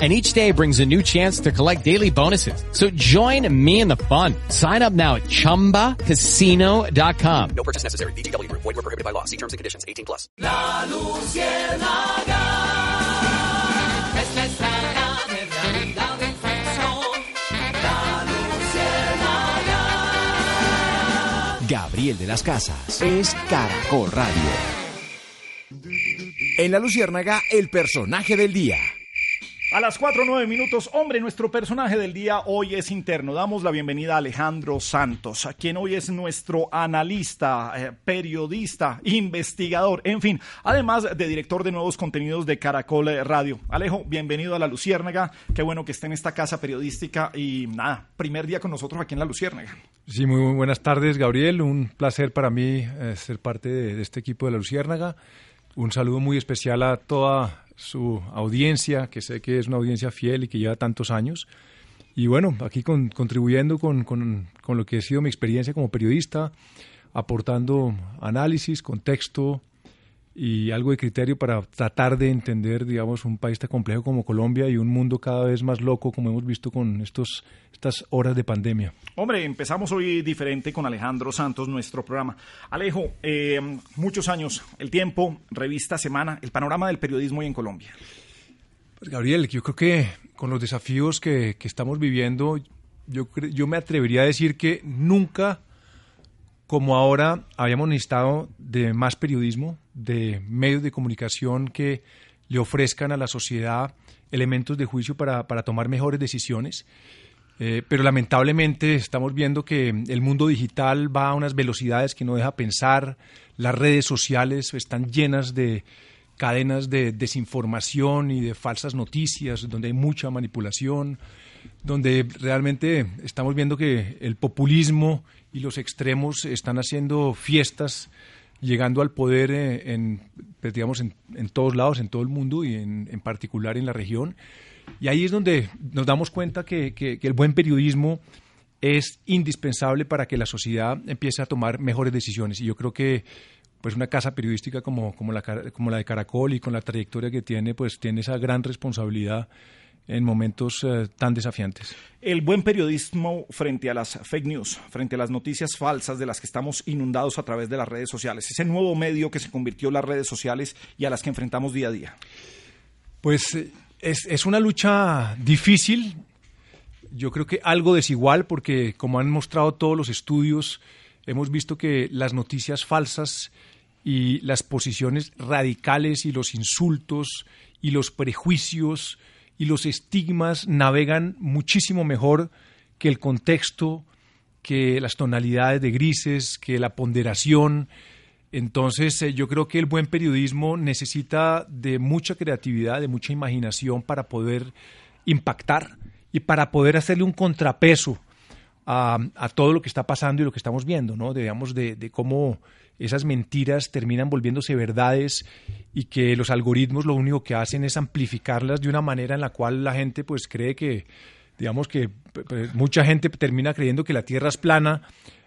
and each day brings a new chance to collect daily bonuses. So join me in the fun. Sign up now at ChumbaCasino.com. No purchase necessary. BGW. Void were prohibited by law. See terms and conditions. 18 plus. La Luciérnaga es la estrella realidad en ficción. La Luciérnaga. Gabriel de las Casas es Caracol Radio. En La Luciérnaga, el personaje del día. A las 4 9 minutos, hombre, nuestro personaje del día hoy es interno. Damos la bienvenida a Alejandro Santos, a quien hoy es nuestro analista, eh, periodista, investigador, en fin, además de director de nuevos contenidos de Caracol Radio. Alejo, bienvenido a La Luciérnaga. Qué bueno que esté en esta casa periodística y nada, primer día con nosotros aquí en La Luciérnaga. Sí, muy, buenas tardes, Gabriel. Un placer para mí eh, ser parte de este equipo de La Luciérnaga. Un saludo muy especial a toda su audiencia, que sé que es una audiencia fiel y que lleva tantos años. Y bueno, aquí con, contribuyendo con, con, con, lo que ha sido mi experiencia como periodista, aportando análisis, contexto y algo de criterio para tratar de entender, digamos, un país tan complejo como Colombia y un mundo cada vez más loco como hemos visto con estos, estas horas de pandemia. Hombre, empezamos hoy diferente con Alejandro Santos, nuestro programa. Alejo, eh, muchos años, el tiempo, revista, semana, el panorama del periodismo hoy en Colombia. Pues Gabriel, yo creo que con los desafíos que, que estamos viviendo, yo, yo me atrevería a decir que nunca como ahora habíamos necesitado de más periodismo, de medios de comunicación que le ofrezcan a la sociedad elementos de juicio para, para tomar mejores decisiones. Eh, pero lamentablemente estamos viendo que el mundo digital va a unas velocidades que no deja pensar, las redes sociales están llenas de cadenas de desinformación y de falsas noticias, donde hay mucha manipulación, donde realmente estamos viendo que el populismo y los extremos están haciendo fiestas, llegando al poder eh, en, pues, digamos, en, en, todos lados, en todo el mundo y en, en, particular en la región. Y ahí es donde nos damos cuenta que, que, que el buen periodismo es indispensable para que la sociedad empiece a tomar mejores decisiones. Y yo creo que pues una casa periodística como, como, la, como la de Caracol y con la trayectoria que tiene, pues tiene esa gran responsabilidad en momentos uh, tan desafiantes. El buen periodismo frente a las fake news, frente a las noticias falsas de las que estamos inundados a través de las redes sociales, ese nuevo medio que se convirtió en las redes sociales y a las que enfrentamos día a día. Pues es, es una lucha difícil, yo creo que algo desigual porque como han mostrado todos los estudios, hemos visto que las noticias falsas y las posiciones radicales y los insultos y los prejuicios y los estigmas navegan muchísimo mejor que el contexto, que las tonalidades de grises, que la ponderación. Entonces eh, yo creo que el buen periodismo necesita de mucha creatividad, de mucha imaginación para poder impactar y para poder hacerle un contrapeso a, a todo lo que está pasando y lo que estamos viendo, ¿no? Digamos, de, de cómo esas mentiras terminan volviéndose verdades y que los algoritmos lo único que hacen es amplificarlas de una manera en la cual la gente pues cree que, digamos que mucha gente termina creyendo que la Tierra es plana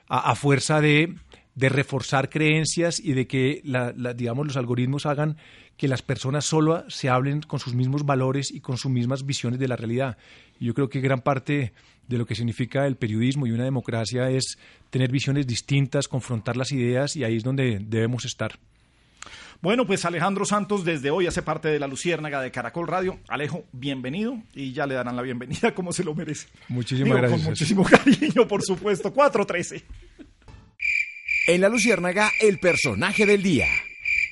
a, fuerza de, de, reforzar creencias y de que la, digamos los algoritmos hagan que las personas solo se hablen con sus mismos valores y con sus mismas visiones de la realidad. Yo creo que gran parte de lo que significa el periodismo y una democracia es tener visiones distintas, confrontar las ideas y ahí es donde debemos estar. Bueno, pues Alejandro Santos desde hoy hace parte de la Luciérnaga de Caracol Radio. Alejo, bienvenido y ya le darán la bienvenida como se lo merece. Muchísimas Digo, gracias. Con muchísimo cariño, por supuesto. 413. En la Luciérnaga, el personaje del día.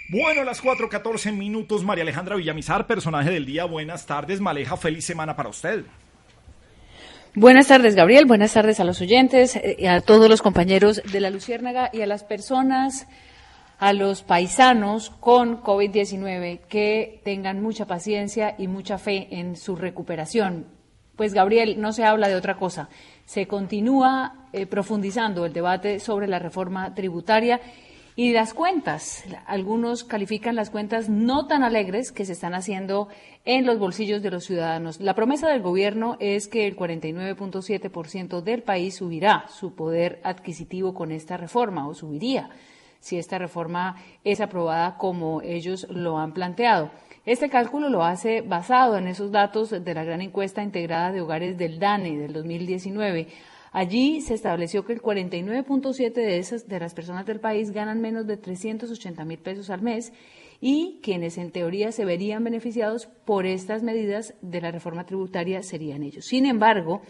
Bueno, las 4:14 minutos, María Alejandra Villamizar, personaje del día. Buenas tardes, Maleja. Feliz semana para usted. Buenas tardes, Gabriel. Buenas tardes a los oyentes, eh, a todos los compañeros de la Luciérnaga y a las personas, a los paisanos con COVID-19 que tengan mucha paciencia y mucha fe en su recuperación. Pues, Gabriel, no se habla de otra cosa. Se continúa eh, profundizando el debate sobre la reforma tributaria y las cuentas, algunos califican las cuentas no tan alegres que se están haciendo en los bolsillos de los ciudadanos. La promesa del gobierno es que el 49.7% del país subirá su poder adquisitivo con esta reforma o subiría si esta reforma es aprobada como ellos lo han planteado. Este cálculo lo hace basado en esos datos de la gran encuesta integrada de hogares del DANE del 2019 Allí se estableció que el 49.7 de esas de las personas del país ganan menos de 380 mil pesos al mes y quienes en teoría se verían beneficiados por estas medidas de la reforma tributaria serían ellos. Sin embargo,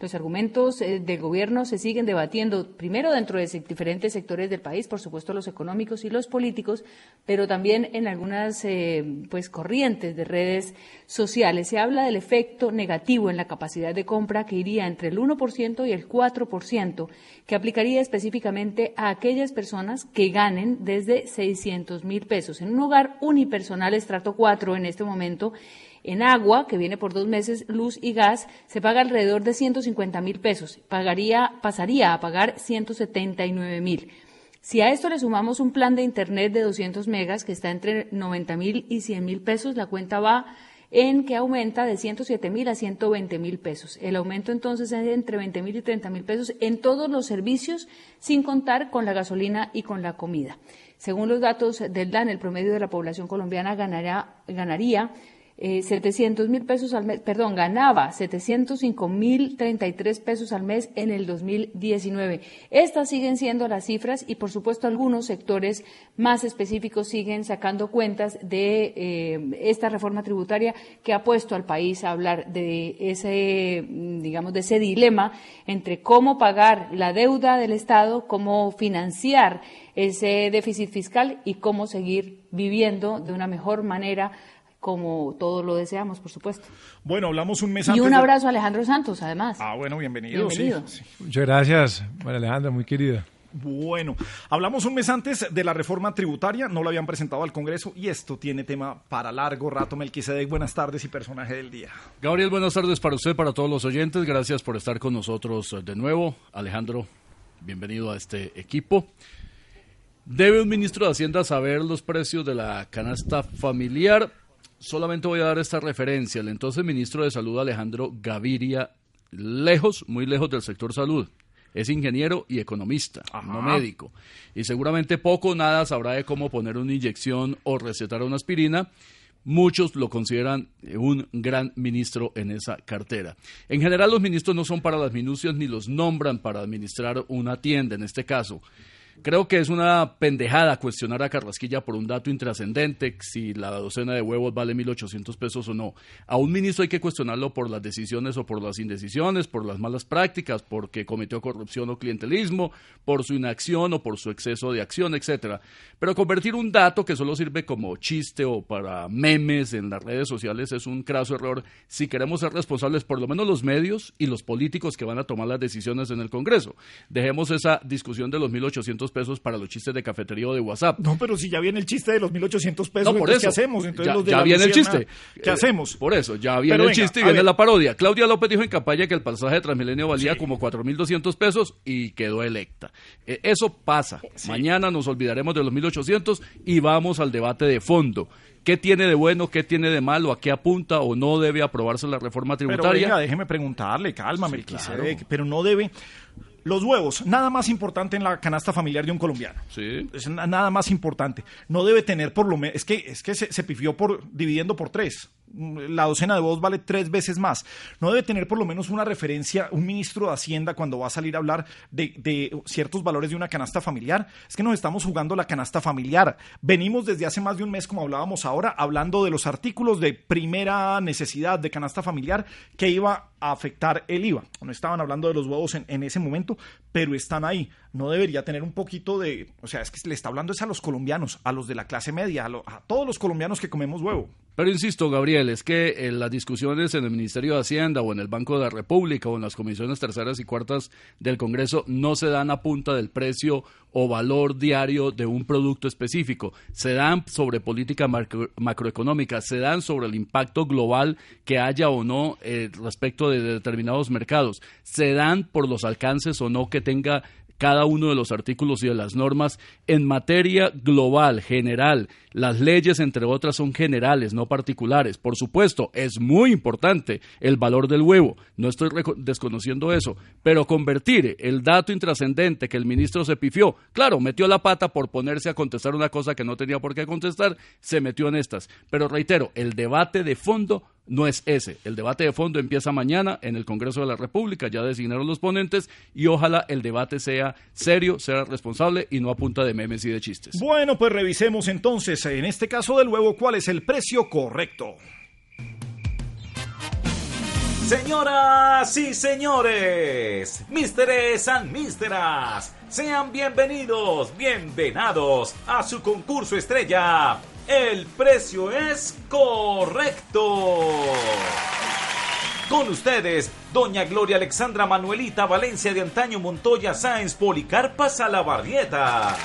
los argumentos eh, del gobierno se siguen debatiendo primero dentro de diferentes sectores del país, por supuesto los económicos y los políticos, pero también en algunas eh, pues corrientes de redes sociales. Se habla del efecto negativo en la capacidad de compra que iría entre el 1% y el 4%, que aplicaría específicamente a aquellas personas que ganen desde 600 mil pesos. En un hogar unipersonal estrato 4 en este momento en agua, que viene por dos meses, luz y gas, se paga alrededor de 150 mil pesos. Pagaría, pasaría a pagar 179 mil. Si a esto le sumamos un plan de Internet de 200 megas que está entre 90 mil y 100 mil pesos, la cuenta va en que aumenta de 107 mil a 120 mil pesos. El aumento entonces es entre 20 mil y 30 mil pesos en todos los servicios, sin contar con la gasolina y con la comida. Según los datos del DAN, el promedio de la población colombiana ganaría eh, 700 mil pesos al mes, perdón, ganaba 705 mil 33 pesos al mes en el 2019. Estas siguen siendo las cifras y, por supuesto, algunos sectores más específicos siguen sacando cuentas de eh, esta reforma tributaria que ha puesto al país a hablar de ese, digamos, de ese dilema entre cómo pagar la deuda del Estado, cómo financiar ese déficit fiscal y cómo seguir viviendo de una mejor manera como todos lo deseamos, por supuesto. Bueno, hablamos un mes Y antes. un de- abrazo a Alejandro Santos, además. Ah, bueno, bienvenido. Bienvenido. sí. Muchas gracias, María Alejandra, muy querida. Bueno, hablamos un mes antes de la reforma tributaria, no la habían presentado al Congreso y esto tiene tema para largo rato. Melquisedec, buenas tardes y personaje del día. Gabriel, buenas tardes para usted, para todos los oyentes. Gracias por estar con nosotros de nuevo. Alejandro, bienvenido a este equipo. ¿Debe un ministro de Hacienda saber los precios de la canasta familiar? Solamente voy a dar esta referencia. El entonces ministro de Salud, Alejandro Gaviria, lejos, muy lejos del sector salud. Es ingeniero y economista, no médico. Y seguramente poco o nada sabrá de cómo poner una inyección o recetar una aspirina. Muchos lo consideran eh, un gran ministro en esa cartera. En general, los ministros no son para las minucias ni los nombran para administrar una tienda, en este caso. Creo que es una pendejada cuestionar a Carrasquilla por un dato intrascendente, si la docena de huevos vale 1.800 pesos o no. A un ministro hay que cuestionarlo por las decisiones o por las indecisiones, por las malas prácticas, porque cometió corrupción o clientelismo, por su inacción o por su exceso de acción, etcétera. Pero convertir un dato que solo sirve como chiste o para memes en las redes sociales es un craso error si queremos ser responsables por lo menos los medios y los políticos que van a tomar las decisiones en el Congreso. Dejemos esa discusión de los 1.800 pesos para los chistes de cafetería o de WhatsApp. No, pero si ya viene el chiste de los 1.800 pesos, No, por entonces, eso. ¿qué hacemos? Entonces ya los de ya viene el chiste. ¿Qué Eh, hacemos? Por eso, ya viene Pero el venga, chiste y viene ver. la parodia. Claudia López dijo en campaña que el pasaje de Transmilenio valía como 4.200 pesos y quedó electa. Eh, eso pasa. Mañana nos olvidaremos de los 1.800 y vamos al debate de fondo. ¿Qué tiene de bueno, qué tiene de malo, a qué apunta o no debe aprobarse la reforma Pero tributaria? venga, déjeme preguntarle, calma, Sí, claro. pero no debe... Los huevos, nada más importante en la canasta familiar de un colombiano. Sí. Es na- nada más importante. No debe tener por lo menos... Es que, es que se, se pifió por dividiendo por tres. La docena de huevos vale tres veces más. No debe tener por lo menos una referencia un ministro de Hacienda cuando va a salir a hablar de, ciertos valores de una canasta familiar. Es que nos estamos jugando la canasta familiar. Venimos desde hace más de un mes, como hablábamos ahora, hablando de los artículos de primera necesidad de canasta familiar que iba a afectar el IVA. No estaban hablando de los huevos en ese momento, pero están ahí. No debería tener un poquito de... O sea, es que le está hablando es a los colombianos, a los de la clase media, a, a todos los colombianos que comemos huevo. Pero insisto, Gabriel, es que en las discusiones en el Ministerio de Hacienda o en el Banco de la República o en las comisiones terceras y cuartas del Congreso no se dan a punta del precio o valor diario de un producto específico. Se dan sobre política macro- macroeconómica, se dan sobre el impacto global que haya o no eh, respecto de determinados mercados, se dan por los alcances o no que tenga cada uno de los artículos y de las normas en materia global, general. Las leyes, entre otras, son generales, no particulares. Por supuesto, es muy importante el valor del huevo. No estoy desconociendo eso. Pero convertir el dato intrascendente que el ministro se pifió, claro, metió la pata por ponerse a contestar una cosa que no tenía por qué contestar, se metió en estas. Pero reitero, el debate de fondo no es ese. El debate de fondo empieza mañana en el Congreso de la República, ya designaron los ponentes y ojalá el debate sea serio, sea responsable y no a punta de memes y de chistes. Bueno, pues revisemos entonces, en este caso del huevo, cuál es el precio correcto. Señoras y señores, misteres and misteras, sean bienvenidos, bienvenados a su concurso estrella. El precio es correcto. Con ustedes, doña Gloria Alexandra Manuelita Valencia de Antaño Montoya Sáenz Policarpa Salabarrieta.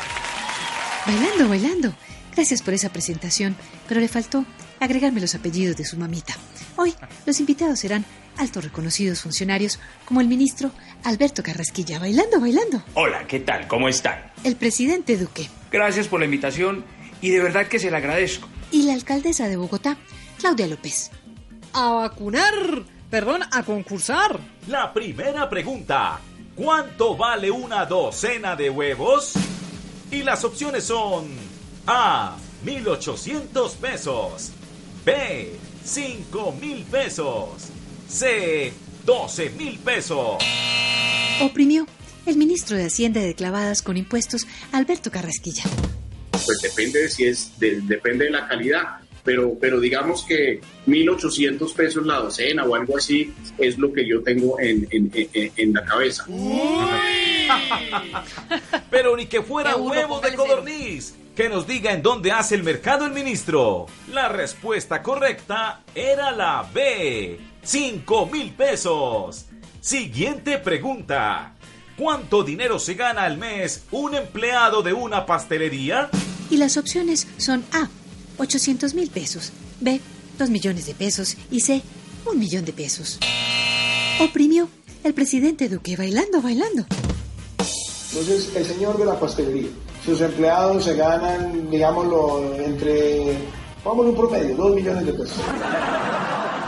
Bailando, bailando. Gracias por esa presentación, pero le faltó agregarme los apellidos de su mamita. Hoy los invitados serán altos reconocidos funcionarios como el ministro Alberto Carrasquilla. Bailando, bailando. Hola, ¿qué tal? ¿Cómo están? El presidente Duque Gracias por la invitación y de verdad que se la agradezco. y la alcaldesa de Bogotá, Claudia López. A vacunar. Perdón, a concursar. La primera pregunta, ¿cuánto vale una docena de huevos? Y las opciones son A, 1800 pesos, B, 5000 pesos, C, 12 mil pesos. Oprimió el ministro de Hacienda de clavadas con impuestos, Alberto Carrasquilla. pues depende de si es, de- depende de la calidad. Pero, pero digamos que 1.800 pesos la docena o algo así es lo que yo tengo en, en, en- en la cabeza. Pero ni que fuera huevos de cero. Que nos diga en dónde hace el mercado el ministro. La respuesta correcta era la B. 5 mil pesos. Siguiente pregunta. ¿Cuánto dinero se gana al mes un empleado de una pastelería? Y las opciones son A, 800 mil pesos, B, 2 millones de pesos y C, un millón de pesos. Oprimió el presidente Duque bailando, bailando. Entonces, el señor de la pastelería, sus empleados se ganan, digámoslo, entre, vamos un promedio, 2 millones de pesos.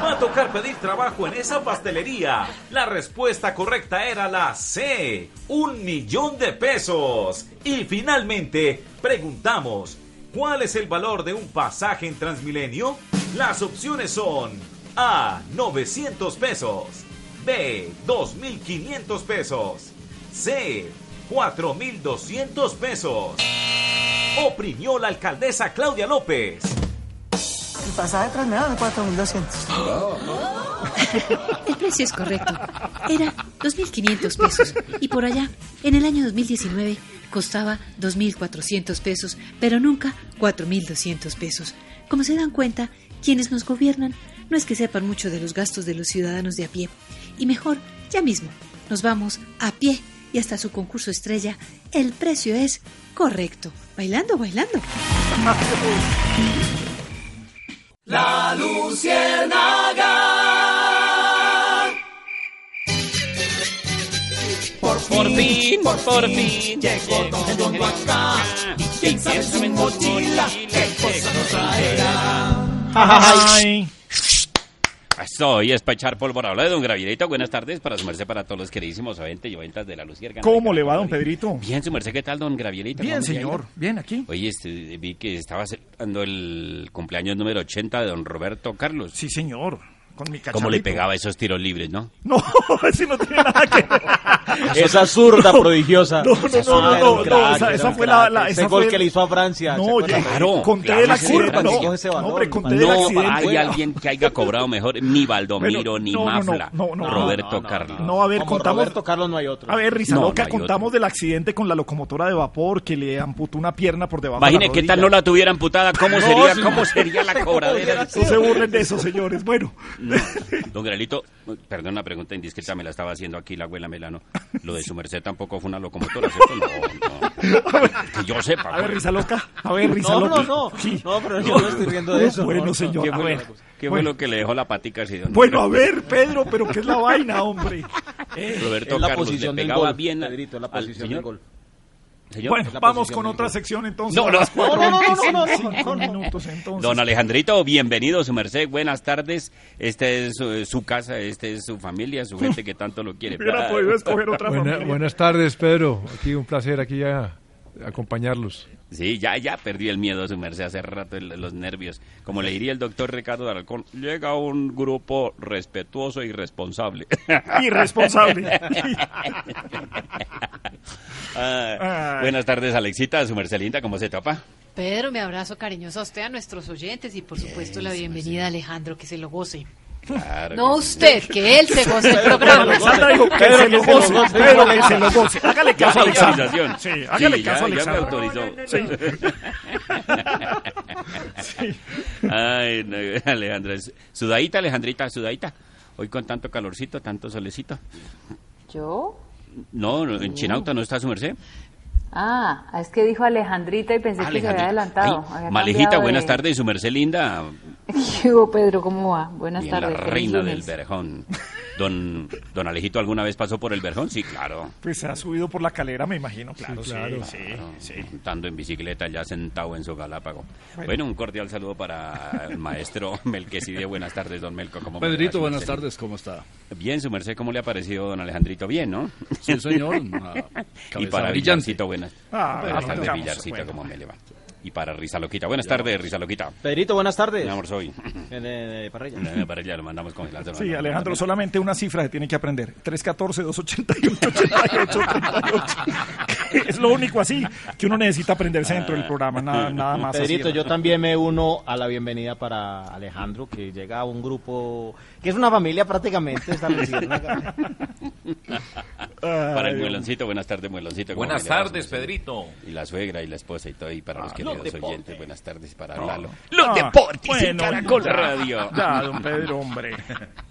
Va a tocar pedir trabajo en esa pastelería. La respuesta correcta era la C. Un millón de pesos. Y finalmente, preguntamos, ¿cuál es el valor de un pasaje en Transmilenio? Las opciones son A. 900 pesos. B. 2.500 pesos. C. 4.200 pesos. Oprimió la alcaldesa Claudia López. El pasaje Transmilenio de 4.200. El precio es correcto. Era 2.500 pesos. Y por allá, en el año 2019, costaba 2.400 pesos, pero nunca 4.200 pesos. Como se dan cuenta, quienes nos gobiernan no es que sepan mucho de los gastos de los ciudadanos de a pie. Y mejor, ya mismo, nos vamos a pie y hasta su concurso estrella, el precio es correcto. Bailando, bailando. La Luciérnaga. Por fin, por, fin, llegó Don Juan acá. ¿Quién sabe su mochila qué cosa nos traerá? Ay. Estoy es para echar pólvora. De don Gravilito. Buenas tardes para su merced, para todos los queridísimos oyentes y oyentas de la Lucierga. ¿Cómo le va, don Pedrito? Bien, su merced, ¿qué tal, don Gravilito? Bien, ¿Cómo le ha señor. Bien, aquí. Oye, este, vi que estaba celebrando el cumpleaños número 80 de don Roberto Carlos. Sí, señor. Con mi ¿Cómo le cacharrito. pegaba esos tiros libres, no? No, ese no tiene nada que ver. Esa zurda prodigiosa. No, no, no, no, no, no, crack, esa, esa fue la, la- Ese esa gol fue- que le hizo a Francia. No, ya, Claro, conté claro, accidente. gol, No, ese balón. no, hombre, conté No, accidente. hay alguien que haya cobrado mejor, ni Baldomiro, Bueno, ni no, no, no, Mafla, no, no, Roberto no, no, Carlos. No, a ver, Como contamos. Roberto Carlos no hay otro. A ver, Risa No, Loca, no hay otro. contamos del accidente con la locomotora de vapor que le amputó una pierna por debajo Imagine la qué tal no la tuviera amputada, ¿cómo sería, cómo sería la cobradera? No se burlen de eso, señores. Bueno, Don Gralito, perdón, una pregunta indiscreta me la estaba haciendo aquí la abuela Melano. Lo de su merced tampoco fue una locomotora, ¿cierto? No, no. Que yo sepa. a ver. Risa Loca. A ver, Risa No, Loca. no, no. Sí. No, pero yo no estoy riendo de eso. Bueno, no, no. señor, ¿Qué a fue, ver. qué fue Bueno. lo que le dejó la patica así? don Bueno, a ver, Pedro, pero ¿qué es la vaina, hombre? Eh, Roberto Es la Carlos posición le pegaba gol, bien Pedrito, la al posición señor. del gol. Señor. Bueno, vamos con otra sección entonces. No, no. las No, no, no, no, no, no, 4:25 no. minutos entonces. Don Alejandrito, bienvenido, su merced, buenas tardes. Esta es su, su casa, esta es su familia, su gente que tanto lo quiere. Hubiera podido escoger otra Buena- familia. buenas tardes, Pedro. Aquí un placer aquí a, acompañarlos. Sí, ya, ya perdí el miedo, su merced, hace rato el- los nervios. Como le diría el doctor Ricardo Alarcón, llega un grupo respetuoso y responsable. Irresponsable. Ah, buenas tardes, Alexita, su merced linda, ¿cómo se topa? Pedro, me abrazo cariñoso a usted, a nuestros oyentes y por supuesto la bienvenida a Alejandro, que se lo goce. Claro No que sí. usted, que él se goce el programa. Alexandra dijo que Pedro, se lo goce. Pedro, que se lo goce. Hágale caso a Alexandra. autorización. Sí, hágale Sí, caso a ya, ya me Alexandra. autorizó. Ay, no, Alejandra, sudadita, Alejandrita, sudadita. Hoy con tanto calorcito, tanto solecito. ¿Yo? No, no, en Chinauta no está su merced. Ah, es que dijo Alejandrita y pensé que se había adelantado. Ay, había Malejita, buenas de- tardes, su merced linda. ¿Qué hubo, Pedro? ¿Cómo va? Buenas Bien, la tardes. feliz reina del. Verjón. Don, don Alejito, ¿alguna vez pasó por el Verjón? Sí, claro. Pues se ha subido por la calera, me imagino, claro. Sí, claro. sí, Claro, sí. Montando en bicicleta, ya sentado en su galápago. Bueno. Bueno, un cordial saludo para el maestro Melquiside. Buenas tardes, don Melco. ¿cómo Pedrito, buenas merced? tardes, ¿cómo está? Bien, su merced, ¿cómo le ha parecido don Alejandrito? Bien, ¿no? Sí, señor, una y para brillante. Villarcito, buenas, buenas tardes, arrancamos, Villarcito, bueno. ¿cómo me le va? Y para Risa Loquita. Buenas tardes, Risa Loquita. Pedrito, buenas tardes. Mi amor, soy. En, eh, parrilla. Para allá lo mandamos con el Sí, Alejandro, solamente una cifra se tiene que aprender. 314-288-8838. Es lo único así que uno necesita aprenderse dentro del programa, nada, nada más. así. Pedrito, yo también me uno a la bienvenida para Alejandro, que llega a un grupo que es una familia prácticamente. Esta. Para el mueloncito, buenas tardes, mueloncito. ¿cómo Buenas tardes? Pedrito. Y la suegra y la esposa y todo, y para los Ah, queridos los deportes. oyentes, buenas tardes para No. Lalo. Ah, Los deportes en bueno, Caracol ya, Radio. Ya, don Pedro, hombre.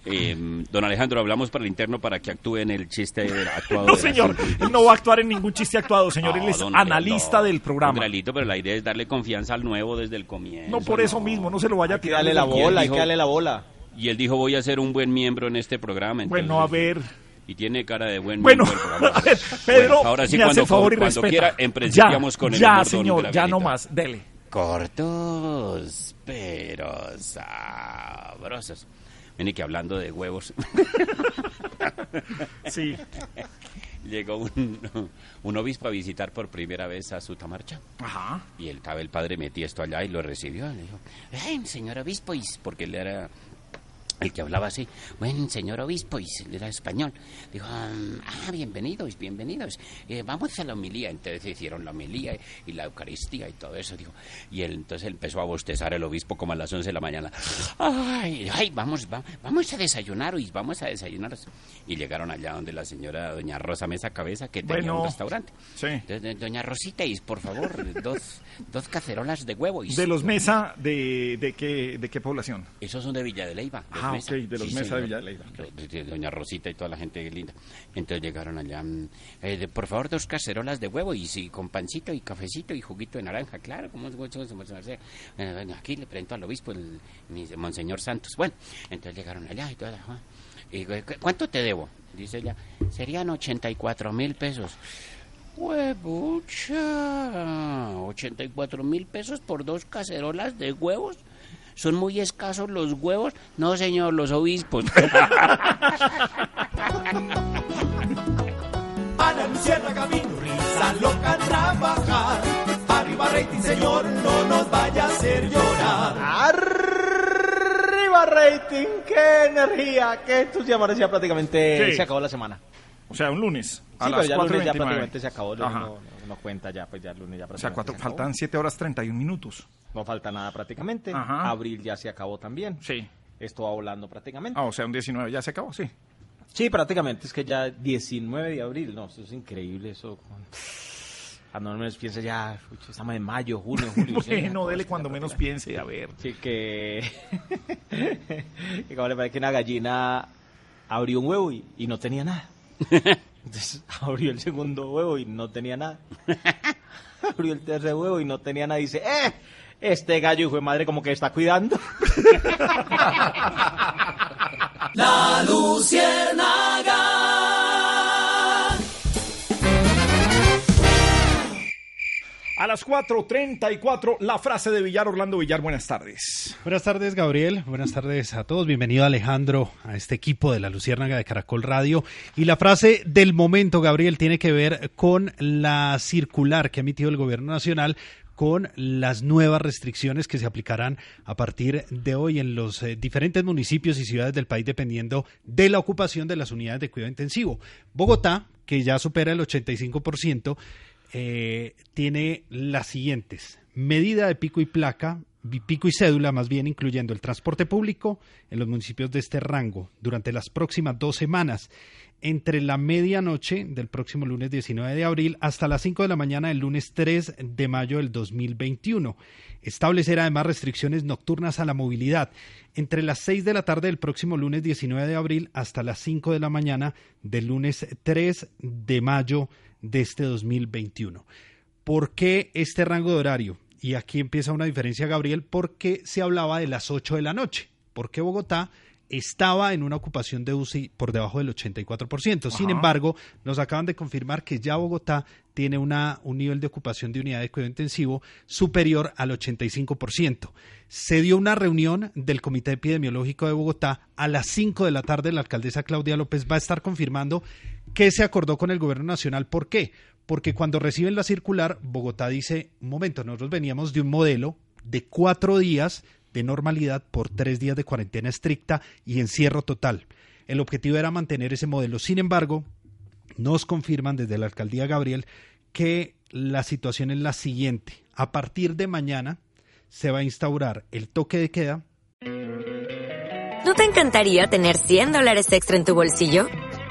Eh, don Alejandro, hablamos para el interno para que actúe en el chiste actuado. No, señor, él no va a actuar en ningún chiste actuado, señor. No, él es analista del don programa. Gralito, pero la idea es darle confianza al nuevo desde el comienzo. No por eso mismo, no se lo vaya a tirar. darle la bola, hay que darle la bola. Y él dijo, voy a ser un buen miembro en este programa. Bueno, a ver. Y tiene cara de buen Bueno, miembro programa. a ver, Pedro, Bueno, ahora sí, me cuando, el favor y cuando respeta. quiera, ya, con el Ya, señor, ya no más, dele. Cortos, pero sabrosos. Viene que hablando de huevos. Sí. Llegó un, un obispo a visitar por primera vez a su tamarcha. Ajá. Y el, el padre metí esto allá y lo recibió. Le dijo, "Ay, señor obispo, y s-", porque él era el que hablaba así. Bueno, señor obispo, y era español. Dijo, ah, bienvenidos, bienvenidos. Eh, vamos a la homilía. Entonces hicieron la homilía y la Eucaristía y todo eso. Dijo. Y él, entonces empezó a bostezar el obispo como a las 11 de la mañana. Ay, ay, vamos, va- vamos a desayunar, y vamos a desayunar. Y llegaron allá donde la señora doña Rosa Mesa Cabeza, que tenía Bueno, un restaurante. sí. Entonces, doña Rosita, y por favor, dos, dos cacerolas de huevo. Y De los Mesa, de, de, qué, ¿de qué población? Esos son de Villa de Leyva. los Ah, Mesa. ok, de los Mesa de señor. De Leyva. De- Doña Rosita y toda la gente linda. Entonces llegaron allá. mm, eh, de- por favor, dos cacerolas de huevo y sí, con pancito y cafecito y juguito de naranja. Claro, como es. Eh, aquí le presento al obispo, el, mi- Monseñor Santos. Bueno, entonces llegaron allá y todo. ajá. Y, "¿Cu- ¿Cuánto te debo? Dice ella. Serían 84 mil pesos. Huevucha. 84 mil pesos por dos cacerolas de huevos. ¿Son muy escasos los huevos? No, señor, los obispos. Ana Luciérnaga vino, risa loca trabajar. Arriba rating, señor, no nos vaya a hacer llorar. Arriba rating, qué energía, qué entusiasmo. Ya prácticamente Sí. se acabó la semana. O sea, un lunes. A Sí, las pero ya el 4 lunes ya 29. prácticamente se acabó. lunes Ajá. No, no cuenta ya, pues ya el lunes ya O sea, cuatro, faltan 7 horas 31 minutos. No falta nada prácticamente. Ajá. Abril ya se acabó también. Sí. Esto va volando prácticamente. Ah, o sea, un 19 ya se acabó, sí. Sí, prácticamente. Es que ya 19 de abril. No, eso es increíble. Eso. Cuando uno menos piensa ya, estamos en mayo, junio, julio. sí, Bueno, ya, dele cuando menos piense, a ver. Sí, que. que como le parece que una gallina abrió un huevo y, y no tenía nada. Entonces abrió el segundo huevo y no tenía nada. abrió el tercer huevo y no tenía nada. Y dice, ¡eh! Este gallo, hijo de madre, como que está cuidando. La Luciérnaga. A las 4.34, la frase de Villar, Orlando Villar, buenas tardes. Buenas tardes, Gabriel. Buenas tardes a todos. Bienvenido, Alejandro, a este equipo de la Luciérnaga de Caracol Radio. Y la frase del momento, Gabriel, tiene que ver con la circular que ha emitido el Gobierno Nacional con las nuevas restricciones que se aplicarán a partir de hoy en los eh, diferentes municipios y ciudades del país dependiendo de la ocupación de las unidades de cuidado intensivo. Bogotá, que ya supera el 85%, eh, tiene las siguientes. Medida de pico y placa, pico y cédula, más bien incluyendo el transporte público en los municipios de este rango durante las próximas dos semanas, entre la medianoche del próximo lunes 19 de abril hasta las 5 de la mañana del lunes 3 de mayo del 2021. Establecer además restricciones nocturnas a la movilidad entre las 6 de la tarde del próximo lunes 19 de abril hasta las 5 de la mañana del lunes 3 de mayo de este 2021. ¿Por qué este rango de horario? Y aquí empieza una diferencia, Gabriel, porque se hablaba de las 8 de la noche, porque Bogotá estaba en una ocupación de UCI por debajo del 84%. Sin Ajá. embargo, nos acaban de confirmar que ya Bogotá tiene una, un nivel de ocupación de unidad de cuidado intensivo superior al 85%. Se dio una reunión del Comité Epidemiológico de Bogotá a las 5 de la tarde. La alcaldesa Claudia López va a estar confirmando que se acordó con el gobierno nacional. ¿Por qué? Porque cuando reciben la circular, Bogotá dice, un momento, nosotros veníamos de un modelo de cuatro días de normalidad por tres días de cuarentena estricta y encierro total. El objetivo era mantener ese modelo. Sin embargo, nos confirman desde la alcaldía Gabriel que la situación es la siguiente. A partir de mañana se va a instaurar el toque de queda ¿No te encantaría tener 100 dólares extra en tu bolsillo?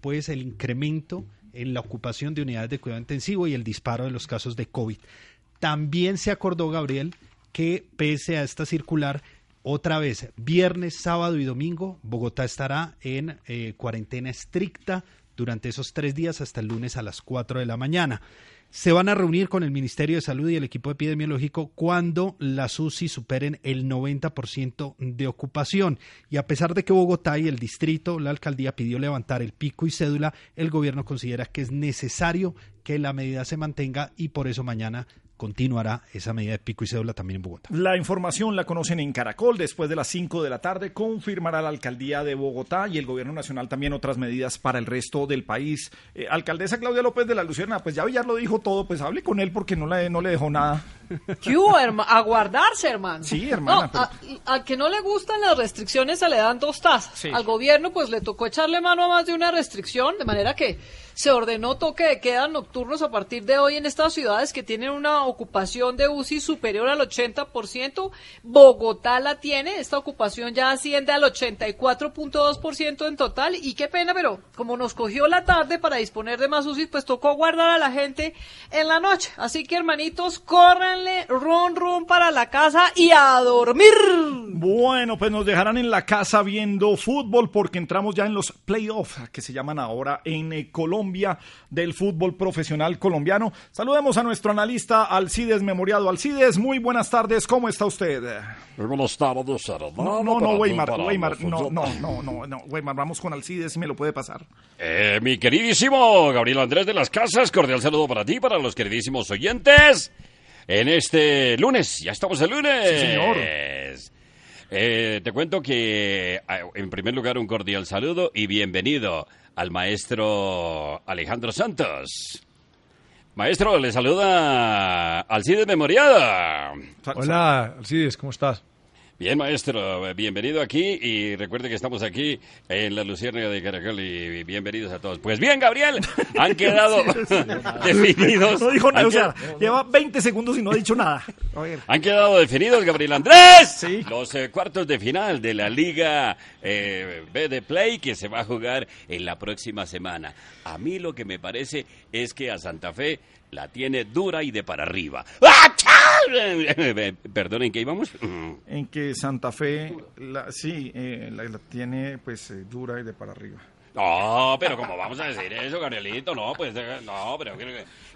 pues el incremento en la ocupación de unidades de cuidado intensivo y el disparo de los casos de COVID. También se acordó, Gabriel, que pese a esta circular, otra vez, viernes, sábado y domingo, Bogotá estará en eh, cuarentena estricta durante esos tres días hasta el lunes a las 4 de la mañana. Se van a reunir con el Ministerio de Salud y el equipo epidemiológico cuando las UCI superen el 90% de ocupación. Y a pesar de que Bogotá y el distrito, la alcaldía pidió levantar el pico y cédula, el gobierno considera que es necesario que la medida se mantenga y por eso mañana continuará esa medida de pico y cédula también en Bogotá. La información la conocen en Caracol. Después de las 5 de la tarde confirmará la alcaldía de Bogotá y el gobierno nacional también otras medidas para el resto del país. Eh, alcaldesa Claudia López de la Lucerna, pues ya Villar lo dijo todo, pues hable con él porque no le, no le dejó nada. ¿Qué hubo, herma- A guardarse, hermano. Sí, hermana, No, pero- a- al que no le gustan las restricciones se le dan dos tazas. Sí. Al gobierno pues le tocó echarle mano a más de una restricción, de manera que se ordenó toque de queda nocturnos a partir de hoy en estas ciudades que tienen una ocupación de UCI superior al 80%. Bogotá la tiene, esta ocupación ya asciende al 84.2% en total y qué pena, pero como nos cogió la tarde para disponer de más UCI, pues tocó guardar a la gente en la noche. Así que hermanitos, córranle, ron, ron para la casa y a dormir. Bueno, pues nos dejarán en la casa viendo fútbol porque entramos ya en los playoffs que se llaman ahora en eh, Colombia del fútbol profesional colombiano. Saludemos a nuestro analista Alcides Memoriado. Alcides, muy buenas tardes, ¿cómo está usted? Muy buenas tardes, hermano. No, no, Weimar, Weimar, no, no, no, no, no, Weimar, vamos con Alcides, si me lo puede pasar. Eh, mi queridísimo Gabriel Andrés de las Casas, cordial saludo para ti, para los queridísimos oyentes. En este lunes, ya estamos el lunes. Sí, señor. Eh, te cuento que, en primer lugar, un cordial saludo y bienvenido al maestro Alejandro Santos. Maestro, le saluda Alcides Memoriada. Hola, Alcides, ¿cómo estás? Bien, maestro, bienvenido aquí y recuerde que estamos aquí en la Luciérnaga de Caracol y bienvenidos a todos. Pues bien, Gabriel, han quedado definidos. No dijo nada, o sea, lleva 20 segundos y no ha dicho nada. Han quedado definidos, Gabriel Andrés, los eh, cuartos de final de la Liga eh, B de Play que se va a jugar en la próxima semana. A mí lo que me parece es que a Santa Fe la tiene dura y de para arriba. ¡Ah, chao! Perdonen, ¿qué íbamos? En que Santa Fe, la, sí, eh, la, la tiene pues eh, dura y de para arriba. No, pero ¿cómo vamos a decir eso, Gabrielito? No, pues eh, no, pero.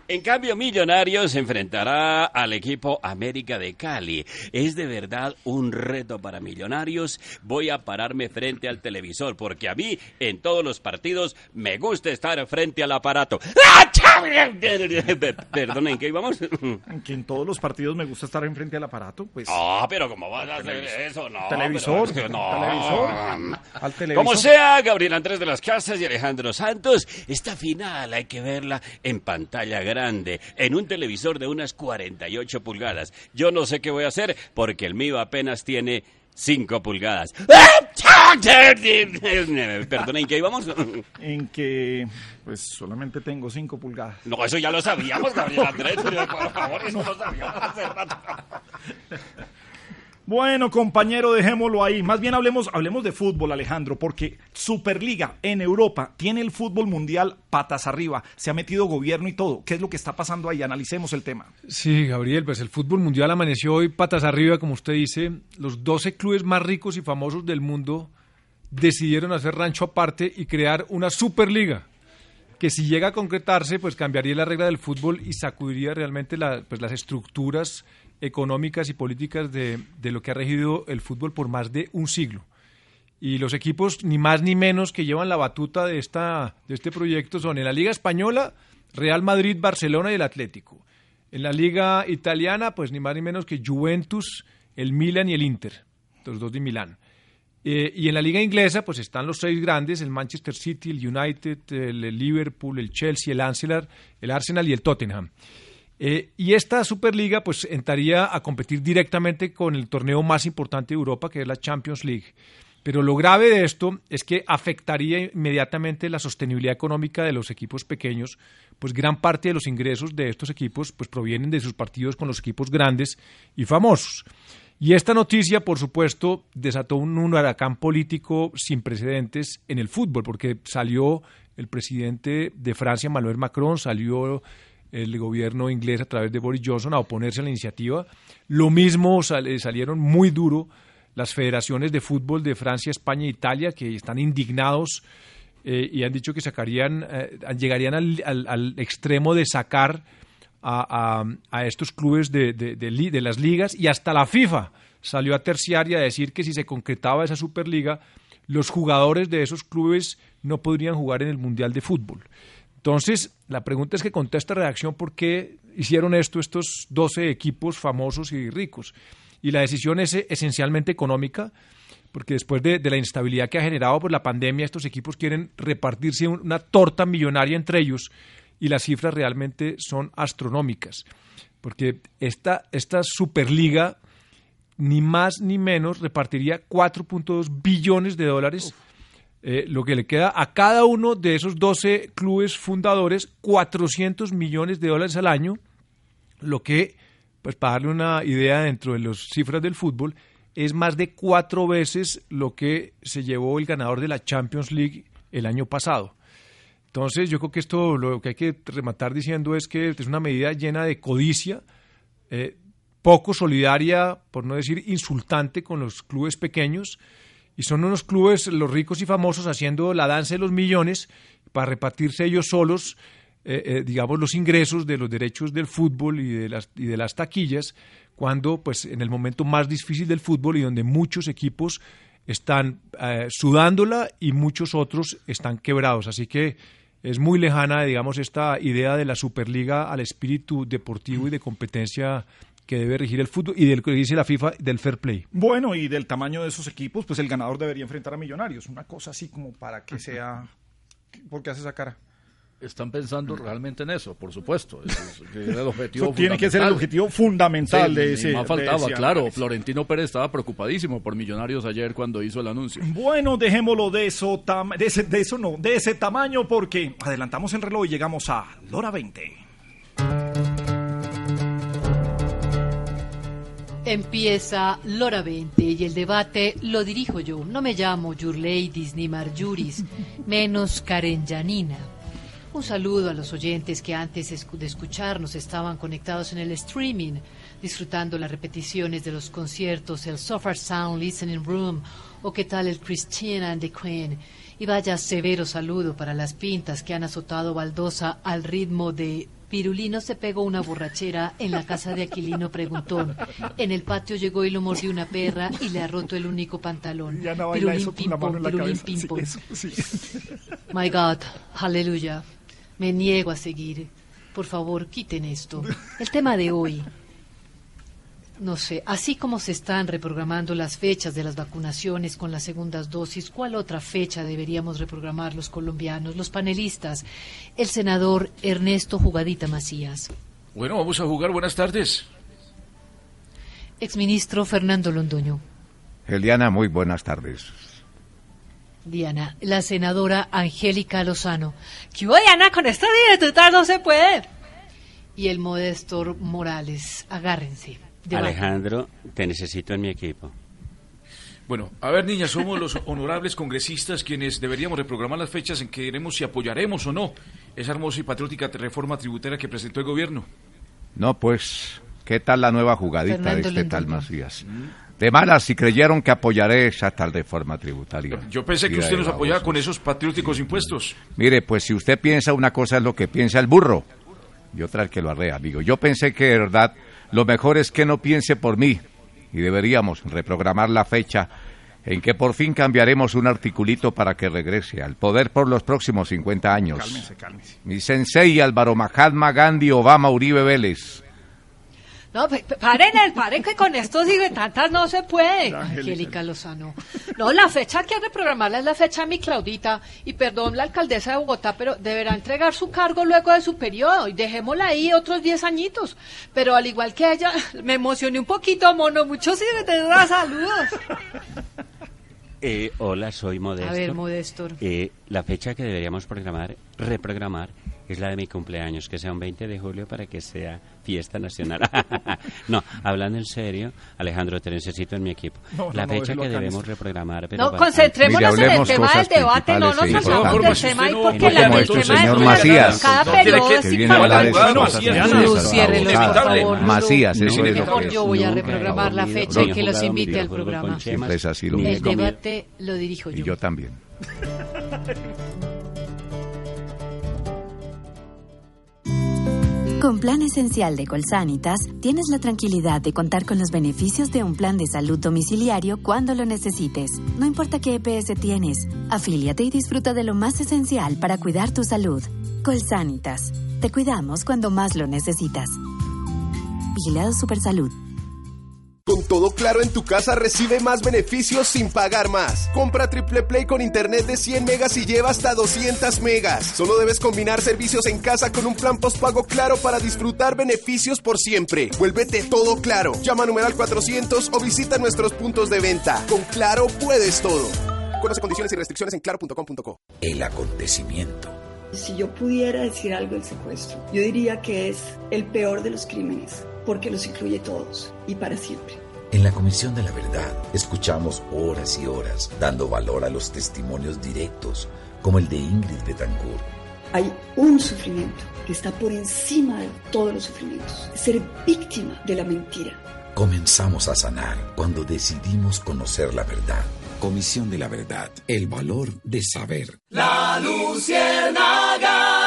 En cambio, Millonarios se enfrentará al equipo América de Cali. Es de verdad un reto para Millonarios. Voy a pararme frente al televisor porque a mí en todos los partidos me gusta estar frente al aparato. ¡Ah, chao! Perdonen, ¿qué íbamos? En que en todos los partidos me gusta estar enfrente al aparato, pues. Ah, pero ¿cómo vas a hacer eso? No, televisor, pero no. televisor, al televisor. Como sea, Gabriel Andrés de las Casas y Alejandro Santos, esta final hay que verla en pantalla grande, en un televisor de unas 48 pulgadas. Yo no sé qué voy a hacer porque el mío apenas tiene 5 pulgadas. Perdonen, ¿qué íbamos? En que pues solamente tengo 5 pulgadas. No, eso ya lo sabíamos, Gabriel Andrés. Por favor, eso lo sabíamos hace rato. Bueno, compañero, dejémoslo ahí. Más bien hablemos, hablemos de fútbol, Alejandro, porque Superliga en Europa tiene el fútbol mundial patas arriba. Se ha metido gobierno y todo. ¿Qué es lo que está pasando ahí? Analicemos el tema. Sí, Gabriel, pues el fútbol mundial amaneció hoy patas arriba, como usted dice. Los 12 clubes más ricos y famosos del mundo decidieron hacer rancho aparte y crear una Superliga que si llega a concretarse, pues cambiaría la regla del fútbol y sacudiría realmente pues, las estructuras económicas y políticas de, de lo que ha regido el fútbol por más de un siglo. Y los equipos, ni más ni menos, que llevan la batuta de, esta, de este proyecto son en la Liga Española, Real Madrid, Barcelona y el Atlético. En la Liga Italiana, pues ni más ni menos que Juventus, el Milan y el Inter, los dos de Milán. Eh, y en la liga inglesa, pues están los seis grandes, el Manchester City, el United, el, Liverpool, el Chelsea, el Arsenal, el Arsenal y el Tottenham. Eh, y esta Superliga, pues entraría a competir directamente con el torneo más importante de Europa, que es la Champions League. Pero lo grave de esto es que afectaría inmediatamente la sostenibilidad económica de los equipos pequeños, pues gran parte de los ingresos de estos equipos pues provienen de sus partidos con los equipos grandes y famosos. Y esta noticia, por supuesto, desató un, un huracán político sin precedentes en el fútbol, porque salió el presidente de Francia, Emmanuel Macron, salió el gobierno inglés a través de Boris Johnson a oponerse a la iniciativa. Lo mismo eh, salieron muy duro las federaciones de fútbol de Francia, España e Italia, que están indignados eh, y han dicho que sacarían, eh, llegarían al, extremo de sacar a, estos clubes de, de- de las ligas y hasta la FIFA salió a terciar y a decir que si se concretaba esa Superliga, los jugadores de esos clubes no podrían jugar en el Mundial de Fútbol. Entonces, la pregunta es que contesta redacción por qué hicieron esto estos 12 equipos famosos y ricos. Y la decisión es esencialmente económica, porque después de, la instabilidad que ha generado por la pandemia, estos equipos quieren repartirse un- una torta millonaria entre ellos y las cifras realmente son astronómicas. Porque esta, esta Superliga, ni más ni menos, repartiría 4.2 billones de dólares, eh, lo que le queda a cada uno de esos 12 clubes fundadores 400 millones de dólares al año, lo que, pues para darle una idea dentro de las cifras del fútbol, es más de cuatro veces lo que se llevó el ganador de la Champions League el año pasado. Entonces, yo creo que esto lo que hay que rematar diciendo es que es una medida llena de codicia, eh, poco solidaria, por no decir insultante, con los clubes pequeños. Y son unos clubes, los ricos y famosos, haciendo la danza de los millones para repartirse ellos solos, eh, eh, digamos, los ingresos de los derechos del fútbol y de las, y de las taquillas, cuando, pues, en el momento más difícil del fútbol y donde muchos equipos están eh, sudándola y muchos otros están quebrados. Así que es muy lejana, digamos, esta idea de la Superliga al espíritu deportivo y de competencia que debe regir el fútbol y del que dice la FIFA del fair play. Bueno, y del tamaño de esos equipos, pues el ganador debería enfrentar a Millonarios. Una cosa así como para que sea... ¿Por qué hace esa cara? Están pensando realmente en eso, por supuesto. Eso es- que era el objetivo Eso tiene que ser el objetivo fundamental Sí, de ese. más de faltaba, ese claro. Florentino Pérez estaba preocupadísimo por Millonarios ayer cuando hizo el anuncio. Bueno, dejémoslo de eso, tam- de, ese, de eso no, de ese tamaño porque adelantamos el reloj y llegamos a Lora 20. Empieza Lora 20 y el debate lo dirijo yo. No me llamo Your Ladies ni Marjuris, menos Karen Janina. Un saludo a los oyentes que antes de escucharnos estaban conectados en el streaming, disfrutando las repeticiones de los conciertos, el Sofa Sound Listening Room o qué tal el Christina and the Queen. Y vaya severo saludo para las pintas que han azotado baldosa al ritmo de Pirulino se pegó una borrachera en la casa de Aquilino Preguntón. En el patio llegó y lo mordió una perra y le ha roto el único pantalón. Ya no baila Pirulín eso con la pim-pom, mano en la pirulín. Sí, sí. My God, aleluya. Me niego a seguir. Por favor, quiten esto. El tema de hoy. No sé, así como se están reprogramando las fechas de las vacunaciones con las segundas dosis, ¿cuál otra fecha deberíamos reprogramar los colombianos, los panelistas? El senador Ernesto Jugadita Macías, Bueno, vamos a jugar. Buenas tardes. exministro Fernando Londoño, Eliana, muy buenas tardes. Diana, la senadora Angélica Lozano, ¿Qué hubo, Diana? Con esta dificultad no se puede. y el modestor Morales. Agárrense. Debate. Alejandro, te necesito en mi equipo. Bueno, a ver, niñas, somos los honorables congresistas quienes deberíamos reprogramar las fechas en que veremos si apoyaremos o no esa hermosa y patriótica reforma tributaria que presentó el gobierno. No, pues, ¿qué tal la nueva jugadita Fernando de este tal. Macías? De malas, si creyeron que apoyaré esa tal reforma tributaria. Yo pensé que usted nos apoyaba con esos patrióticos impuestos. Mire, pues si usted piensa una cosa es lo que piensa el burro y otra el que lo arrea, amigo. Yo pensé que de verdad lo mejor es que no piense por mí y deberíamos reprogramar la fecha en que por fin cambiaremos un articulito para que regrese al poder por los próximos 50 años. Cálmese, cálmese. Mi sensei Álvaro Mahatma Gandhi Obama Uribe Vélez. No, paren, el- paren que con esto sigue tantas no se puede. Angélica Lozano. No, la fecha que hay que reprogramarla es la fecha de mi Claudita. Y perdón, la alcaldesa de Bogotá, pero deberá entregar su cargo luego de su periodo. Y dejémosla ahí otros 10 añitos. Pero al igual que ella, me emocioné un poquito, mono. Muchos sí me te da saludos. Eh, hola, soy Modesto. A ver, Modestor. Eh, la fecha que deberíamos programar, reprogramar, es la de mi cumpleaños, que sea un 20 de julio para que sea fiesta nacional. no, hablando en serio, Alejandro, te necesito en mi equipo. No, no, la no, fecha déjelo que debemos reprogramar, pero No, concentrémonos Mire, en el tema del debate, no nos salgamos del tema No, porque la, el esto, tema señor es Macías. cada No, periodo que viene a hablar de cosas Macías, ese es lo que yo voy a reprogramar la fecha y que los invite al programa. Siempre es así lo El mismo. debate lo dirijo Y yo. yo también. Con Plan Esencial de Colsanitas, tienes la tranquilidad de contar con los beneficios de un plan de salud domiciliario cuando lo necesites. No importa qué EPS tienes, afíliate y disfruta de lo más esencial para cuidar tu salud. Colsanitas, te cuidamos cuando más lo necesitas. Vigilado Supersalud. Con todo claro en tu casa recibe más beneficios sin pagar más. Compra Triple Play con internet de 100 megas y lleva hasta 200 megas. Solo debes combinar servicios en casa con un plan postpago claro para disfrutar beneficios por siempre. Vuélvete todo claro. Llama a numeral 400 o visita nuestros puntos de venta. Con Claro puedes todo. Conoce condiciones y restricciones en claro.com.co. El acontecimiento. Si yo pudiera decir algo del secuestro, yo diría que es el peor de los crímenes porque los incluye todos y para siempre. En la Comisión de la Verdad escuchamos horas y horas dando valor a los testimonios directos, como el de Ingrid Betancourt. Hay un sufrimiento que está por encima de todos los sufrimientos, ser víctima de la mentira. Comenzamos a sanar cuando decidimos conocer la verdad. Comisión de la Verdad, el valor de saber. La Luciérnaga.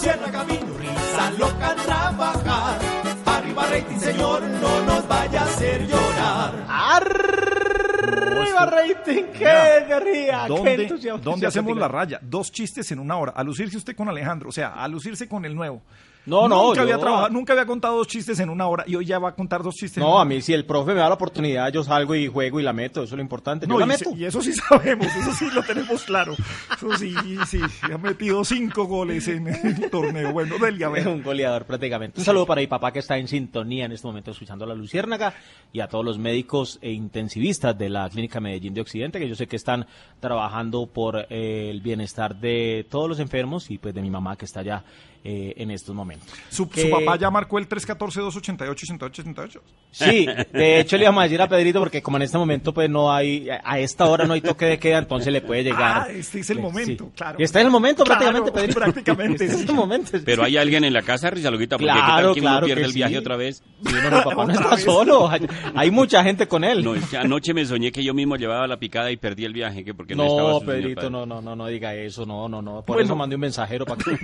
A la Luciérnaga vino risa loca trabajar. Arriba rating, señor, no nos vaya a hacer llorar. Arriba rating, qué alegría, qué ¿Dónde, entusiasmo. dónde hacemos la raya? Dos chistes en una hora. A lucirse usted con Alejandro, o sea, a lucirse con el nuevo. No, no, Nunca, yo- había trabajado, nunca había contado dos chistes en una hora y hoy ya va a contar dos chistes en No, a mí si el profe me da la oportunidad, yo salgo y juego y la meto, eso es lo importante. Yo No, la y, meto. y eso sí sabemos, eso sí lo tenemos claro. Eso sí, sí, ha metido cinco goles en el torneo. Bueno, Delia, Es un goleador prácticamente. Un saludo para mi papá que está en sintonía en este momento escuchando a la Luciérnaga y a todos los médicos e intensivistas de la Clínica Medellín de Occidente que yo sé que están trabajando por eh, el bienestar de todos los enfermos y pues de mi mamá que está allá eh, en estos momentos. Su, Que- su papá ya marcó el 314-288-8888. Sí, de hecho le íbamos a decir a Pedrito porque como en este momento pues no hay, a esta hora no hay toque de queda, entonces le puede llegar. Ah, este es el Sí. momento, claro. Y está en el momento Claro, prácticamente, Pedrito. prácticamente, Este es sí. el momento. Pero hay alguien en la casa, Rizaloguita, porque Claro, ¿qué tal que claro uno pierde que el viaje sí. otra vez? Sí, no, mi papá no está solo, hay, hay mucha gente con él. No, es que anoche me soñé que yo mismo llevaba la picada y perdí el viaje, que porque no, estaba No, su señor Pedrito, no, no, no, no diga eso, no, no, no. Por Bueno. eso mandé un mensajero para que...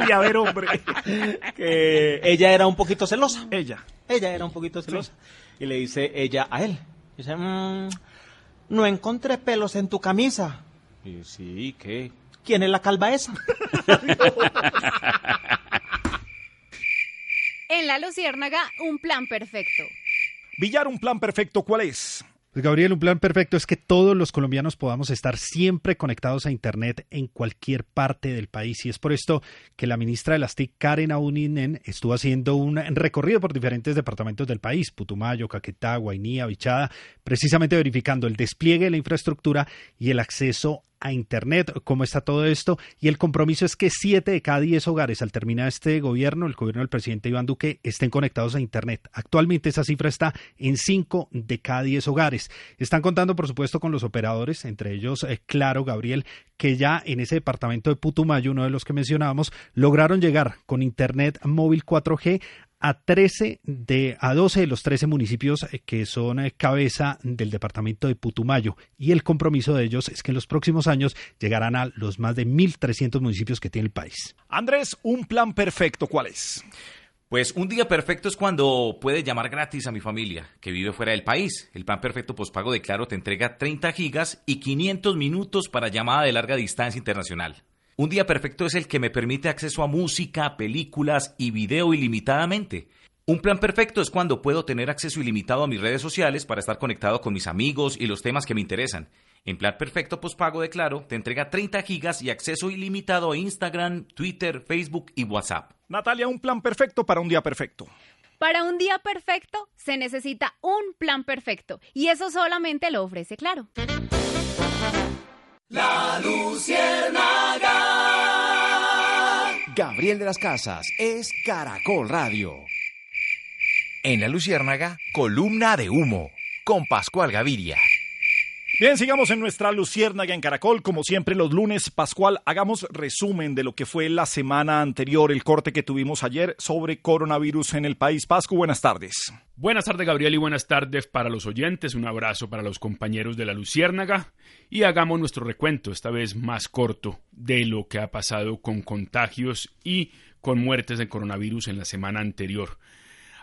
A ver, hombre. que ella era un poquito celosa. Ella. Ella era un poquito celosa. Y le dice ella a él. Dice, "Mm, no encontré pelos en tu camisa. Y sí, ¿qué? ¿Quién es la calva esa? En La Luciérnaga, un plan perfecto. Villar, un plan perfecto, ¿cuál es? Pues Gabriel, un plan perfecto es que todos los colombianos podamos estar siempre conectados a Internet en cualquier parte del país. Y es por esto que la ministra de las TIC, Karen Auninen, estuvo haciendo un recorrido por diferentes departamentos del país, Putumayo, Caquetá, Guainía, Bichada, precisamente verificando el despliegue de la infraestructura y el acceso a Internet, cómo está todo esto. Y el compromiso es que siete de cada diez hogares al terminar este gobierno, el gobierno del presidente Iván Duque, estén conectados a Internet. Actualmente esa cifra está en cinco de cada diez hogares. Están contando, por supuesto, con los operadores, entre ellos, eh, Claro, Gabriel, que ya en ese departamento de Putumayo, uno de los que mencionábamos, lograron llegar con Internet móvil 4G a 13 de a 12 de los 13 municipios eh, que son eh, cabeza del departamento de Putumayo y el compromiso de ellos es que en los próximos años llegarán a los más de 1300 municipios que tiene el país. Andrés, un plan perfecto, ¿cuál es? Pues un día perfecto es cuando puedes llamar gratis a mi familia, que vive fuera del país. El plan perfecto pospago de Claro te entrega 30 gigas y 500 minutos para llamada de larga distancia internacional. Un día perfecto es el que me permite acceso a música, películas y video ilimitadamente. Un plan perfecto es cuando puedo tener acceso ilimitado a mis redes sociales para estar conectado con mis amigos y los temas que me interesan. En plan perfecto pospago de Claro te entrega 30 gigas y acceso ilimitado a Instagram, Twitter, Facebook y WhatsApp. Natalia, un plan perfecto para un día perfecto. Para un día perfecto se necesita un plan perfecto y eso solamente lo ofrece Claro. La Luciérnaga. Gabriel de las Casas es Caracol Radio. En La Luciérnaga, columna de humo, con Pascual Gaviria. Bien, sigamos en nuestra Luciérnaga en Caracol. Como siempre, los lunes, Pascual, hagamos resumen de lo que fue la semana anterior, el corte que tuvimos ayer sobre coronavirus en el país. Pascu, buenas tardes. Buenas tardes, Gabriel, y buenas tardes para los oyentes. Un abrazo para los compañeros de la Luciérnaga. Y hagamos nuestro recuento, esta vez más corto, de lo que ha pasado con contagios y con muertes de coronavirus en la semana anterior.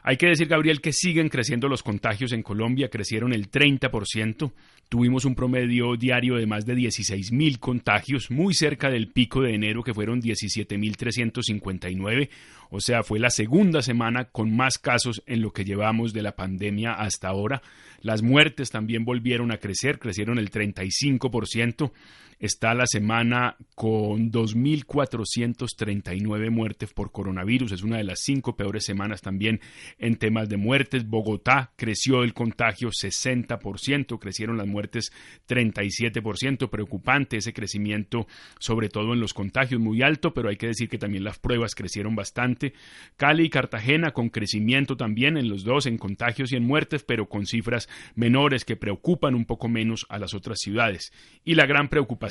Hay que decir, Gabriel, que siguen creciendo los contagios en Colombia, crecieron el 30%. Tuvimos un promedio diario de más de 16.000 contagios, muy cerca del pico de enero que fueron 17.359. O sea, fue la segunda semana con más casos en lo que llevamos de la pandemia hasta ahora. Las muertes también volvieron a crecer, crecieron el 35% está la semana con 2.439 muertes por coronavirus. Es una de las cinco peores semanas también en temas de muertes. Bogotá creció el contagio 60%, crecieron las muertes 37%. Preocupante ese crecimiento, sobre todo en los contagios, muy alto, pero hay que decir que también las pruebas crecieron bastante. Cali y Cartagena con crecimiento también en los dos, en contagios y en muertes, pero con cifras menores que preocupan un poco menos a las otras ciudades. Y la gran preocupación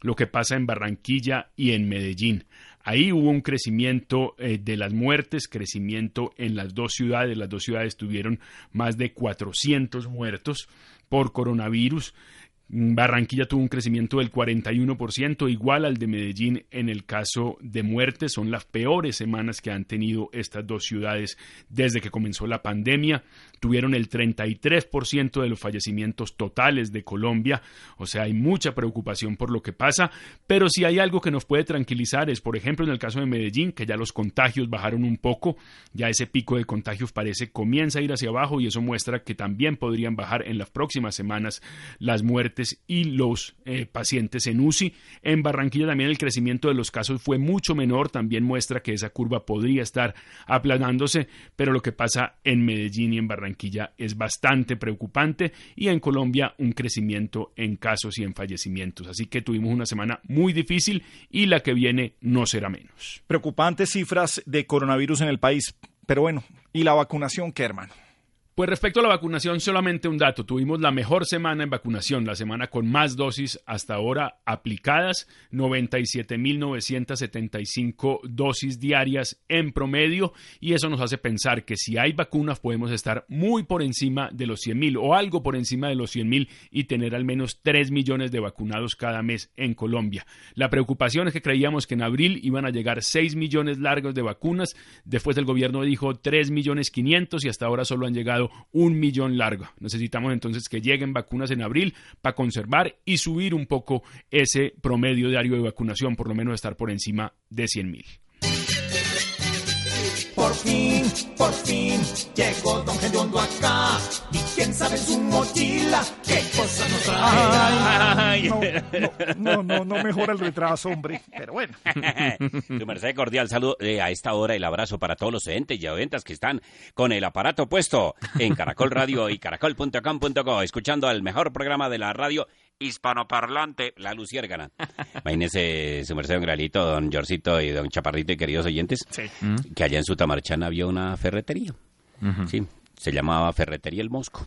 lo que pasa en Barranquilla y en Medellín. Ahí hubo un crecimiento eh, de las muertes, crecimiento en las dos ciudades. Las dos ciudades tuvieron más de 400 muertos por coronavirus. Barranquilla tuvo un crecimiento del 41%, igual al de Medellín en el caso de muertes. Son las peores semanas que han tenido estas dos ciudades desde que comenzó la pandemia. Tuvieron el 33% de los fallecimientos totales de Colombia. O sea, hay mucha preocupación por lo que pasa. Pero si hay algo que nos puede tranquilizar es, por ejemplo, en el caso de Medellín, que ya los contagios bajaron un poco. Ya ese pico de contagios parece comienza a ir hacia abajo y eso muestra que también podrían bajar en las próximas semanas las muertes y los eh, pacientes en UCI. En Barranquilla también el crecimiento de los casos fue mucho menor, también muestra que esa curva podría estar aplanándose, pero lo que pasa en Medellín y en Barranquilla es bastante preocupante y en Colombia un crecimiento en casos y en fallecimientos. Así que tuvimos una semana muy difícil y la que viene no será menos. Preocupantes cifras de coronavirus en el país, pero bueno, ¿y la vacunación qué, hermano? Pues respecto a la vacunación, solamente un dato. Tuvimos la mejor semana en vacunación, la semana con más dosis hasta ahora aplicadas, 97.975 dosis diarias en promedio, y eso nos hace pensar que si hay vacunas podemos estar muy por encima de los 100.000 o algo por encima de los 100.000 y tener al menos 3 millones de vacunados cada mes en Colombia. La preocupación es que creíamos que en abril iban a llegar 6 millones largos de vacunas, después el gobierno dijo 3 millones 500 y hasta ahora solo han llegado un millón largo. Necesitamos entonces que lleguen vacunas en abril para conservar y subir un poco ese promedio diario de vacunación, por lo menos estar por encima de 100 mil. Por fin, por fin, llegó Don Gediondo acá. Y quién sabe su mochila, qué cosa nos trae. no, no, no, no mejora el retraso, hombre. Pero bueno. Tu merced cordial saludo eh, a esta hora el abrazo para todos los oyentes y oyentas que están con el aparato puesto en Caracol Radio y caracol.com.co, escuchando al mejor programa de la radio hispanoparlante, La Luciérgana. Imagínese su merced don Gralito, don Jorcito y don Chaparrito y queridos oyentes, que allá en Sutamarchana había una ferretería. Sí, se llamaba Ferretería El Mosco.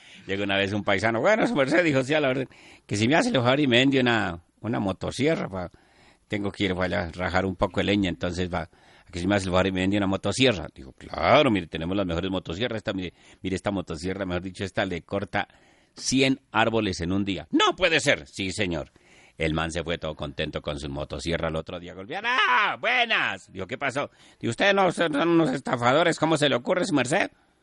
llegó una vez un paisano, bueno, su merced dijo, sí, a la orden, que si me hace el y me vende una, una motosierra, tengo que ir para rajar un poco de leña, entonces va, que si me hace el favor y me vende una motosierra. Digo, claro, mire, tenemos las mejores motosierras. Esta, mire, mire, esta motosierra, mejor dicho, esta le corta 100 árboles en un día. No puede ser. Sí, señor. El man se fue todo contento con su motosierra el otro día. Golpean, ¡ah! ¡Buenas! Digo, ¿qué pasó? Digo, ustedes no son unos estafadores. ¿Cómo se le ocurre, su merced?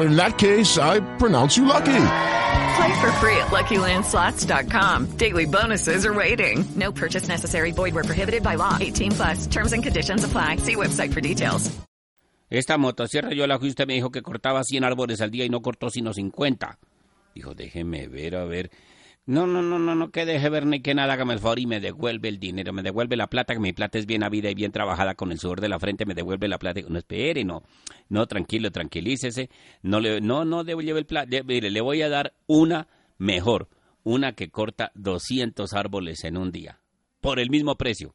in that case, I pronounce you lucky. Play for free at LuckyLandSlots.com. Daily bonuses are waiting. No purchase necessary. Void were prohibited by law. 18 plus. Terms and conditions apply. See website for details. Esta motosierra yo la fui, usted me dijo que cortaba 100 árboles al día y no cortó sino 50. Dijo, déjeme ver, a ver. No, no, no, no, no, que deje ver ni que nada, hágame el favor y me devuelve el dinero, me devuelve la plata, que mi plata es bien habida y bien trabajada con el sudor de la frente, me devuelve la plata. No, espere, no, no, tranquilo, tranquilícese, no, le, no, no devuelve el plata, mire, le voy a dar una mejor, una que corta 200 árboles en un día, por el mismo precio.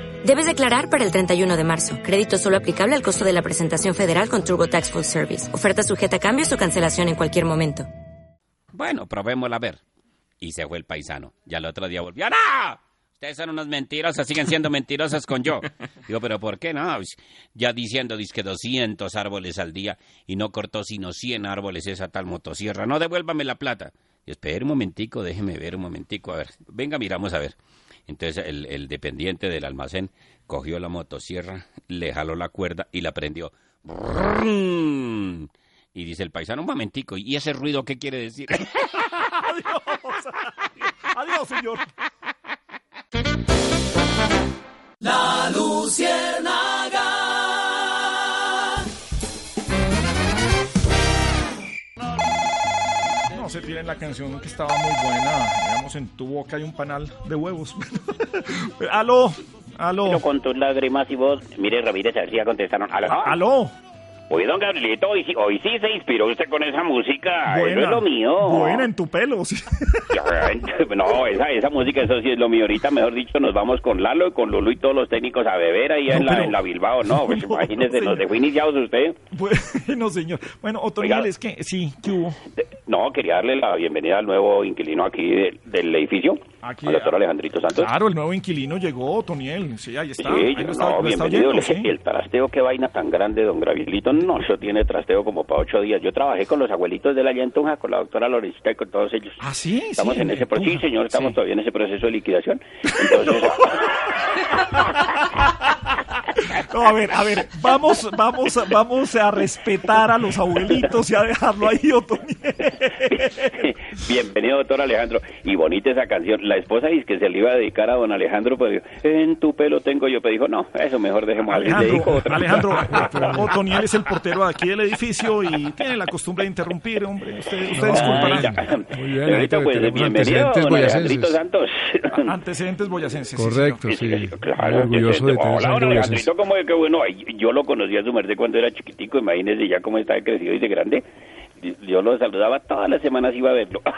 Debes declarar para el 31 de marzo. Crédito solo aplicable al costo de la presentación federal con TurboTax Full Service. Oferta sujeta a cambios o cancelación en cualquier momento. Bueno, probémosla a ver. Y se fue el paisano. Ya el otro día volvió. ¡No! Ustedes son unas mentirosas, siguen siendo mentirosas con yo. Digo, ¿pero por qué no? Pues, ya diciendo, que 200 árboles al día y no cortó sino 100 árboles esa tal motosierra. No, devuélvame la plata. Espera un momentico, déjeme ver un momentico, a ver. Venga, miramos a ver. Entonces el, el dependiente del almacén cogió la motosierra, le jaló la cuerda y la prendió. Y dice el paisano, un momentico, ¿y ese ruido qué quiere decir? adiós, adiós, señor. La Luciérnaga. Se tiren la canción que estaba muy buena. Digamos, en tu boca hay un panal de huevos. aló, aló. Pero con tus lágrimas y voz. Mire, Ramírez, a ver si ya contestaron. Aló. Aló. Oye, don Gabrielito, hoy, sí- hoy sí se inspiró usted con esa música. Eso Buena. es lo mío. Buena en tu pelo. sí. No, esa, esa música, eso sí es lo mío. Ahorita, mejor dicho, nos vamos con Lalo y con Lulu y todos los técnicos a beber ahí en, No, la, pero- en la Bilbao. No, pues imagínese, nos dejó iniciados usted. Bueno, señor. Bueno, Otoniel, es que sí, ¿qué hubo? No, quería darle la bienvenida al nuevo inquilino aquí de- del edificio, Aquí, al doctor Alejandrito Santos. Claro, el nuevo inquilino llegó, Otoniel. Sí, ahí está. Sí, ahí yo- está, no, está bienvenido. oyendo, Le- sí. El trasteo, qué vaina tan grande, don Gravilito. No, eso tiene trasteo como para ocho días. Yo trabajé con los abuelitos de la Llantunja, con la doctora Lorencita y con todos ellos. Ah, sí, Estamos sí, en ese proceso, sí, señor, estamos todavía en ese proceso de liquidación. Entonces, No, a ver, a ver, vamos, vamos, vamos a respetar a los abuelitos y a dejarlo ahí, Otoniel. bienvenido, doctor Alejandro. Y bonita esa canción. La esposa dice que se le iba a dedicar a don Alejandro, pero dijo, en tu pelo tengo yo. Pero dijo, no, eso mejor dejemos dedico Alejandro, otra. Alejandro, Otoniel es el portero de aquí del edificio y tiene la costumbre de interrumpir, hombre. Usted, usted Ay, disculpará. ya. Señorita, pues bienvenido, don Alejandrito Santos. Antecedentes boyacenses. Correcto, sí. Claro, Muy orgulloso de tener Hola, don Alejandrito, como de que bueno, yo lo conocí a su merced cuando era chiquitico, imagínese ya cómo está crecido y de grande. Yo lo saludaba todas las semanas, iba a verlo.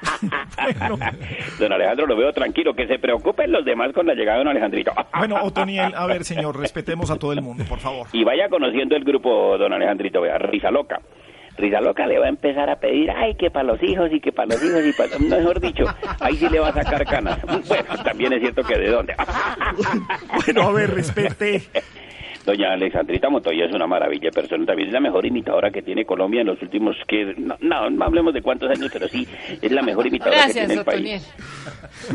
Don Alejandro, lo veo tranquilo, que se preocupen los demás con la llegada de don Alejandrito. Bueno, Otoniel, a ver, señor, respetemos a todo el mundo, por favor. Y vaya conociendo el grupo, don Alejandrito, vea, Risa Loca. Risa Loca le va a empezar a pedir, ay, que para los hijos y que para los hijos y para... Mejor dicho, ahí sí le va a sacar canas. Bueno, también es cierto que de dónde. Bueno, a ver, respete. Doña Alexandrita Montoya es una maravilla de persona, también es la mejor imitadora que tiene Colombia en los últimos, que no, no, no hablemos de cuántos años, pero sí, es la mejor imitadora que tiene el país.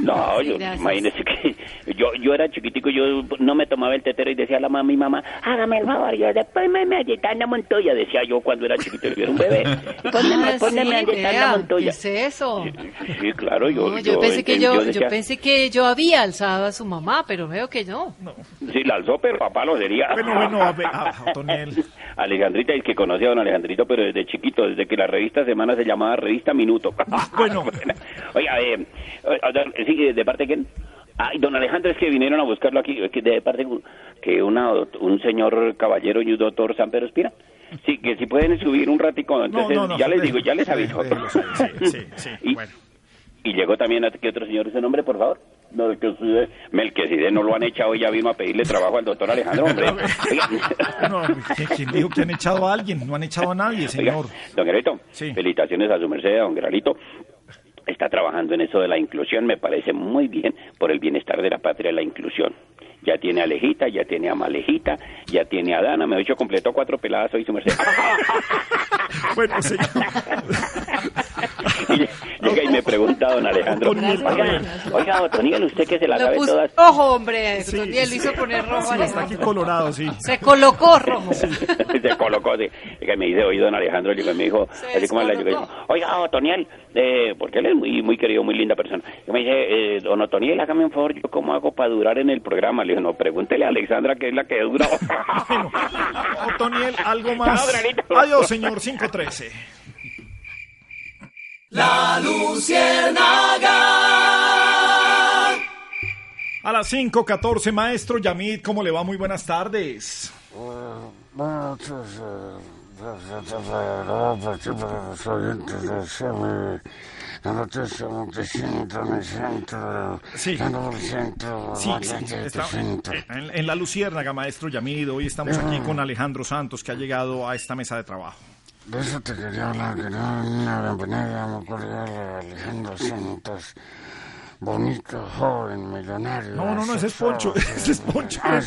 No, yo, imagínese que yo, yo era chiquitico, yo no me tomaba el tetero y decía a la mamá, mi mamá, hágame el favor, yo después me me Ayetana Montoya, decía yo cuando era chiquito, yo era un bebé. Póneme, Ah, póneme sí, Ayetana Montoya. ¿Qué es eso? Sí, claro, yo, No, yo, pensé que yo, yo, decía, pensé que yo había alzado a su mamá, pero veo que no. Sí, la alzó, pero papá lo sería. Bueno, bueno, a a- a Otoniel. Alejandrita es que conocía a don Alejandrito, pero desde chiquito, desde que la revista Semana se llamaba Revista Minuto. Bueno. Oiga, eh, eh, sí, ¿de parte de quién? Ay, don Alejandro, es que vinieron a buscarlo aquí, es que de parte que una, un señor caballero y un doctor San Pedro Espira. Sí, que si pueden subir un ratico, entonces no, no, ya les digo, ya les aviso. sí, sí, sí, bueno. Y llegó también, ¿qué otro señor ese nombre, por favor? Melquisede. Melquisede no lo han echado y ya vino a pedirle trabajo al doctor Alejandro, hombre. No, ¿quién, quién dijo que han echado a alguien? No han echado a nadie, Oiga, señor. don Geralito, felicitaciones a su merced, don Geralito. Está trabajando en eso de la inclusión, me parece muy bien por el bienestar de la patria la inclusión. Ya tiene a Alejita, ya tiene a Malejita, ya tiene a Dana, me ha hecho completó cuatro peladas hoy su merced. Bueno, señor. Y llega y me pregunta don Alejandro, oiga, oiga, Otoniel, usted que se la Lo sabe todas. Ojo, hombre, Toniel lo hizo poner rojo. Sí, está aquí colorado, sí. Se colocó rojo. se colocó. Y que me dice, oye, don Alejandro, y me dijo, así como la digo, oiga, Otoniel, eh, porque él es muy, muy querido, muy linda persona. Y me dice, eh, don Otoniel, hágame un favor, ¿yo cómo hago para durar en el programa? Le digo, no, pregúntele a Alexandra, que es la que dura. Otoniel, algo más. Adiós, señor 513. La Luciérnaga. A las 5:14, maestro Yamid, ¿cómo le va? Muy buenas tardes. Sí. Sí, sí, está- en, en la Luciérnaga, maestro Yamid, hoy estamos aquí con Alejandro Santos, que ha llegado a esta mesa de trabajo. De eso te quería hablar, quería una bienvenida muy cordial a Alejandro Santos. Bonito, joven, millonario. No, no, no, ese es Poncho, ese es Poncho Ah.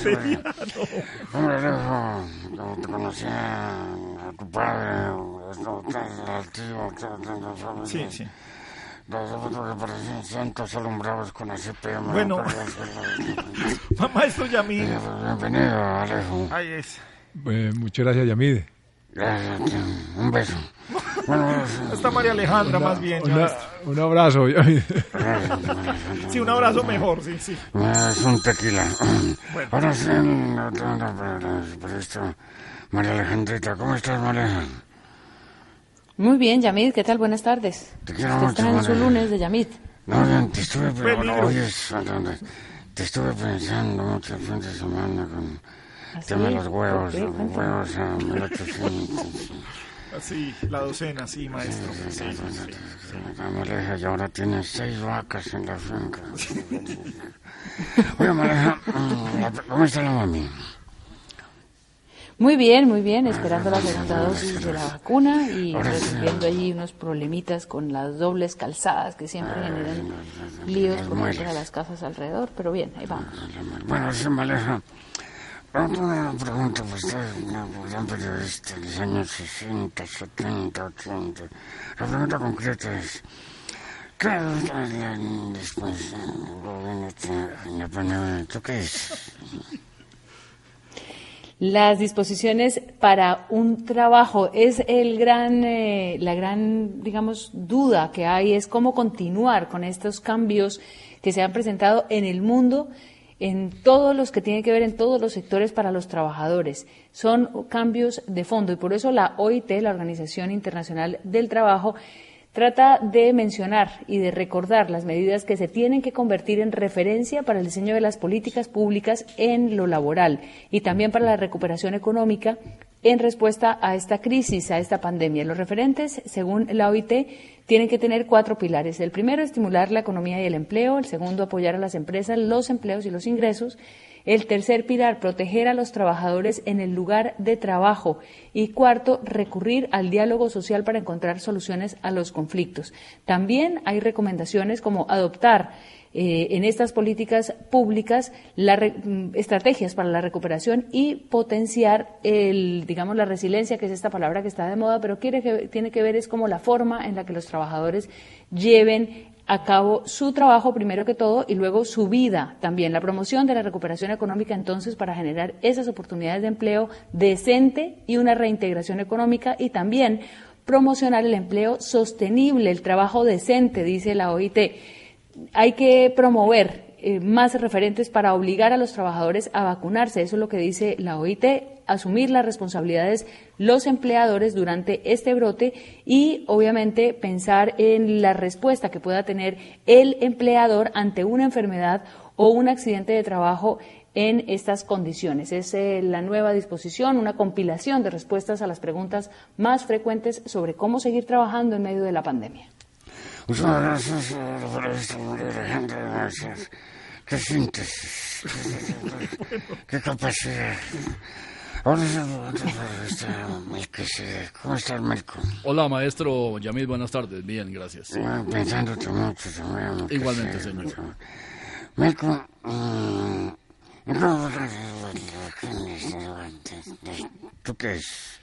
Hombre, Alejo, como te conocía a tu padre, esto, al tío, todo, todo, todo, Sí, sí. Los otros que parecían santos alumbrados con ese PM. Bueno. Maestro Yamid. Bienvenido, Alejo. Ahí es. Eh, muchas gracias, Yamide. Un beso. Está María Alejandra, Una- más bien. una- un abrazo. Sí, un abrazo mejor, sí, sí. Es un tequila. Bueno. Ahora sí, no pero esto. María Alejandrita, ¿cómo estás, María? Muy bien, Yamid, ¿qué tal? Buenas tardes. Te quiero Usted mucho, está en su lunes de Yamid. No, bien, te estuve te estuve pensando mucho el fin de semana con el ¿Ah, los huevos, los huevos a 1800. Así, la docena, sí, maestro. Sí, sí, sí. Maleja y ahora tiene seis vacas en la finca. Oye, Maleja, mm, ¿cómo está la mami? Muy bien, muy bien, esperando la segunda dosis de la vacuna y resolviendo allí unos problemitas con las dobles calzadas que siempre generan líos por todas las casas alrededor, pero bien, ahí vamos. Bueno, sí, Maleja. Una pregunta, pues es una gran periodista de los años 60, 70, 80. La pregunta concreta es, ¿qué harían después en qué dices? Las disposiciones para un trabajo es el gran, eh, la gran, digamos, duda que hay es cómo continuar con estos cambios que se han presentado en el mundo, en todos los que tienen que ver en todos los sectores para los trabajadores. Son cambios de fondo y por eso la OIT, la Organización Internacional del Trabajo, trata de mencionar y de recordar las medidas que se tienen que convertir en referencia para el diseño de las políticas públicas en lo laboral y también para la recuperación económica en respuesta a esta crisis, a esta pandemia. Los referentes, según la OIT, tienen que tener cuatro pilares. El primero, estimular la economía y el empleo. El segundo, apoyar a las empresas, los empleos y los ingresos. El tercer pilar, proteger a los trabajadores en el lugar de trabajo. Y cuarto, recurrir al diálogo social para encontrar soluciones a los conflictos. También hay recomendaciones como adoptar eh, en estas políticas públicas mm, estrategias para la recuperación y potenciar el, digamos, la resiliencia, que es esta palabra que está de moda, pero quiere que, tiene que ver es como la forma en la que los trabajadores lleven a cabo su trabajo primero que todo y luego su vida también, la promoción de la recuperación económica entonces para generar esas oportunidades de empleo decente y una reintegración económica y también promocionar el empleo sostenible, el trabajo decente, dice la OIT hay que promover eh, más referentes para obligar a los trabajadores a vacunarse. Eso es lo que dice la OIT, asumir las responsabilidades los empleadores durante este brote y obviamente pensar en la respuesta que pueda tener el empleador ante una enfermedad o un accidente de trabajo en estas condiciones. Es eh, la nueva disposición, una compilación de respuestas a las preguntas más frecuentes sobre cómo seguir trabajando en medio de la pandemia. ¿Qué sientes? ¿Qué capacidad? ¿Cómo? Hola, maestro Yamil, buenas tardes. Bien, gracias. Pensándote mucho. Igualmente, señor. Médico, ¿tú qué es?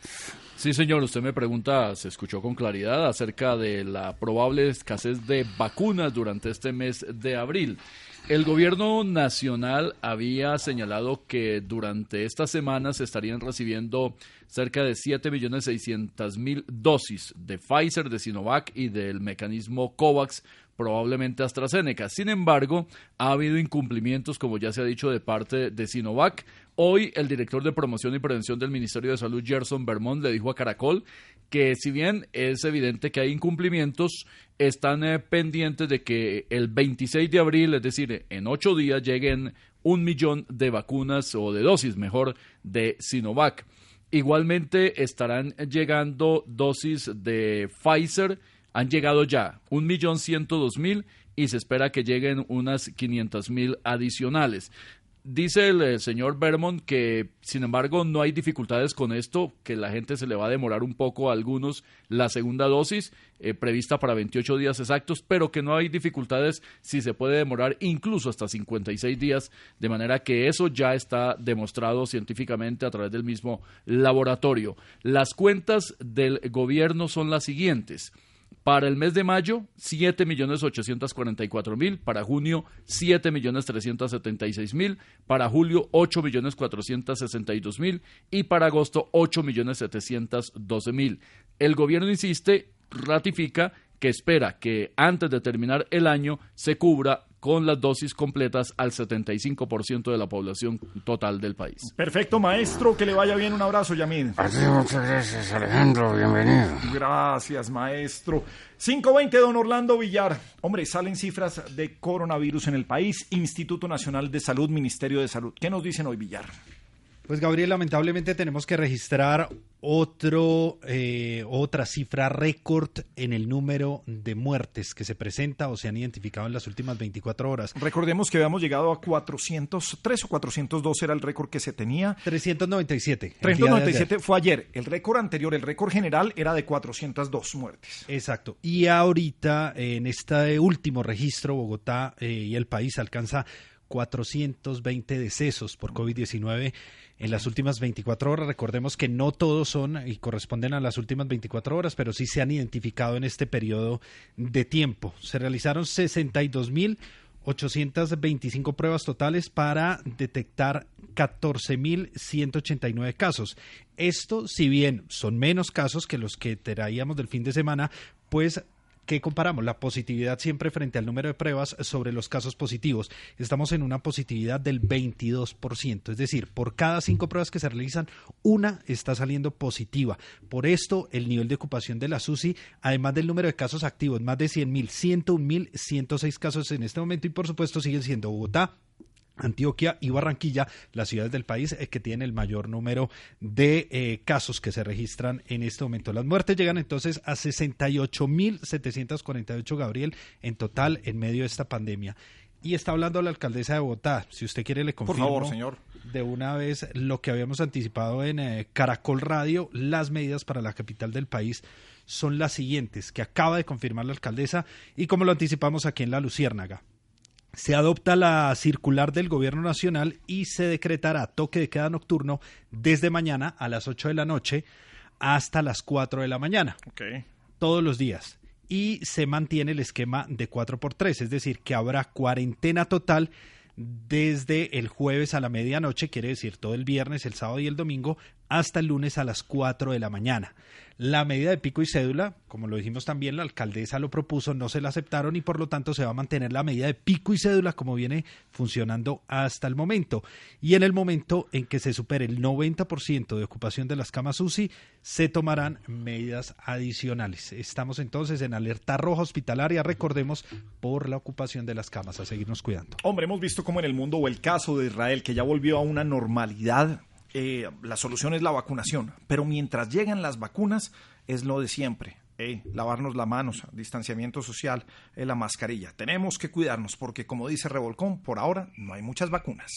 Sí, señor, usted me pregunta, se escuchó con claridad acerca de la probable escasez de vacunas durante este mes de abril. El gobierno nacional había señalado que durante estas semanas se estarían recibiendo cerca de 7.600.000 dosis de Pfizer, de Sinovac y del mecanismo COVAX probablemente AstraZeneca. Sin embargo, ha habido incumplimientos, como ya se ha dicho, de parte de Sinovac. Hoy el director de promoción y prevención del Ministerio de Salud, Gerson Vermont, le dijo a Caracol que si bien es evidente que hay incumplimientos, están eh, pendientes de que el 26 de abril, es decir, en ocho días, lleguen un millón de vacunas o de dosis, mejor, de Sinovac. Igualmente estarán llegando dosis de Pfizer han llegado ya 1.102.000 y se espera que lleguen unas 500.000 adicionales. Dice el, eh, señor Vermont que, sin embargo, no hay dificultades con esto, que la gente se le va a demorar un poco a algunos la segunda dosis, eh, prevista para 28 días exactos, pero que no hay dificultades si se puede demorar incluso hasta 56 días, de manera que eso ya está demostrado científicamente a través del mismo laboratorio. Las cuentas del gobierno son las siguientes. Para el mes de mayo, 7.844.000. Para junio, 7.376.000. Para julio, 8.462.000. Y para agosto, 8.712.000. El gobierno insiste, ratifica que espera que antes de terminar el año se cubra con las dosis completas al 75% de la población total del país. Perfecto, maestro, que le vaya bien. Un abrazo, Yamil. muchas gracias, Alejandro. Bienvenido. Gracias, maestro. 520, don Orlando Villar. Hombre, salen cifras de coronavirus en el país. Instituto Nacional de Salud, Ministerio de Salud. ¿Qué nos dicen hoy, Villar? Pues Gabriel, lamentablemente tenemos que registrar otro, eh, otra cifra récord en el número de muertes que se presenta o se han identificado en las últimas 24 horas. Recordemos que habíamos llegado a 403 o 402 era el récord que se tenía. 397. 397 fue ayer. El récord anterior, el récord general era de 402 muertes. Exacto. Y ahorita, en este último registro, Bogotá eh, y el país alcanza 420 decesos por COVID-19 en las últimas 24 horas. Recordemos que no todos son y corresponden a las últimas 24 horas, pero sí se han identificado en este periodo de tiempo. Se realizaron 62.825 pruebas totales para detectar 14.189 casos. Esto, si bien son menos casos que los que traíamos del fin de semana, pues ¿Qué comparamos? La positividad siempre frente al número de pruebas sobre los casos positivos. Estamos en una positividad del 22%, es decir, por cada cinco pruebas que se realizan, una está saliendo positiva. Por esto, el nivel de ocupación de la SUSI, además del número de casos activos, más de 100.000, 101.000, 106 casos en este momento y por supuesto siguen siendo Bogotá, Antioquia y Barranquilla, las ciudades del país eh, que tienen el mayor número de eh, casos que se registran en este momento. Las muertes llegan entonces a 68.748, Gabriel, en total en medio de esta pandemia. Y está hablando la alcaldesa de Bogotá. Si usted quiere, le confirmo. Por favor, señor. De una vez lo que habíamos anticipado en eh, Caracol Radio, las medidas para la capital del país son las siguientes, que acaba de confirmar la alcaldesa y como lo anticipamos aquí en La Luciérnaga se adopta la circular del Gobierno Nacional y se decretará toque de queda nocturno desde mañana a las 8 de la noche hasta las 4 de la mañana. Todos los días. Y se mantiene el esquema de 4x3, es decir, que habrá cuarentena total desde el jueves a la medianoche, quiere decir todo el viernes, el sábado y el domingo, hasta el lunes a las 4 de la mañana. La medida de pico y cédula, como lo dijimos también, la alcaldesa lo propuso, no se la aceptaron y por lo tanto se va a mantener la medida de pico y cédula como viene funcionando hasta el momento. Y en el momento en que se supere el 90% de ocupación de las camas UCI, se tomarán medidas adicionales. Estamos entonces en alerta roja hospitalaria, recordemos, por la ocupación de las camas, a seguirnos cuidando. Hombre, hemos visto como en el mundo o el caso de Israel, que ya volvió a una normalidad eh, la solución es la vacunación, pero mientras llegan las vacunas es lo de siempre. Eh, lavarnos las manos, distanciamiento social, eh, la mascarilla. Tenemos que cuidarnos porque, como dice Revolcón, por ahora no hay muchas vacunas.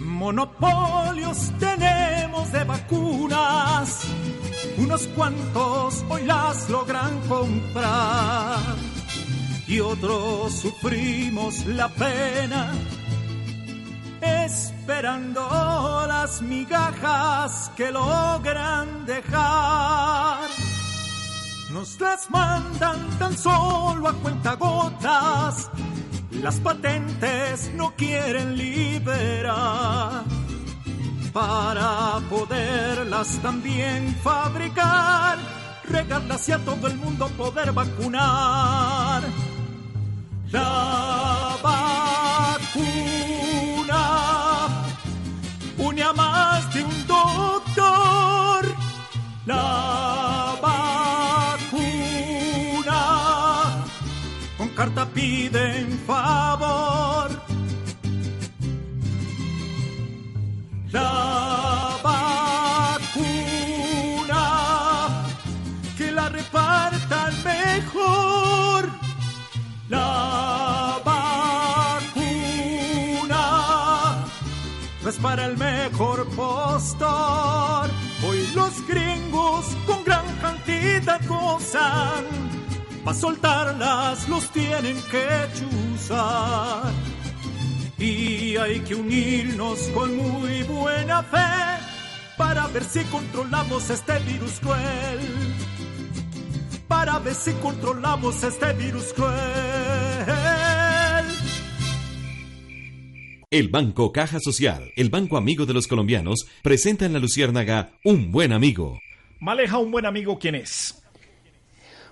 Monopolios tenemos de vacunas unos cuantos hoy las logran comprar y otros sufrimos la pena esperando las migajas que logran dejar. Nos las mandan tan solo a cuentagotas, las patentes no quieren liberar para poderlas también fabricar, regarlas a todo el mundo poder vacunar. La vacuna une a más de un doctor. La vacuna con carta piden favor la vacuna, que la repartan mejor. La vacuna no es para el mejor postor. Hoy los gringos con gran cantidad gozan. Para soltarlas los tienen que chuzar y hay que unirnos con muy buena fe para ver si controlamos este virus cruel. Para ver si controlamos este virus cruel. El Banco Caja Social, el banco amigo de los colombianos, presenta en la Luciérnaga un buen amigo. Maleja, un buen amigo, ¿quién es?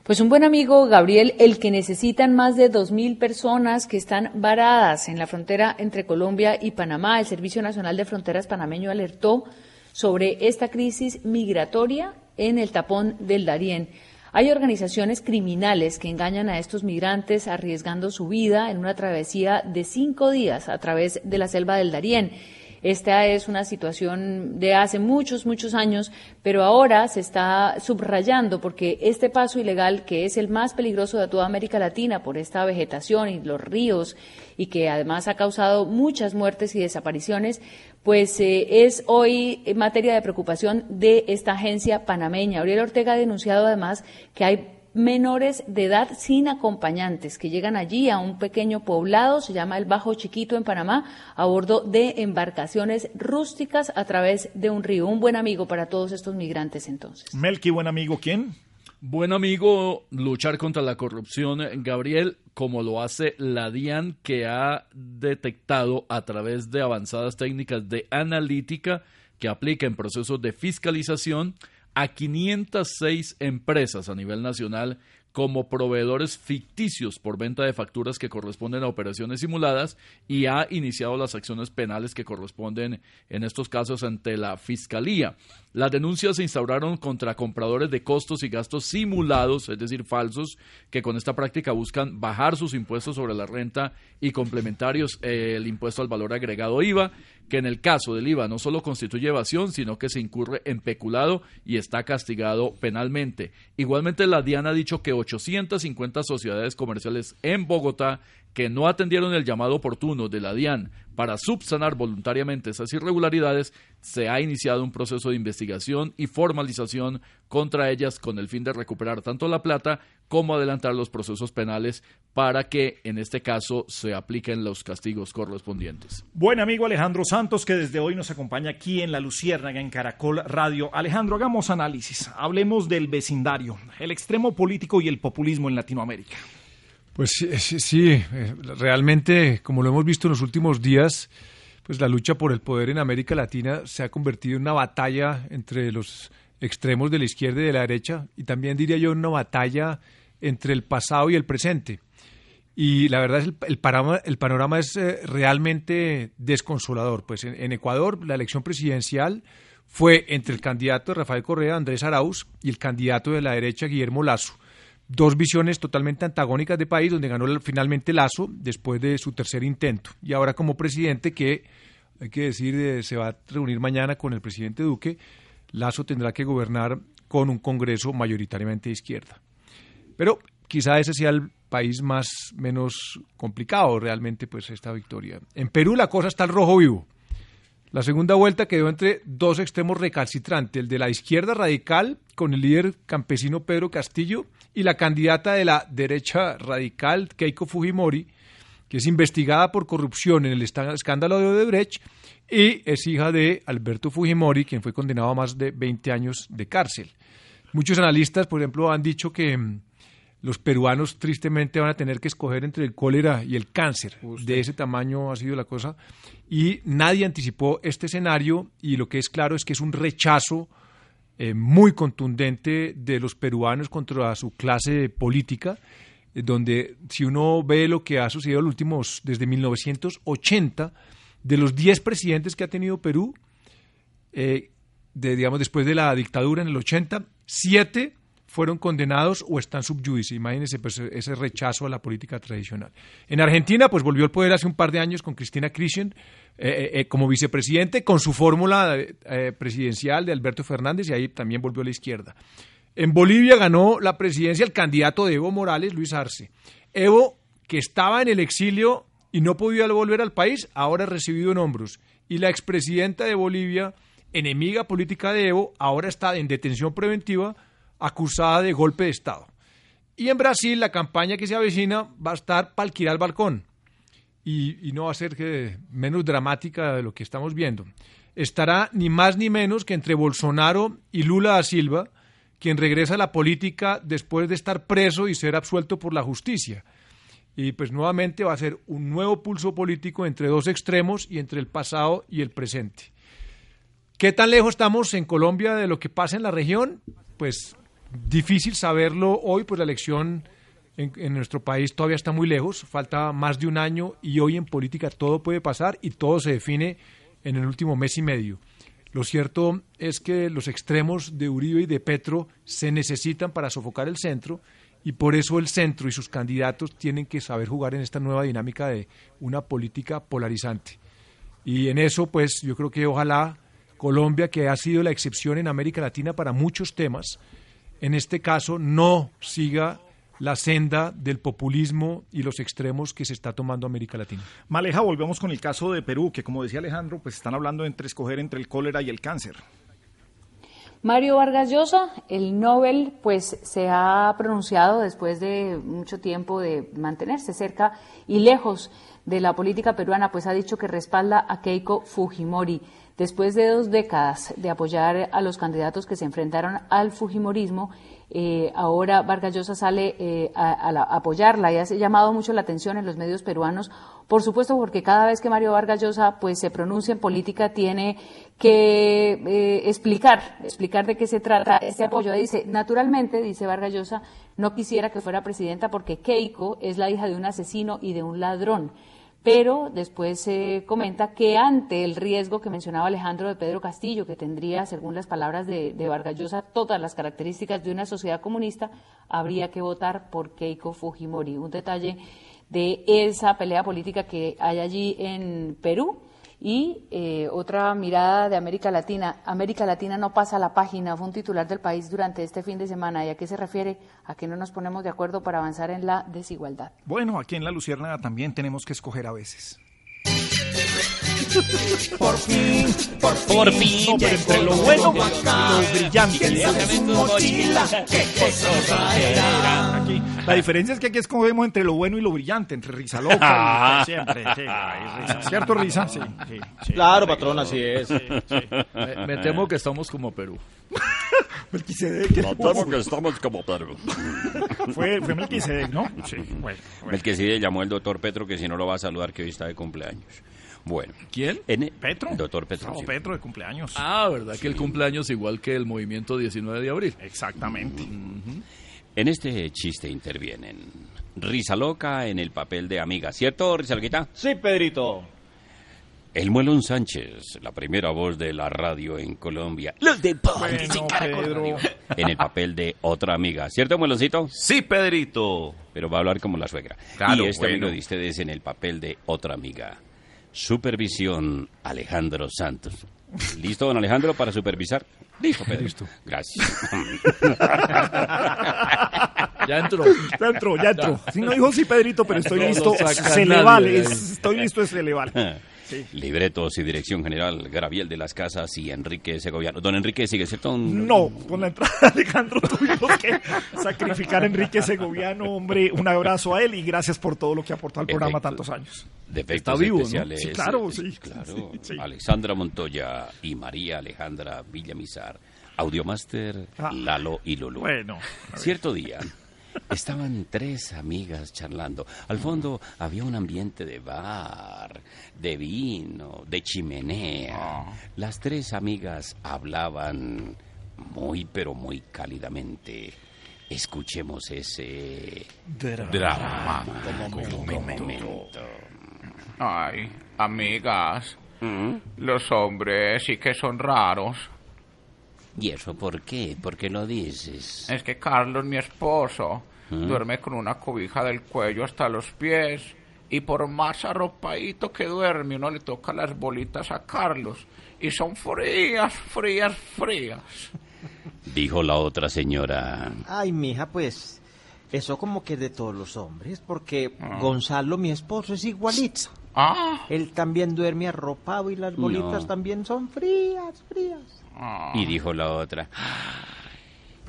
Pues un buen amigo, Gabriel, el que necesitan más de 2.000 personas que están varadas en la frontera entre Colombia y Panamá. El Servicio Nacional de Fronteras panameño alertó sobre esta crisis migratoria en el tapón del Darién. Hay organizaciones criminales que engañan a estos migrantes arriesgando su vida en una travesía de cinco días a través de la selva del Darién. Esta es una situación de hace muchos, muchos años, pero ahora se está subrayando porque este paso ilegal, que es el más peligroso de toda América Latina por esta vegetación y los ríos y que además ha causado muchas muertes y desapariciones, pues eh, es hoy materia de preocupación de esta agencia panameña. Auriel Ortega ha denunciado además que hay menores de edad sin acompañantes que llegan allí a un pequeño poblado, se llama el Bajo Chiquito en Panamá, a bordo de embarcaciones rústicas a través de un río. Un buen amigo para todos estos migrantes entonces. Melqui, buen amigo, ¿quién? Buen amigo, luchar contra la corrupción, Gabriel, como lo hace la DIAN, que ha detectado a través de avanzadas técnicas de analítica que aplica en procesos de fiscalización a 506 empresas a nivel nacional como proveedores ficticios por venta de facturas que corresponden a operaciones simuladas y ha iniciado las acciones penales que corresponden en estos casos ante la Fiscalía. Las denuncias se instauraron contra compradores de costos y gastos simulados, es decir, falsos, que con esta práctica buscan bajar sus impuestos sobre la renta y complementarios eh, el impuesto al valor agregado IVA, que en el caso del IVA no solo constituye evasión, sino que se incurre en peculado y está castigado penalmente. Igualmente, la DIAN ha dicho que 850 sociedades comerciales en Bogotá que no atendieron el llamado oportuno de la DIAN para subsanar voluntariamente esas irregularidades, se ha iniciado un proceso de investigación y formalización contra ellas con el fin de recuperar tanto la plata como adelantar los procesos penales para que en este caso se apliquen los castigos correspondientes. Buen amigo Alejandro Santos que desde hoy nos acompaña aquí en La Luciérnaga en Caracol Radio. Alejandro, hagamos análisis. Hablemos del vecindario, el extremo político y el populismo en Latinoamérica. Pues sí, eh, realmente, como lo hemos visto en los últimos días, pues la lucha por el poder en América Latina se ha convertido en una batalla entre los extremos de la izquierda y de la derecha, y también diría yo una batalla entre el pasado y el presente. Y la verdad es el, el, panorama, el panorama, es eh, realmente desconsolador. Pues en, en, Ecuador la elección presidencial fue entre el candidato de Rafael Correa, Andrés Arauz, y el candidato de la derecha, Guillermo Lazo dos visiones totalmente antagónicas de país, donde ganó finalmente Lazo después de su tercer intento. Y ahora como presidente, que hay que decir, eh, se va a reunir mañana con el presidente Duque, Lazo tendrá que gobernar con un Congreso mayoritariamente de izquierda. Pero quizá ese sea el país más menos complicado realmente, pues esta victoria. En Perú la cosa está al rojo vivo. La segunda vuelta quedó entre dos extremos recalcitrantes, el de la izquierda radical con el líder campesino Pedro Castillo y la candidata de la derecha radical Keiko Fujimori, que es investigada por corrupción en el escándalo de Odebrecht y es hija de Alberto Fujimori, quien fue condenado a más de 20 años de cárcel. Muchos analistas, por ejemplo, han dicho que mm, los peruanos tristemente van a tener que escoger entre el cólera y el cáncer. De ese tamaño ha sido la cosa. Y nadie anticipó este escenario y lo que es claro es que es un rechazo eh, muy contundente de los peruanos contra su clase política, eh, donde si uno ve lo que ha sucedido los últimos, desde 1980, de los 10 presidentes que ha tenido Perú, eh, digamos, después de la dictadura en el 80, 7 fueron condenados o están subyudice. Imagínense pues, ese rechazo a la política tradicional. En Argentina, pues volvió al poder hace un par de años con Cristina Kirchner eh, eh, como vicepresidente, con su fórmula eh, presidencial de Alberto Fernández, y ahí también volvió a la izquierda. En Bolivia ganó la presidencia el candidato de Evo Morales, Luis Arce. Evo, que estaba en el exilio y no podía volver al país, ahora recibido en hombros. Y la expresidenta de Bolivia, enemiga política de Evo, ahora está en detención preventiva acusada de golpe de Estado. Y en Brasil la campaña que se avecina va a estar para alquilar el balcón y, no va a ser menos dramática de lo que estamos viendo. Estará ni más ni menos que entre Bolsonaro y Lula da Silva, quien regresa a la política después de estar preso y ser absuelto por la justicia. Y pues nuevamente va a ser un nuevo pulso político entre dos extremos y entre el pasado y el presente. ¿Qué tan lejos estamos en Colombia de lo que pasa en la región? Pues Difícil saberlo hoy, pues la elección en, nuestro país todavía está muy lejos, falta más de un año y hoy en política todo puede pasar y todo se define en el último mes y medio. Lo cierto es que los extremos de Uribe y de Petro se necesitan para sofocar el centro y por eso el centro y sus candidatos tienen que saber jugar en esta nueva dinámica de una política polarizante. Y en eso, pues yo creo que ojalá Colombia, que ha sido la excepción en América Latina para muchos temas, en este caso no siga la senda del populismo y los extremos que se está tomando América Latina. Maleja, volvemos con el caso de Perú, que como decía Alejandro, pues están hablando entre escoger entre el cólera y el cáncer. Mario Vargas Llosa, el Nobel, pues se ha pronunciado después de mucho tiempo de mantenerse cerca y lejos de la política peruana, pues ha dicho que respalda a Keiko Fujimori. Después de dos décadas de apoyar a los candidatos que se enfrentaron al Fujimorismo, Eh, ahora Vargas Llosa sale eh, a, apoyarla. Y ha llamado mucho la atención en los medios peruanos, por supuesto porque cada vez que Mario Vargas Llosa pues, se pronuncia en política tiene que eh, explicar, explicar de qué se trata este apoyo. Dice, naturalmente, dice Vargas Llosa, no quisiera que fuera presidenta porque Keiko es la hija de un asesino y de un ladrón pero después se comenta que ante el riesgo que mencionaba Alejandro de Pedro Castillo, que tendría, según las palabras de, de Vargas Llosa, todas las características de una sociedad comunista, habría que votar por Keiko Fujimori. Un detalle de esa pelea política que hay allí en Perú y eh, otra mirada de América Latina. América Latina no pasa la página, fue un titular del país durante este fin de semana. ¿Y a qué se refiere? A que no nos ponemos de acuerdo para avanzar en la desigualdad. Bueno, aquí en La Lucierna también tenemos que escoger a veces. Por fin, por fin, por fin entre lo bueno y lo brillante. Aquí, la diferencia es que aquí escogemos entre lo bueno y lo brillante, entre risa loca y siempre. Sí, risa. ¿Cierto, risa? Sí, sí, Claro, patrón, así es. Me, me, temo que estamos como Perú. Melquisedec. Me temo que estamos como Perú. fue, fue Melquisedec, ¿no? Sí. Bueno, bueno. Melquisedec llamó el doctor Petro que si no lo va a saludar que hoy está de cumpleaños. Bueno. ¿Quién? En, ¿Petro? Doctor Petro. No, sí. Petro de cumpleaños. Ah, ¿verdad? Sí. Que el cumpleaños igual que el movimiento 19 de abril. Exactamente. Uh -huh. En este chiste intervienen Risa Loca en el papel de amiga, ¿cierto, Risa Loquita? Sí, Pedrito. El Muelón Sánchez, la primera voz de la radio en Colombia. Los deportes bueno, Pedro. En el papel de otra amiga, ¿cierto, Mueloncito? Sí, Pedrito. Pero va a hablar como la suegra. Claro, y este bueno. amigo de ustedes en el papel de otra amiga. Supervisión Alejandro Santos. ¿Listo, don Alejandro, para supervisar? Listo, Pedro. Listo. Gracias. ya entró. Ya entró, ya entró. Si no dijo sí, Pedrito, pero estoy listo. Se le vale. Es, estoy listo, se le vale. Sí. Libretos y dirección general, Graviel de las Casas y Enrique Segoviano. Don Enrique sigue, ¿cierto? No, con la entrada de Alejandro tuvimos que sacrificar a Enrique Segoviano, hombre. Un abrazo a él y gracias por todo lo que aportó al programa tantos años. Defectos Está vivo, ¿no? especiales. Sí, claro, sí. Claro. Sí. Alexandra Montoya y María Alejandra Villamizar. Audiomaster, Ah. Lalo y Lulu. Bueno, Cierto día, estaban tres amigas charlando. Al fondo había un ambiente de bar, de vino, de chimenea. Ah. Las tres amigas hablaban muy, pero muy cálidamente. Escuchemos ese Drama. momento. Ay, amigas, ¿Mm? los hombres sí que son raros. ¿Y eso por qué? ¿Por qué lo dices? Es que Carlos, mi esposo, ¿Mm? duerme con una cobija del cuello hasta los pies. Y por más arropadito que duerme, uno le toca las bolitas a Carlos. Y son frías, frías, frías. Dijo la otra señora. Ay, mija, pues eso como que de todos los hombres, porque Ah. Gonzalo, mi esposo, es igualito. Ah, Él también duerme arropado y las bolitas No. también son frías, frías. Y dijo la otra.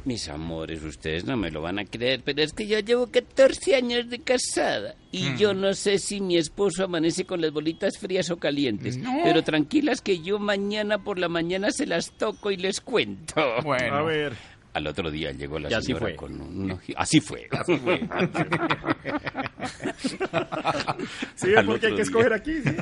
Mis amores, ustedes no me lo van a creer, pero es que yo llevo 14 años de casada y Mm. yo no sé si mi esposo amanece con las bolitas frías o calientes. No. Pero tranquilas que yo mañana por la mañana se las toco y les cuento. Bueno. a ver. Al otro día llegó la Y así señora fue. con Así fue. Así fue. Sí, Al porque hay que escoger aquí. sí,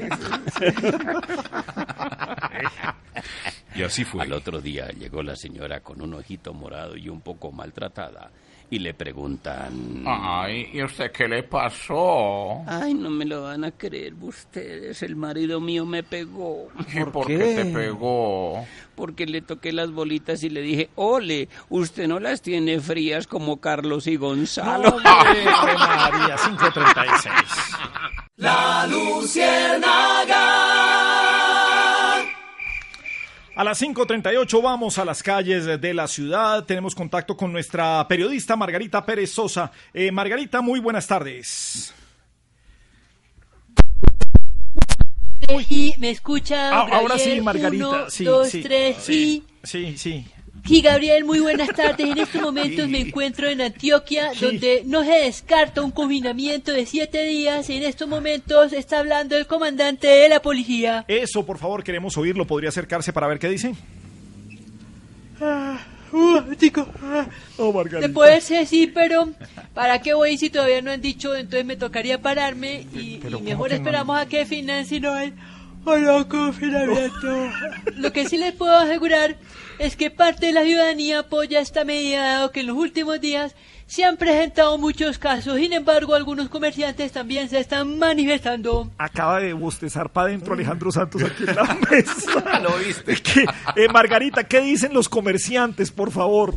Y así fue. Al otro día llegó la señora con un ojito morado y un poco maltratada y le preguntan... Ay, ¿y usted qué le pasó? Ay, no me lo van a creer ustedes. El marido mío me pegó. ¿Y por qué te pegó? Porque le toqué las bolitas y le dije, ole, usted no las tiene frías como Carlos y Gonzalo. ¡Hombre, Ave María, 536. La Luciérnaga. A las 5.38 vamos a las calles de la ciudad. Tenemos contacto con nuestra periodista Margarita Pérez Sosa. Eh, Margarita, muy buenas tardes. Y me escucha. Ah, ahora sí, Margarita. Uno, sí, dos, sí, tres, sí, sí, sí. Sí, Gabriel, muy buenas tardes. En estos momentos me encuentro en Antioquia, donde no se descarta un confinamiento de siete días. En estos momentos está hablando el comandante de la policía. Eso, por favor, queremos oírlo. ¿Podría acercarse para ver qué dice? Ah, Uh, chico. Oh, Margarita. Te puede ser, sí, pero ¿para qué voy si todavía no han dicho? Entonces me tocaría pararme y, y ¿cómo mejor que no? esperamos a que financien no hay o confinamiento. Lo que sí les puedo asegurar es que parte de la ciudadanía apoya esta medida dado que en los últimos días se han presentado muchos casos. Sin embargo, algunos comerciantes también se están manifestando. Acaba de bostezar para adentro Alejandro Santos aquí en la mesa. Lo viste. ¿Qué? Eh, Margarita, ¿qué dicen los comerciantes, por favor?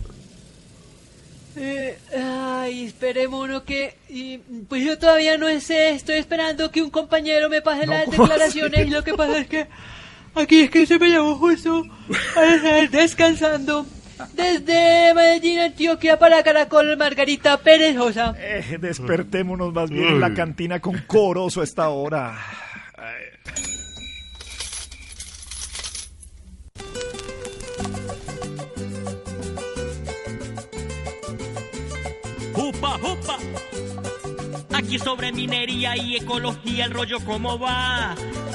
Eh, ay, esperemos uno que... y, pues yo todavía no sé, estoy esperando que un compañero me pase No, las ¿cómo declaraciones así? y lo que pasa es que aquí es que se me llamó justo a estar descansando desde Medellín, Antioquia para Caracol, Margarita Perezosa. Eh, despertémonos más bien en la cantina con corozo a esta hora. Ay. Jupa, jupa. Aquí sobre minería y ecología el rollo cómo va.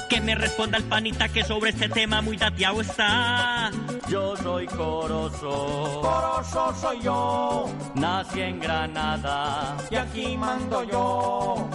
Que me responda el panita que sobre este tema muy dateado está. Yo soy Corozo. Corozo soy yo, Nací en Granada. y aquí mando yo.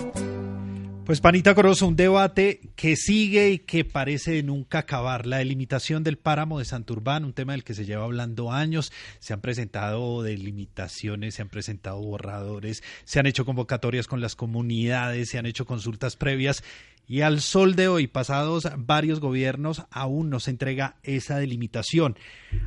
Pues Panita Corozo, un debate que sigue y que parece nunca acabar. La delimitación del páramo de Santurbán, un tema del que se lleva hablando años. Se han presentado delimitaciones, se han presentado borradores, se han hecho convocatorias con las comunidades, se han hecho consultas previas. Y al sol de hoy, pasados varios gobiernos, aún no se entrega esa delimitación.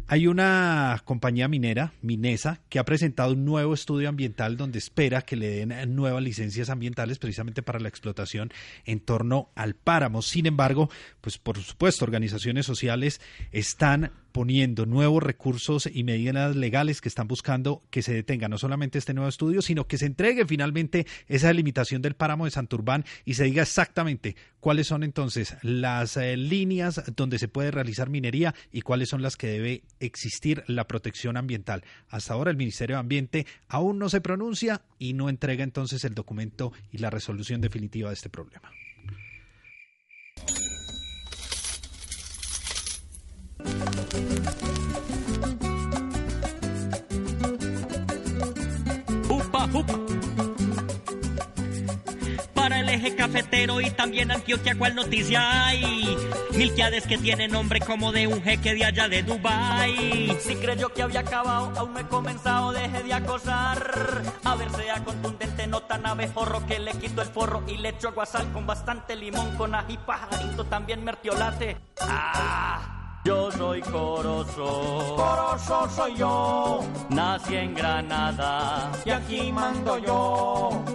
Hay una compañía minera, Minesa, que ha presentado un nuevo estudio ambiental donde espera que le den nuevas licencias ambientales precisamente para la explotación en torno al páramo. Sin embargo, pues por supuesto, organizaciones sociales están poniendo nuevos recursos y medidas legales que están buscando que se detenga no solamente este nuevo estudio, sino que se entregue finalmente esa delimitación del páramo de Santurbán y se diga exactamente cuáles son entonces las eh, líneas donde se puede realizar minería y cuáles son las que debe existir la protección ambiental. Hasta ahora el Ministerio de Ambiente aún no se pronuncia y no entrega entonces el documento y la resolución definitiva de este problema. Para el eje cafetero y también Antioquia, ¿cuál noticia hay? Milquiades que tiene nombre como de un jeque de allá de Dubai. Si creyó que había acabado, aún no he comenzado, deje de acosar. A ver, sea contundente, no tan abejorro que le quito el forro y le echo aguasal con bastante limón, con ají pajarito, también mertiolate. ¡Ah! Yo soy Corozo. Corozo soy yo, Nací en Granada. y aquí mando yo.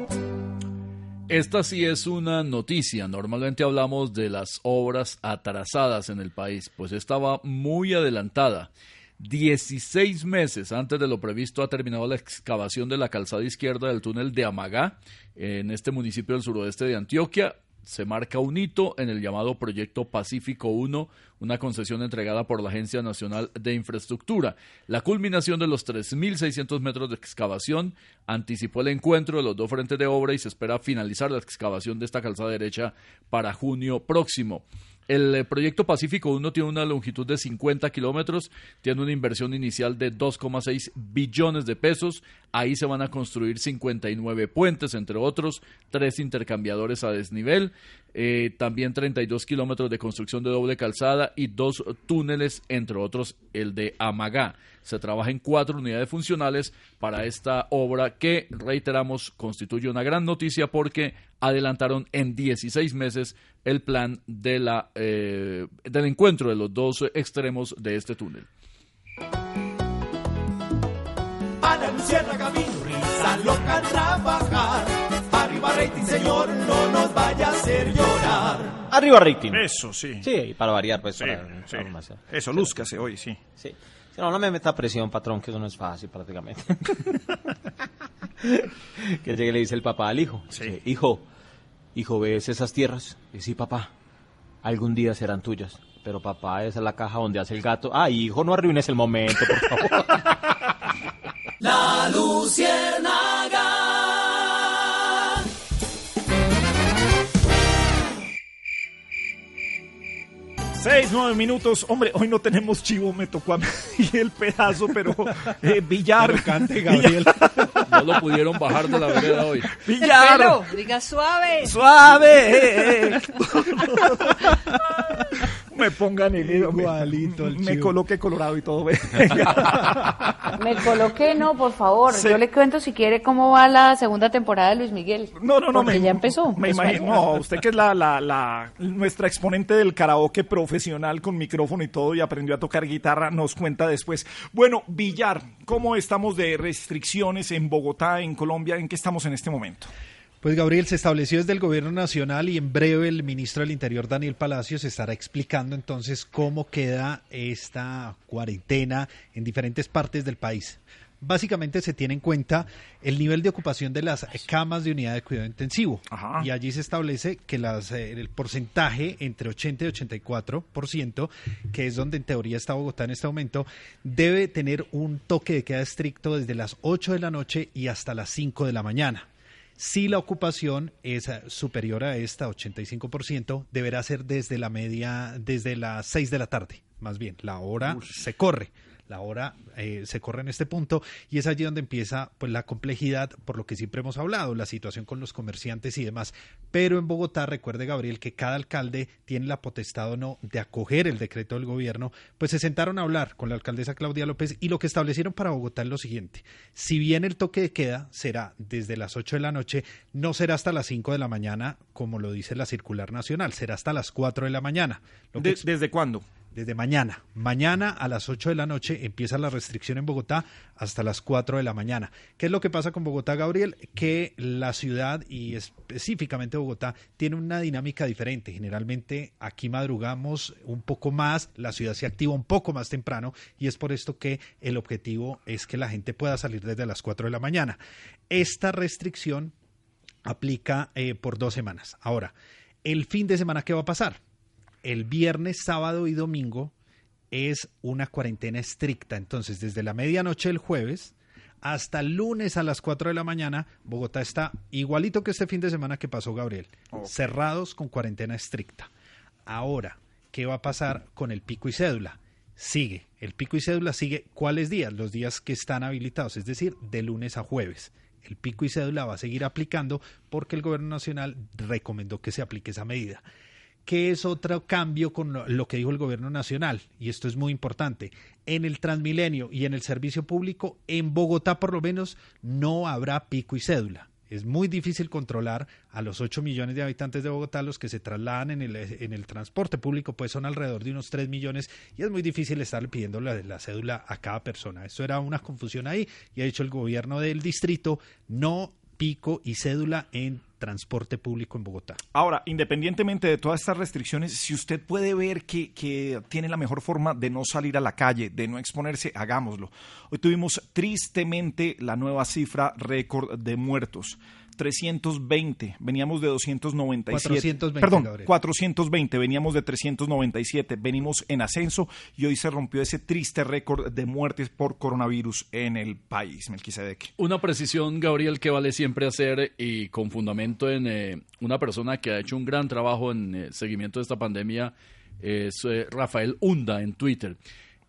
Esta sí es una noticia. Normalmente hablamos de las obras atrasadas en el país, pues esta va muy adelantada. 16 meses antes de lo previsto ha terminado la excavación de la calzada izquierda del túnel de Amagá, en este municipio del suroeste de Antioquia. Se marca un hito en el llamado Proyecto Pacífico 1, una concesión entregada por la Agencia Nacional de Infraestructura. La culminación de los 3.600 metros de excavación anticipó el encuentro de los dos frentes de obra y se espera finalizar la excavación de esta calzada derecha para junio próximo. El eh, proyecto Pacífico 1 tiene una longitud de 50 kilómetros, tiene una inversión inicial de 2,6 billones de pesos. Ahí se van a construir 59 puentes, entre otros, tres intercambiadores a desnivel, eh, también 32 kilómetros de construcción de doble calzada y dos túneles, entre otros, el de Amagá. Se trabaja en cuatro unidades funcionales para esta obra que, reiteramos, constituye una gran noticia porque adelantaron en 16 meses el plan de la, eh, del encuentro de los dos extremos de este túnel. Ana Luciérnaga vino, risa loca trabajar. Arriba rating, señor, no nos vaya a hacer llorar. Arriba rating. Eso, sí. Sí, para variar, pues. Sí, para- sí. para más- Eso, lúzcase hoy, sí. Sí. No, no me meta presión, patrón, que eso no es fácil prácticamente. que llegue y le dice el papá al hijo. Dice, hijo, hijo, ¿ves esas tierras? Y sí, papá, algún día serán tuyas. Pero papá, esa es la caja donde hace el gato. Ay, hijo, no arruines el momento, por favor. La Luciérnaga. Seis, nueve minutos. Hombre, hoy no tenemos chivo, me tocó a mí el pedazo, pero eh, Villar. Pero cante, Gabriel. No lo pudieron bajar de la vereda hoy. Villar. Pero, diga suave. Suave. me pongan el Igualito el Me chivo. coloqué colorado y todo. ve. Me coloqué, no, por favor. Sí. Yo le cuento si quiere cómo va la segunda temporada de Luis Miguel. No, no, no. Porque ya empezó. Me imagino. No, usted que es la, la, la, nuestra exponente del karaoke profesional con micrófono y todo y aprendió a tocar guitarra, nos cuenta después. Bueno, Villar, ¿cómo estamos de restricciones en Bogotá, en Colombia? ¿En qué estamos en este momento? Pues Gabriel, se estableció desde el gobierno nacional y en breve el ministro del Interior, Daniel Palacios, estará explicando entonces cómo queda esta cuarentena en diferentes partes del país. Básicamente se tiene en cuenta el nivel de ocupación de las camas de unidad de cuidado intensivo. Y allí se establece que las, eh, el porcentaje entre 80 y 84%, que es donde en teoría está Bogotá en este momento, debe tener un toque de queda estricto desde las 8 de la noche y hasta las 5 de la mañana. Si la ocupación es eh, superior a esta 85%, deberá ser desde la media, desde las 6 de la tarde, más bien. La hora se corre. La hora eh, se corre en este punto y es allí donde empieza pues la complejidad por lo que siempre hemos hablado, la situación con los comerciantes y demás. Pero en Bogotá, recuerde Gabriel, que cada alcalde tiene la potestad o no de acoger el decreto del gobierno, pues se sentaron a hablar con la alcaldesa Claudia López y lo que establecieron para Bogotá es lo siguiente. Si bien el toque de queda será desde las 8 de la noche, no será hasta las 5 de la mañana, como lo dice la circular nacional, será hasta las 4 de la mañana. Lo que De- ¿Desde cuándo? Desde mañana. Mañana a las 8 de la noche empieza la restricción en Bogotá hasta las 4 de la mañana. ¿Qué es lo que pasa con Bogotá, Gabriel? Que la ciudad y específicamente Bogotá tiene una dinámica diferente. Generalmente aquí madrugamos un poco más, la ciudad se activa un poco más temprano y es por esto que el objetivo es que la gente pueda salir desde las 4 de la mañana. Esta restricción aplica eh, por dos semanas. Ahora, el fin de semana, ¿qué va a pasar? El viernes, sábado y domingo es una cuarentena estricta. Entonces, desde la medianoche del jueves hasta el lunes a las 4 de la mañana, Bogotá está igualito que este fin de semana que pasó Gabriel, cerrados con cuarentena estricta. Ahora, ¿qué va a pasar con el pico y cédula? Sigue, el pico y cédula sigue cuáles días, los días que están habilitados, es decir, de lunes a jueves. El pico y cédula va a seguir aplicando porque el gobierno nacional recomendó que se aplique esa medida. ¿Qué es otro cambio con lo- que dijo el gobierno nacional? Y esto es muy importante. En el Transmilenio y en el servicio público, en Bogotá por lo menos, no habrá pico y cédula. Es muy difícil controlar a los 8 millones de habitantes de Bogotá, los que se trasladan en el, en el transporte público, pues son alrededor de unos 3 millones y es muy difícil estarle pidiendo la, la cédula a cada persona. Esto era una confusión ahí y ha dicho el gobierno del distrito, no pico y cédula en transporte público en Bogotá. Ahora, independientemente de todas estas restricciones, si usted puede ver que, que tiene la mejor forma de no salir a la calle, de no exponerse, hagámoslo. Hoy tuvimos tristemente la nueva cifra récord de muertos. 320, veníamos de 297. 420, Perdón, Gabriel. 420, veníamos de 397, venimos en ascenso y hoy se rompió ese triste récord de muertes por coronavirus en el país, Melquisedec. Una precisión, Gabriel, que vale siempre hacer y con fundamento en eh, una persona que ha hecho un gran trabajo en eh, seguimiento de esta pandemia es eh, Rafael Hunda en Twitter.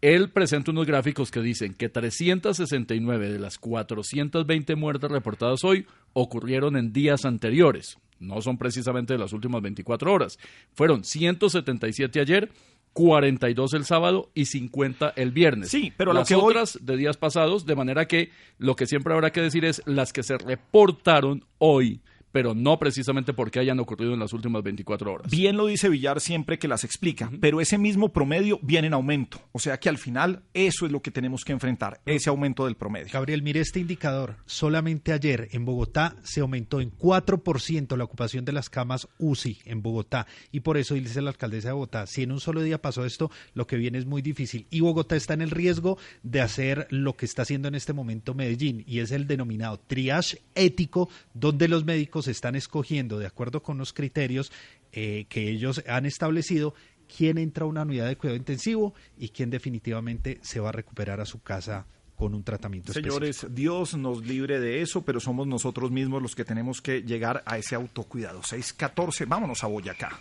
Él presenta unos gráficos que dicen que 369 de las 420 muertes reportadas hoy ocurrieron en días anteriores. No son precisamente de las últimas 24 horas. Fueron 177 ayer, 42 el sábado y 50 el viernes. Sí, pero a lo las que otras de días pasados, de manera que lo que siempre habrá que decir es las que se reportaron hoy, pero no precisamente porque hayan ocurrido en las últimas 24 horas. Bien lo dice Villar siempre que las explica, pero ese mismo promedio viene en aumento. O sea que al final eso es lo que tenemos que enfrentar, ese aumento del promedio. Gabriel, mire este indicador. Solamente ayer en Bogotá se aumentó en 4% la ocupación de las camas UCI en Bogotá. Y por eso dice la alcaldesa de Bogotá, si en un solo día pasó esto, lo que viene es muy difícil. Y Bogotá está en el riesgo de hacer lo que está haciendo en este momento Medellín, y es el denominado triage ético, donde los médicos están escogiendo, de acuerdo con los criterios eh, que ellos han establecido, quién entra a una unidad de cuidado intensivo y quién definitivamente se va a recuperar a su casa con un tratamiento. Señores, Dios nos libre de eso, pero somos nosotros mismos los que tenemos que llegar a ese autocuidado. 614, vámonos a Boyacá.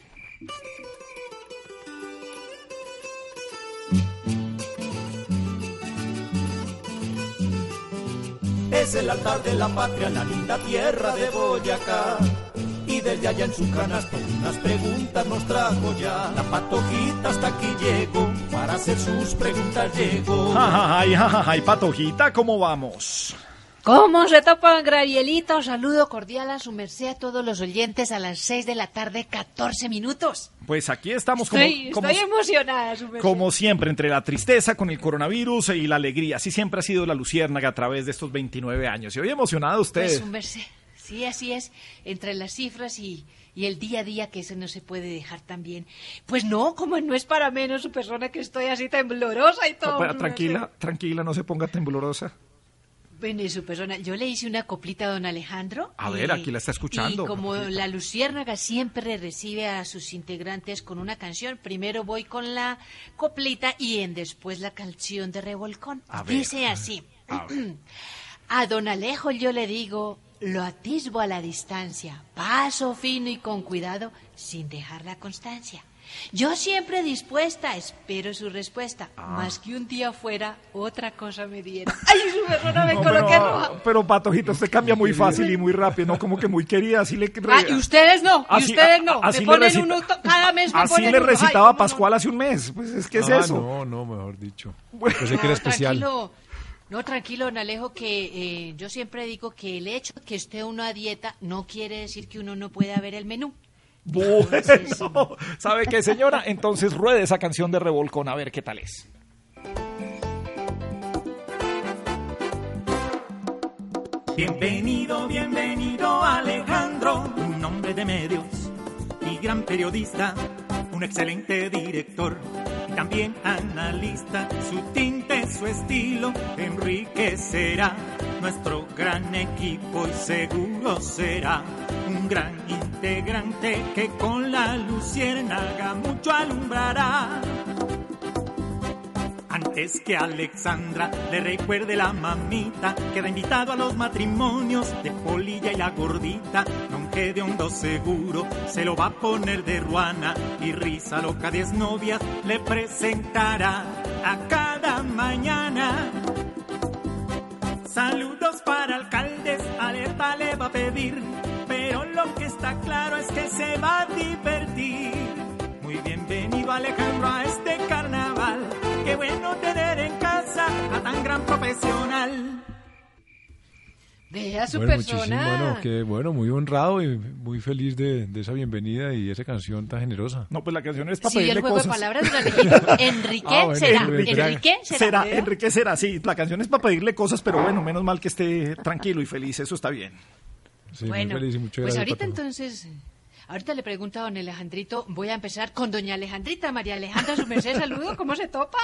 El altar de la patria, la linda tierra de Boyacá. Y desde allá en su canasto unas preguntas nos trajo ya. La patojita hasta aquí llegó, para hacer sus preguntas llegó. Ay, ay, patojita, ¿cómo vamos? ¿Cómo se topan, Gravielito? Saludo cordial a su merced a todos los oyentes a las 6 de la tarde, 14 minutos. Pues aquí estamos como, Estoy, como, estoy emocionada, su merced. como siempre, entre la tristeza con el coronavirus y la alegría. Así siempre ha sido la luciérnaga a través de estos 29 años. Y hoy emocionada usted. Pues su merced. Sí, así es. Entre las cifras y, y el día a día, que eso no se puede dejar tan bien. Pues no, como no es para menos su persona que estoy así temblorosa y todo. No, su tranquila, tranquila, no se ponga temblorosa. Y su persona, yo le hice una coplita a don Alejandro. A ver, aquí la está escuchando. Y como la Luciérnaga siempre recibe a sus integrantes con una canción, primero voy con la coplita y en después la canción de Revolcón. A ver. Dice así. A A don Alejo yo le digo, lo atisbo a la distancia, paso fino y con cuidado, sin dejar la constancia. Yo siempre dispuesta, espero su respuesta, Ah. más que un día fuera, otra cosa me diera. ¡Ay, su persona me No, coloqué pero, roja! pero patojito, usted cambia muy fácil y muy rápido, ¿no? Como que muy querida, así le... Ah, y ustedes no, y ustedes no. así me ponen recita- uno to- cada mes me Así ponen le uno. recitaba Ay, Pascual hace un mes. Pues es que es Ah, eso. No, no, mejor dicho. Pensé que era no, especial. Tranquilo, no, tranquilo, don Alejo, que eh, yo siempre digo que el hecho de que esté uno a dieta no quiere decir que uno no pueda ver el menú. Bueno, ¿sabe qué, señora? Entonces ruede esa canción de Revolcón, a ver qué tal es. Bienvenido, bienvenido Alejandro, un hombre de medios y gran periodista, un excelente director y también analista. Su tinte, su estilo enriquecerá nuestro gran equipo y seguro será gran integrante que con la luciérnaga mucho alumbrará. Antes que Alexandra le recuerde la mamita, queda invitado a los matrimonios de Polilla y la gordita. Aunque de hondo seguro se lo va a poner de ruana y risa loca diez novias le presentará a cada mañana. Saludos para alcaldes, alerta le va a pedir, lo que está claro es que se va a divertir. Muy bienvenido Alejandro a este carnaval, qué bueno tener en casa a tan gran profesional. Vea su Bueno, persona. muchísimo, bueno, qué bueno, muy honrado y muy feliz de, de esa bienvenida y esa canción tan generosa. No, pues la canción es para Sí, el pedirle juego de cosas. palabras de Alejito. Enrique Ah, bueno, será. Enrique. Enrique será. Será. Enrique será, sí. La canción es para pedirle cosas, pero bueno, menos mal que esté tranquilo y feliz, eso está bien. Sí, bueno, muy feliz y muchas pues gracias, ahorita entonces, ahorita le pregunto a don Alejandrito, voy a empezar con doña Alejandrita, María Alejandra, su merced, saludo, ¿cómo se topa?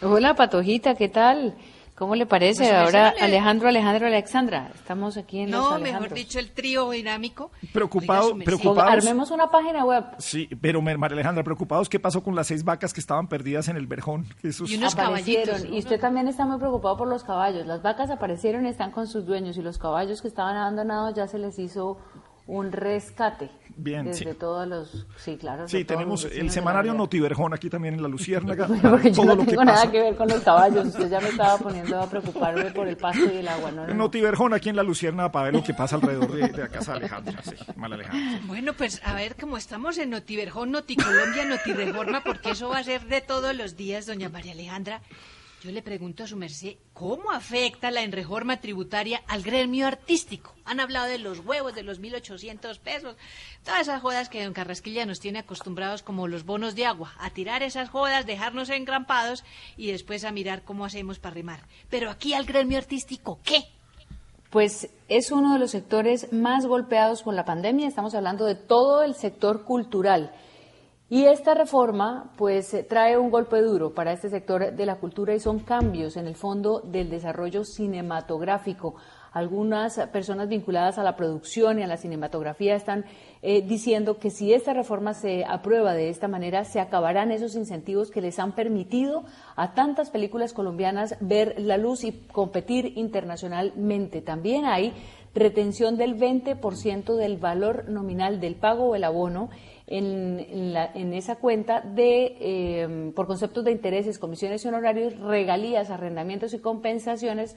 Hola, Patojita, ¿qué tal? ¿Cómo le parece? Pues, Ahora Alejandro, Alejandro, Alexandra. Estamos aquí en los No, mejor dicho, el trío dinámico. Preocupado, preocupados. Armemos una página web. Sí, pero María Alejandra, preocupados, ¿qué pasó con las seis vacas que estaban perdidas en el verjón? Esos- Y unos caballitos, Y usted también está muy preocupado por los caballos. Las vacas aparecieron y están con sus dueños. Y los caballos que estaban abandonados ya se les hizo un rescate. Bien, Desde sí. todos los. Sí, claro. Sí, tenemos el semanario. Notiverjón aquí también en la Luciérnaga. Porque yo todo no lo que tengo nada pasa. que ver con los caballos. Usted ya me estaba poniendo a preocuparme por el pasto y el agua. No, no, no. Notiverjón aquí en la Luciérnaga para ver lo que pasa alrededor de, de la casa de Alejandra. Sí, María Alejandra. Bueno, pues a ver, como estamos en Notiverjón, Noticolombia, Notireforma, porque eso va a ser de todos los días, doña María Alejandra. Yo le pregunto a su merced, ¿cómo afecta la enreforma tributaria al gremio artístico? Han hablado de los huevos, de los 1.800 pesos, todas esas jodas que don Carrasquilla nos tiene acostumbrados como los bonos de agua, a tirar esas jodas, dejarnos engrampados y después a mirar cómo hacemos para rimar. Pero aquí al gremio artístico, ¿qué? Pues es uno de los sectores más golpeados por la pandemia. Estamos hablando de todo el sector cultural. Y esta reforma, pues, eh, trae un golpe duro para este sector de la cultura y son cambios en el fondo del desarrollo cinematográfico. Algunas personas vinculadas a la producción y a la cinematografía están eh, diciendo que si esta reforma se aprueba de esta manera, se acabarán esos incentivos que les han permitido a tantas películas colombianas ver la luz y competir internacionalmente. También hay retención del 20% del valor nominal del pago o el abono en, en la- en esa cuenta de eh, por conceptos de intereses, comisiones y honorarios, regalías, arrendamientos y compensaciones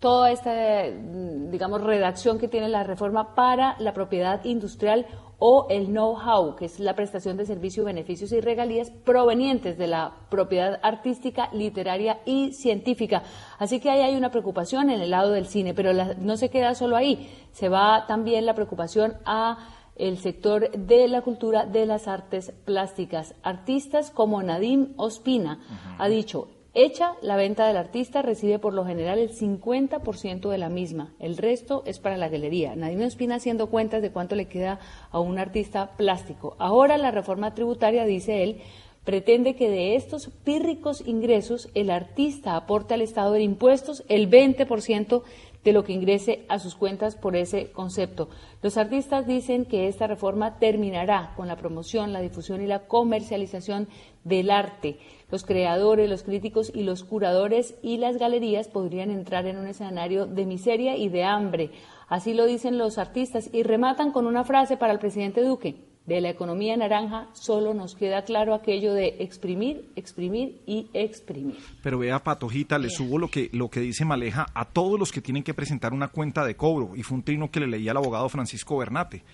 toda esta, mm, digamos, redacción que tiene la reforma para la propiedad industrial o el know-how, que es la prestación de servicios, beneficios y regalías provenientes de la propiedad artística, literaria y científica. Así que ahí hay una preocupación en el lado del cine, pero no se queda solo ahí, se va también la preocupación a el sector de la cultura de las artes plásticas. Artistas como Nadim Ospina ha dicho, Hecha, la venta del artista recibe por lo general el 50% de la misma. El resto es para la galería. Nadie Ospina haciendo cuentas de cuánto le queda a un artista plástico. Ahora la reforma tributaria, dice él, pretende que de estos pírricos ingresos el artista aporte al Estado de impuestos el 20% de lo que ingrese a sus cuentas por ese concepto. Los artistas dicen que esta reforma terminará con la promoción, la difusión y la comercialización del arte. Los creadores, los críticos y los curadores y las galerías podrían entrar en un escenario de miseria y de hambre. Así lo dicen los artistas y rematan con una frase para el presidente Duque. De la economía naranja solo nos queda claro aquello de exprimir, exprimir y exprimir. Pero vea, Patojita, le subo lo que, lo que dice Maleja a todos los que tienen que presentar una cuenta de cobro. Y fue un trino que le leía al abogado Francisco Bernate.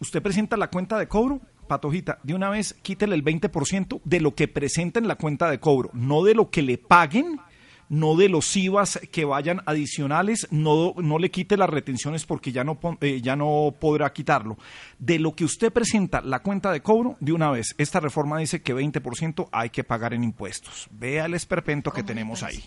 Usted presenta la cuenta de cobro Patojita, de una vez quítele el 20% de lo que presenta en la cuenta de cobro, no de lo que le paguen, no de los IVAs que vayan adicionales, no, no le quite las retenciones porque ya no, eh, ya no podrá quitarlo. De lo que usted presenta la cuenta de cobro, de una vez, esta reforma dice que 20% hay que pagar en impuestos. Vea el esperpento que tenemos ahí.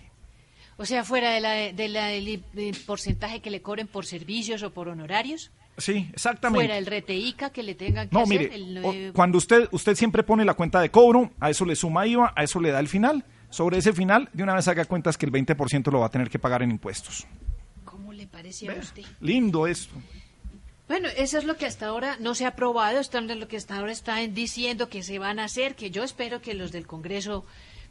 O sea, fuera de la, de la, del porcentaje que le cobren por servicios o por honorarios. Sí, exactamente. Fuera el RTICA que le tengan que no, mire, cuando usted, usted siempre pone la cuenta de cobro, a eso le suma IVA, a eso le da el final. Sobre ese final, de una vez haga cuentas que el 20% lo va a tener que pagar en impuestos. ¿Cómo le parece a usted? Lindo esto. Bueno, eso es lo que hasta ahora no se ha aprobado, esto es lo que hasta ahora están diciendo que se van a hacer, que yo espero que los del Congreso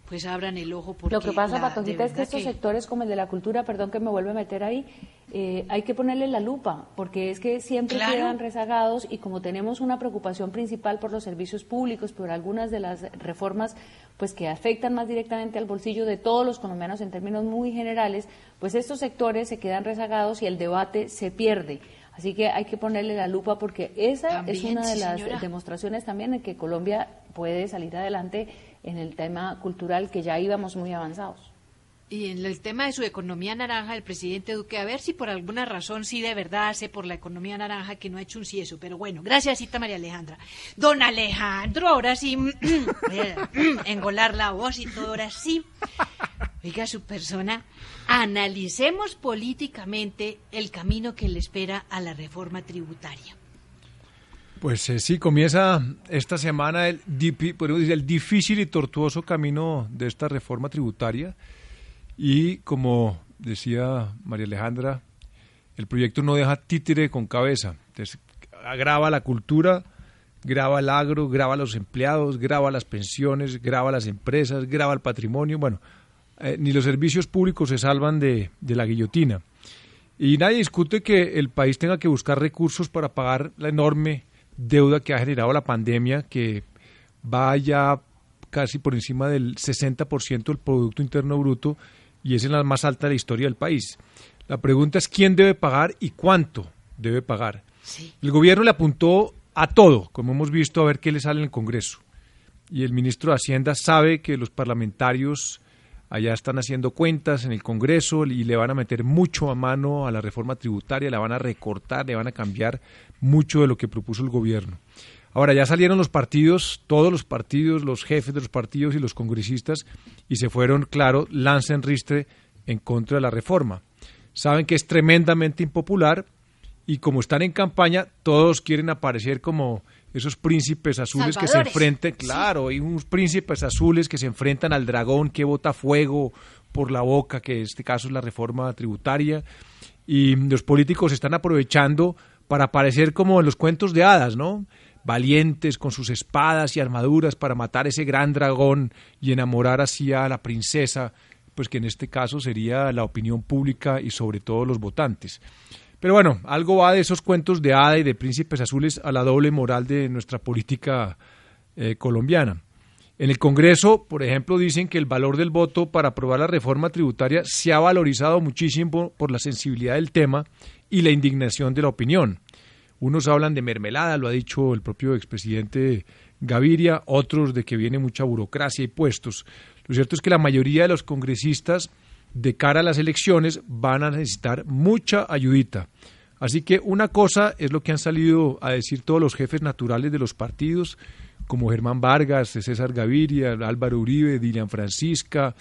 pues abran el ojo porque lo que pasa Patojita es que estos sectores como el de la cultura perdón que me vuelve a meter ahí eh, hay que ponerle la lupa porque es que siempre quedan rezagados y como tenemos una preocupación principal por los servicios públicos por algunas de las reformas pues que afectan más directamente al bolsillo de todos los colombianos en términos muy generales pues estos sectores se quedan rezagados y el debate se pierde. Así que hay que ponerle la lupa porque esa es una de las demostraciones también en que Colombia puede salir adelante en el tema cultural que ya íbamos muy avanzados. Y en el tema de su economía naranja, el presidente Duque, a ver si por alguna razón sí de verdad hace por la economía naranja que no ha hecho un sí eso. Pero bueno, gracias, María Alejandra. Don Alejandro, ahora sí, engolar la voz y todo, ahora sí. Oiga, su persona, analicemos políticamente el camino que le espera a la reforma tributaria. Pues eh, sí, comienza esta semana el, el difícil y tortuoso camino de esta reforma tributaria y como decía María Alejandra, el proyecto no deja títere con cabeza. Entonces, agrava la cultura, graba el agro, graba los empleados, graba las pensiones, graba las empresas, graba el patrimonio. Bueno, eh, ni los servicios públicos se salvan de, de la guillotina. Y nadie discute que el país tenga que buscar recursos para pagar la enorme deuda que ha generado la pandemia, que va ya casi por encima del 60% del Producto Interno Bruto y es en la más alta de la historia del país. La pregunta es quién debe pagar y cuánto debe pagar. El gobierno le apuntó a todo, como hemos visto, a ver qué le sale en el Congreso. Y el ministro de Hacienda sabe que los parlamentarios allá están haciendo cuentas en el Congreso y le van a meter mucho a mano a la reforma tributaria, la van a recortar, le van a cambiar mucho de lo que propuso el gobierno. Ahora ya salieron los partidos, todos los partidos, los jefes de los partidos y los congresistas y se fueron, claro, lancen ristre en contra de la reforma. Saben que es tremendamente impopular y como están en campaña, todos quieren aparecer como esos príncipes azules que se enfrentan, claro, hay unos príncipes azules que se enfrentan al dragón que bota fuego por la boca, que en este caso es la reforma tributaria, y los políticos están aprovechando para aparecer como en los cuentos de hadas, ¿no? Valientes con sus espadas y armaduras para matar ese gran dragón y enamorar así a la princesa, pues que en este caso sería la opinión pública y sobre todo los votantes. Pero bueno, algo va de esos cuentos de hada y de príncipes azules a la doble moral de nuestra política eh, colombiana. En el Congreso, por ejemplo, dicen que el valor del voto para aprobar la reforma tributaria se ha valorizado muchísimo por la sensibilidad del tema y la indignación de la opinión. Unos hablan de mermelada, lo ha dicho el propio expresidente Gaviria, otros de que viene mucha burocracia y puestos. Lo cierto es que la mayoría de los congresistas de cara a las elecciones van a necesitar mucha ayudita. Así que una cosa es lo que han salido a decir todos los jefes naturales de los partidos, como Germán Vargas, César Gaviria, Álvaro Uribe, Dilian Francisca,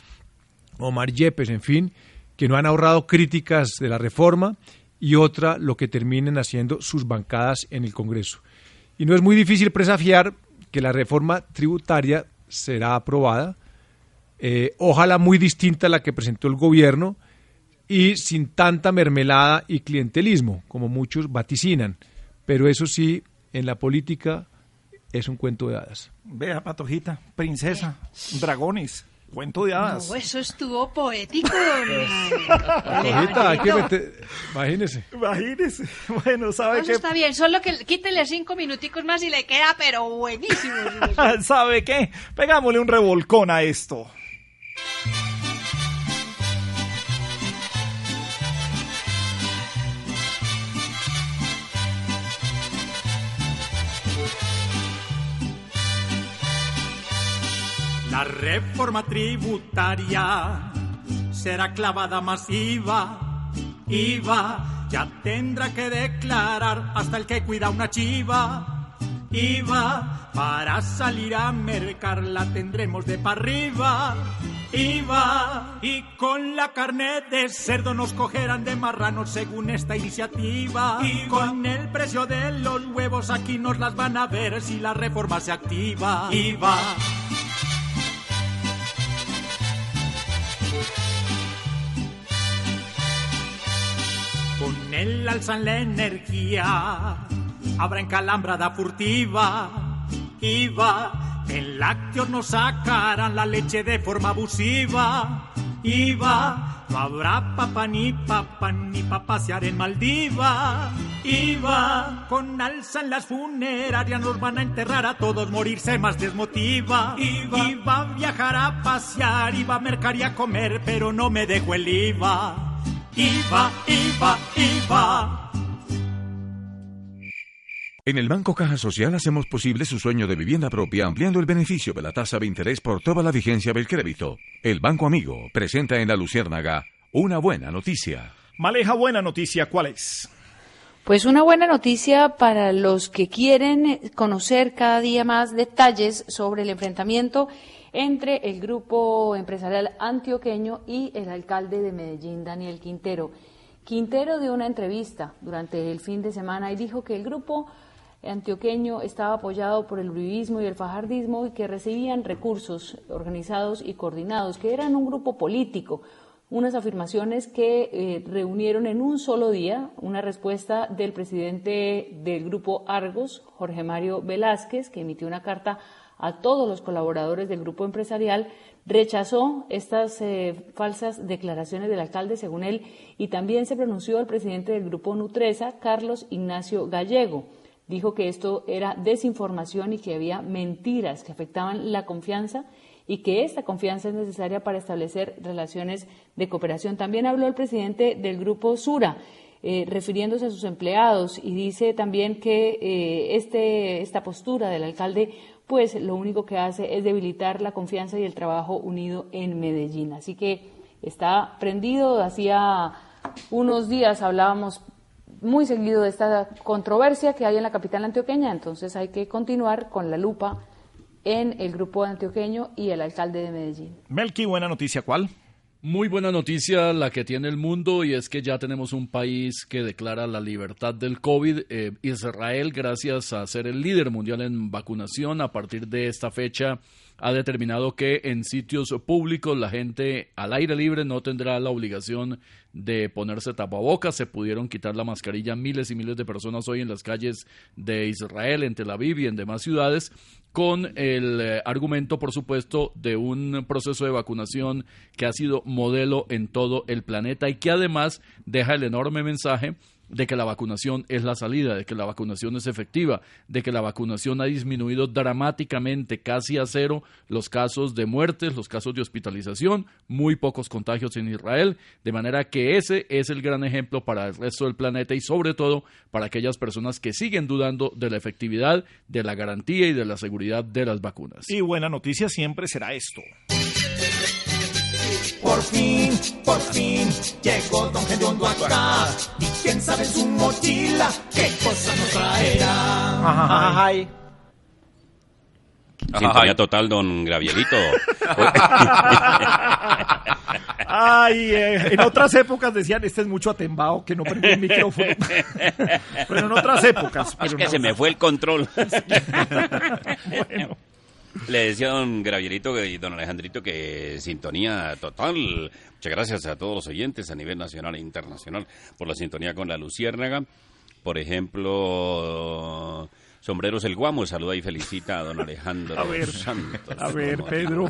Omar Yepes, en fin, que no han ahorrado críticas de la reforma, y otra lo que terminen haciendo sus bancadas en el Congreso. Y no es muy difícil presagiar que la reforma tributaria será aprobada, eh, ojalá muy distinta a la que presentó el gobierno y sin tanta mermelada y clientelismo, como muchos vaticinan. Pero eso sí, en la política es un cuento de hadas. Vea, Patojita, princesa, dragones. Cuento de hadas. No, eso estuvo poético. Patojita, hay que meter... Imagínese. Imagínese. Bueno, ¿sabe Eso qué? está bien, solo que quítele cinco minuticos más y le queda, pero buenísimo. ¿Sabe qué? Pegámosle un revolcón a esto. La reforma tributaria será clavada masiva. IVA ya tendrá que declarar hasta el que cuida una chiva. IVA para salir a mercar la tendremos de para arriba. IVA y con la carne de cerdo nos cogerán de marranos según esta iniciativa. Y con el precio de los huevos aquí nos las van a ver si la reforma se activa. IVA. Con el alza en la energía, habrá encalambrada furtiva. IVA, en lácteos nos sacarán la leche de forma abusiva. IVA, no habrá papá ni papá ni pa' pasear en Maldiva. IVA, con alza en las funerarias nos van a enterrar a todos, morirse más desmotiva. IVA, IVA a viajar a pasear, iba a mercar y a comer, pero no me dejo el IVA. IVA, IVA, IVA. En el Banco Caja Social hacemos posible su sueño de vivienda propia ampliando el beneficio de la tasa de interés por toda la vigencia del crédito. El Banco Amigo presenta en la Luciérnaga una buena noticia. Maleja, buena noticia, ¿cuál es? Pues una buena noticia para los que quieren conocer cada día más detalles sobre el enfrentamiento entre el grupo empresarial antioqueño y el alcalde de Medellín, Daniel Quintero. Quintero dio una entrevista durante el fin de semana y dijo que el grupo antioqueño estaba apoyado por el uribismo y el fajardismo y que recibían recursos organizados y coordinados, que eran un grupo político, unas afirmaciones que eh, reunieron en un solo día una respuesta del presidente del grupo Argos, Jorge Mario Velázquez, que emitió una carta a todos los colaboradores del grupo empresarial, rechazó estas eh, falsas declaraciones del alcalde, según él, y también se pronunció el presidente del grupo Nutresa, Carlos Ignacio Gallego. Dijo que esto era desinformación y que había mentiras que afectaban la confianza y que esta confianza es necesaria para establecer relaciones de cooperación. También habló el presidente del grupo Sura, eh, refiriéndose a sus empleados y dice también que eh, este, esta postura del alcalde pues lo único que hace es debilitar la confianza y el trabajo unido en Medellín. Así que está prendido. Hacía unos días hablábamos muy seguido de esta controversia que hay en la capital antioqueña, entonces hay que continuar con la lupa en el grupo antioqueño y el alcalde de Medellín. Melqui, buena noticia, ¿cuál? Muy buena noticia la que tiene el mundo y es que ya tenemos un país que declara la libertad del COVID. Eh, Israel, gracias a ser el líder mundial en vacunación, a partir de esta fecha ha determinado que en sitios públicos la gente al aire libre no tendrá la obligación de ponerse tapabocas. Se pudieron quitar la mascarilla miles y miles de personas hoy en las calles de Israel, en Tel Aviv y en demás ciudades, con el eh, argumento, por supuesto, de un proceso de vacunación que ha sido modelo en todo el planeta y que además deja el enorme mensaje de que la vacunación es la salida, de que la vacunación es efectiva, de que la vacunación ha disminuido dramáticamente, casi a cero, los casos de muertes, los casos de hospitalización, muy pocos contagios en Israel, de manera que ese es el gran ejemplo para el resto del planeta y sobre todo para aquellas personas que siguen dudando de la efectividad, de la garantía y de la seguridad de las vacunas. Y buena noticia siempre será esto. Por fin, por fin, llegó Don Gediondo acá. Y quién sabe en su mochila qué cosa nos traerá. Ay. Sintonía total, don Gravielito. Ay, eh, en otras épocas decían, este es mucho atembao, que no prendió el micrófono. pero en otras épocas. Es que no. se me fue el control. Bueno. Le decía a don Gravierito y don Alejandrito que sintonía total. Muchas gracias a todos los oyentes a nivel nacional e internacional por la sintonía con la Luciérnaga. Por ejemplo, Sombreros el Guamo saluda y felicita a don Alejandro A ver, Santos. a ver, Pedro.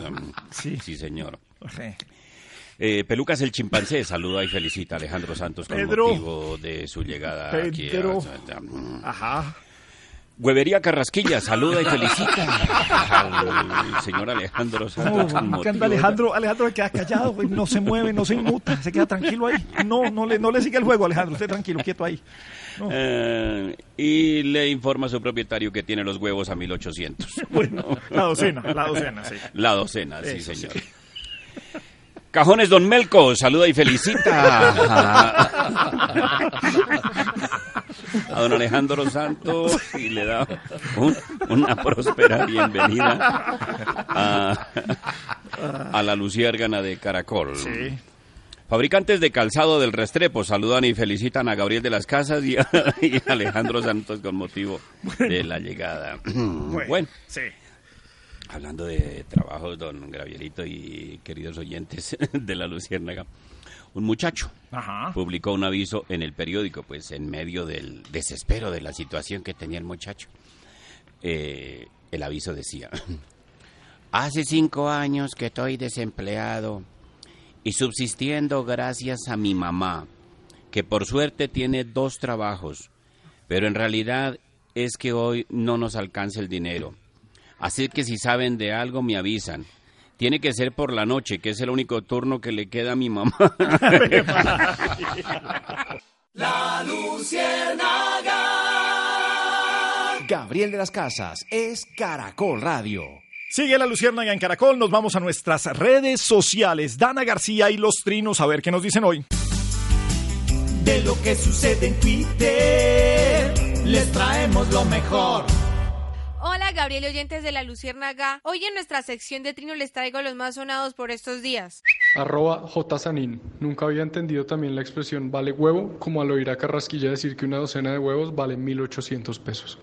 Sí. sí, señor. Eh, Pelucas el chimpancé saluda y felicita a Alejandro Santos con Pedro. motivo de su llegada aquí. a- Pedro. Ajá. Huevería Carrasquilla saluda y felicita al señor Alejandro Santos. No, Alejandro, Alejandro se queda callado, güey, no se mueve, no se inmuta, se queda tranquilo ahí. No, no le, no le sigue el juego, Alejandro, usted tranquilo, quieto ahí. No. Eh, y le informa a su propietario que tiene los huevos a 1800. Bueno, la docena, la docena, sí. La docena, sí, Eso, señor. Cajones Don Melco, saluda y felicita a, don Alejandro Santos y le da un- una próspera bienvenida a, a la luciérgana de Caracol. Sí. Fabricantes de calzado del Restrepo saludan y felicitan a Gabriel de las Casas y a, y a Alejandro Santos con motivo de la llegada. Bueno, sí. hablando de trabajos, don Gabrielito y queridos oyentes de la Luciérnaga, un muchacho Ajá. publicó un aviso en el periódico, pues en medio del desespero de la situación que tenía el muchacho. Eh, el aviso decía, hace cinco años que estoy desempleado y subsistiendo gracias a mi mamá, que por suerte tiene dos trabajos, pero en realidad es que hoy no nos alcanza el dinero. Así que si saben de algo me avisan. Tiene que ser por la noche, que es el único turno que le queda a mi mamá. La Luciérnaga. Gabriel de las Casas es Caracol Radio. Sigue la Luciérnaga en Caracol, nos vamos a nuestras redes sociales. Dana García y los Trinos, a ver qué nos dicen hoy. De lo que sucede en Twitter, les traemos lo mejor. Hola Gabriel y oyentes de la Luciérnaga. Hoy en nuestra sección de Trino les traigo los más sonados por estos días. Arroba jsanin. Nunca había entendido también la expresión vale huevo, como al oír a Carrasquilla decir que una docena de huevos vale 1.800 pesos.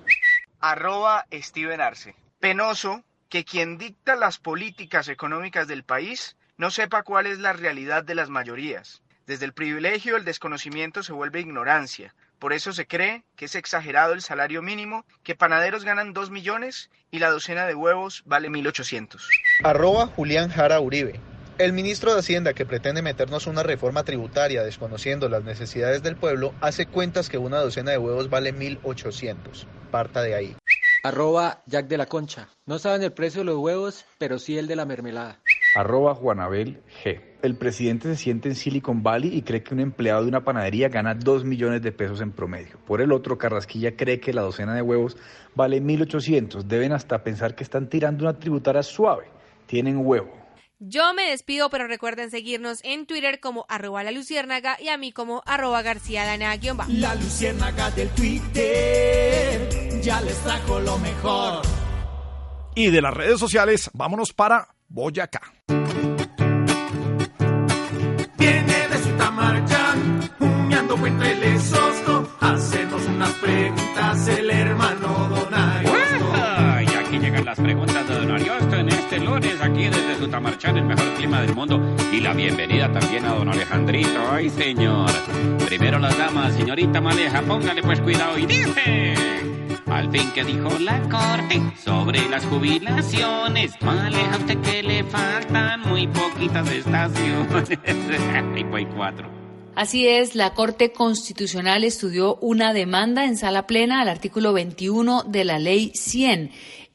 Arroba Steven Arce. Penoso que quien dicta las políticas económicas del país no sepa cuál es la realidad de las mayorías. Desde el privilegio el desconocimiento se vuelve ignorancia. Por eso se cree que es exagerado el salario mínimo, que panaderos ganan 2 millones y la docena de huevos vale 1.800. Arroba Julián Jara Uribe. El ministro de Hacienda que pretende meternos una reforma tributaria desconociendo las necesidades del pueblo hace cuentas que una docena de huevos vale 1800. Parta de ahí. Arroba Jack de la Concha. No saben el precio de los huevos, pero sí el de la mermelada. Arroba Juanabel G. El presidente se siente en Silicon Valley y cree que un empleado de una panadería gana 2 millones de pesos en promedio. Por el otro, Carrasquilla cree que la docena de huevos vale 1.800. Deben hasta pensar que están tirando una tributaria suave. Tienen huevo. Yo me despido, pero recuerden seguirnos en Twitter como arroba la luciérnaga y a mí como arroba garcía dana guion bajo. La Luciérnaga del Twitter ya les trajo lo mejor. Y de las redes sociales, vámonos para Boyacá. Viene de Sutamarchán, humeando entre el sosto. Hacernos unas preguntas el hermano Don las preguntas de Don Ariosto en este lunes, aquí desde Sutamarchán, el mejor clima del mundo. Y la bienvenida también a Don Alejandrito. ¡Ay, señor! Primero las damas, señorita Maleja, póngale pues cuidado y dice... Al fin que dijo la corte sobre las jubilaciones, maleja usted que le faltan muy poquitas estaciones. y pues cuatro. Así es, la Corte Constitucional estudió una demanda en sala plena al artículo 21 de la Ley 100.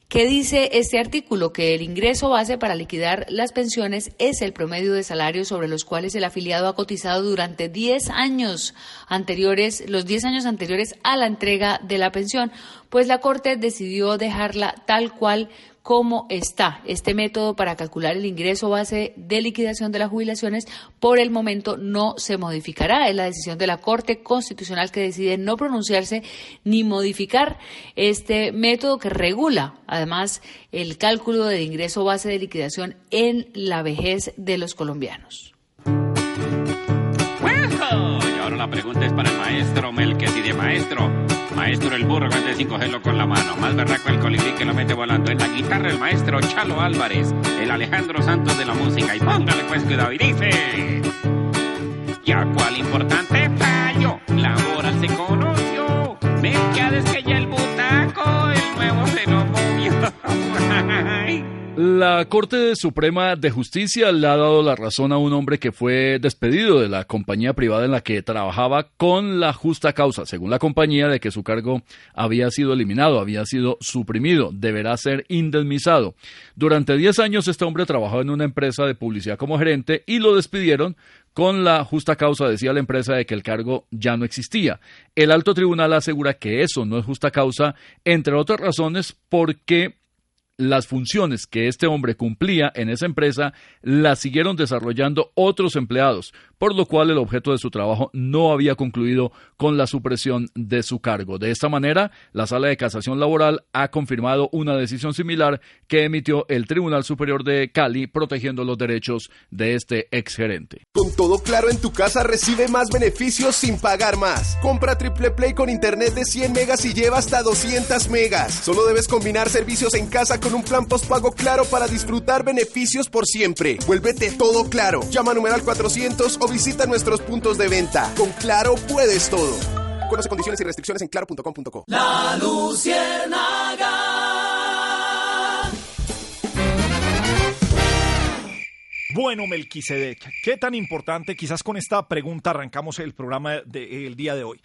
¿Qué dice este artículo? Que el ingreso base para liquidar las pensiones es el promedio de salarios sobre los cuales el afiliado ha cotizado durante 10 años anteriores, los 10 años anteriores a la entrega de la pensión, pues la Corte decidió dejarla tal cual cómo está este método para calcular el ingreso base de liquidación de las jubilaciones, por el momento no se modificará. Es la decisión de la Corte Constitucional que decide no pronunciarse ni modificar este método que regula, además, el cálculo del ingreso base de liquidación en la vejez de los colombianos. Y ahora la pregunta es para el maestro de Maestro, Maestro el burro antes de cogerlo con la mano. Más berraco el colibrí que lo mete volando. En la guitarra el maestro Chalo Álvarez. El Alejandro Santos de la música. Y póngale pues cuidado y dice... Ya cuál importante fallo. Laboral se conoció. Mercades que La Corte Suprema de Justicia le ha dado la razón a un hombre que fue despedido de la compañía privada en la que trabajaba con la justa causa, según la compañía, de que su cargo había sido eliminado, había sido suprimido, deberá ser indemnizado. Durante 10 años este hombre trabajó en una empresa de publicidad como gerente y lo despidieron con la justa causa, decía la empresa, de que el cargo ya no existía. El alto tribunal asegura que eso no es justa causa, entre otras razones, porque las funciones que este hombre cumplía en esa empresa las siguieron desarrollando otros empleados, por lo cual el objeto de su trabajo no había concluido con la supresión de su cargo. De esta manera, la Sala de Casación Laboral ha confirmado una decisión similar que emitió el Tribunal Superior de Cali protegiendo los derechos de este exgerente. Con todo claro en tu casa recibe más beneficios sin pagar más. Compra Triple Play con internet de 100 megas y lleva hasta 200 megas. Solo debes combinar servicios en casa con un plan postpago claro para disfrutar beneficios por siempre. Vuélvete todo claro. Llama a numeral 400 o visita nuestros puntos de venta. Con Claro puedes todo. Conoce condiciones y restricciones en claro.com.co. La Luciérnaga. Bueno, Melquisedec, ¿qué tan importante? Quizás con esta pregunta arrancamos el programa del día de hoy.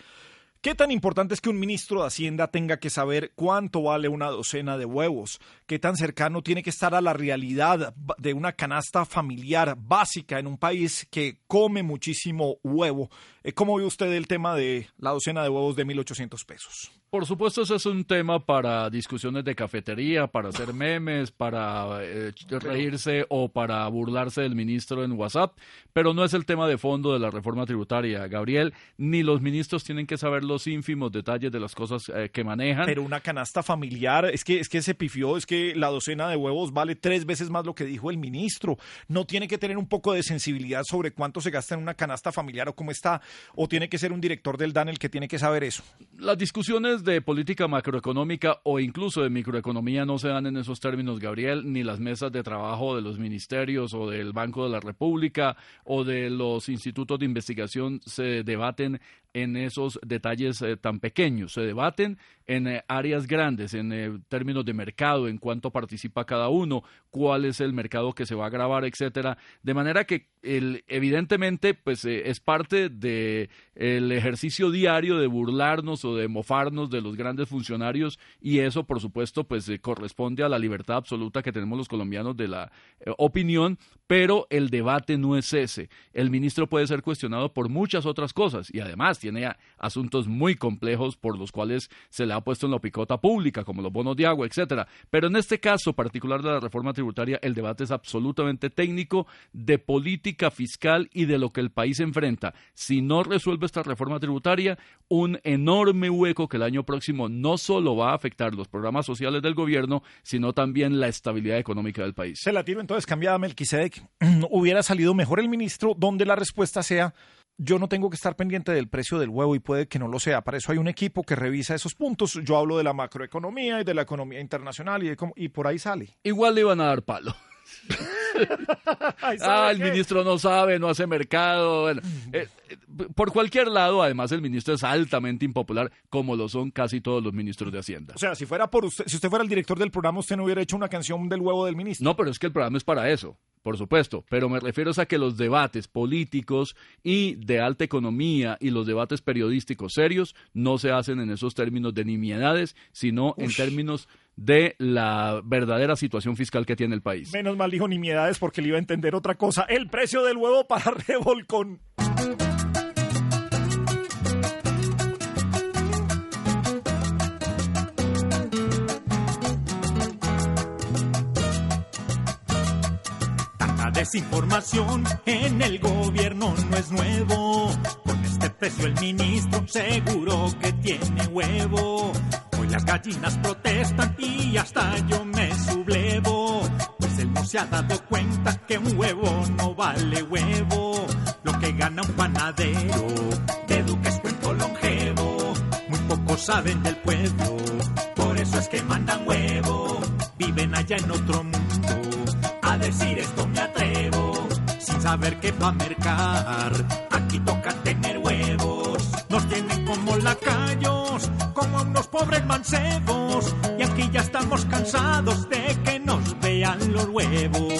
¿Qué tan importante es que un ministro de Hacienda tenga que saber cuánto vale una docena de huevos? ¿Qué tan cercano tiene que estar a la realidad de una canasta familiar básica en un país que come muchísimo huevo? Eh, ¿Cómo ve usted el tema de la docena de huevos de 1.800 pesos? Por supuesto, eso es un tema para discusiones de cafetería, para hacer memes, para eh, reírse o para burlarse del ministro en WhatsApp, pero no es el tema de fondo de la reforma tributaria, Gabriel, ni los ministros tienen que saber los ínfimos detalles de las cosas eh, que manejan. Pero una canasta familiar, es que, es que se pifió, es que la docena de huevos vale tres veces más lo que dijo el ministro. No tiene que tener un poco de sensibilidad sobre cuánto se gasta en una canasta familiar o cómo está, o tiene que ser un director del DAN el que tiene que saber eso. Las discusiones de política macroeconómica o incluso de microeconomía no se dan en esos términos, Gabriel, ni las mesas de trabajo de los ministerios o del Banco de la República o de los institutos de investigación se debaten en esos detalles eh, tan pequeños, se debaten en eh, áreas grandes, en eh, términos de mercado, en cuánto participa cada uno, cuál es el mercado que se va a grabar, etcétera, de manera que el, evidentemente pues es parte de el ejercicio diario de burlarnos o de mofarnos de los grandes funcionarios y eso por supuesto pues corresponde a la libertad absoluta que tenemos los colombianos de la opinión, pero el debate no es ese. El ministro puede ser cuestionado por muchas otras cosas y además tiene asuntos muy complejos por los cuales se le ha puesto en la picota pública, como los bonos de agua, etcétera. Pero en este caso particular de la reforma tributaria, el debate es absolutamente técnico de política fiscal y de lo que el país enfrenta. Si no resuelve esta reforma tributaria, un enorme hueco que el año próximo no solo va a afectar los programas sociales del gobierno, sino también la estabilidad económica del país. Se la tiro entonces cambiada Melquisedec. Hubiera salido mejor el ministro donde la respuesta sea yo no tengo que estar pendiente del precio del huevo y puede que no lo sea. Para eso hay un equipo que revisa esos puntos. Yo hablo de la macroeconomía y de la economía internacional y, y por ahí sale. Igual le iban a dar palo. ah, el ministro no sabe, no hace mercado. Bueno, eh, eh, por cualquier lado, además, el ministro es altamente impopular, como lo son casi todos los ministros de Hacienda. O sea, si fuera por usted, si usted fuera el director del programa, usted no hubiera hecho una canción del huevo del ministro. No, pero es que el programa es para eso por supuesto, pero me refiero a que los debates políticos y de alta economía y los debates periodísticos serios no se hacen en esos términos de nimiedades, sino en términos de la verdadera situación fiscal que tiene el país. Menos mal dijo nimiedades porque le iba a entender otra cosa. El precio del huevo para revolcón. Tanta desinformación en el gobierno no es nuevo. Con este precio el ministro seguro que tiene huevo. Las gallinas protestan y hasta yo me sublevo. Pues él no se ha dado cuenta que un huevo no vale huevo. Lo que gana un panadero de Duque es cuento longevo. Muy pocos saben del pueblo, por eso es que mandan huevo. Viven allá en otro mundo. A decir esto me atrevo, sin saber qué va a mercar. Aquí toca tener huevos. Nos tienen como lacayos, como a unos pobres mancebos. Y aquí ya estamos cansados de que nos vean los huevos.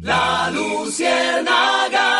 La Luciérnaga.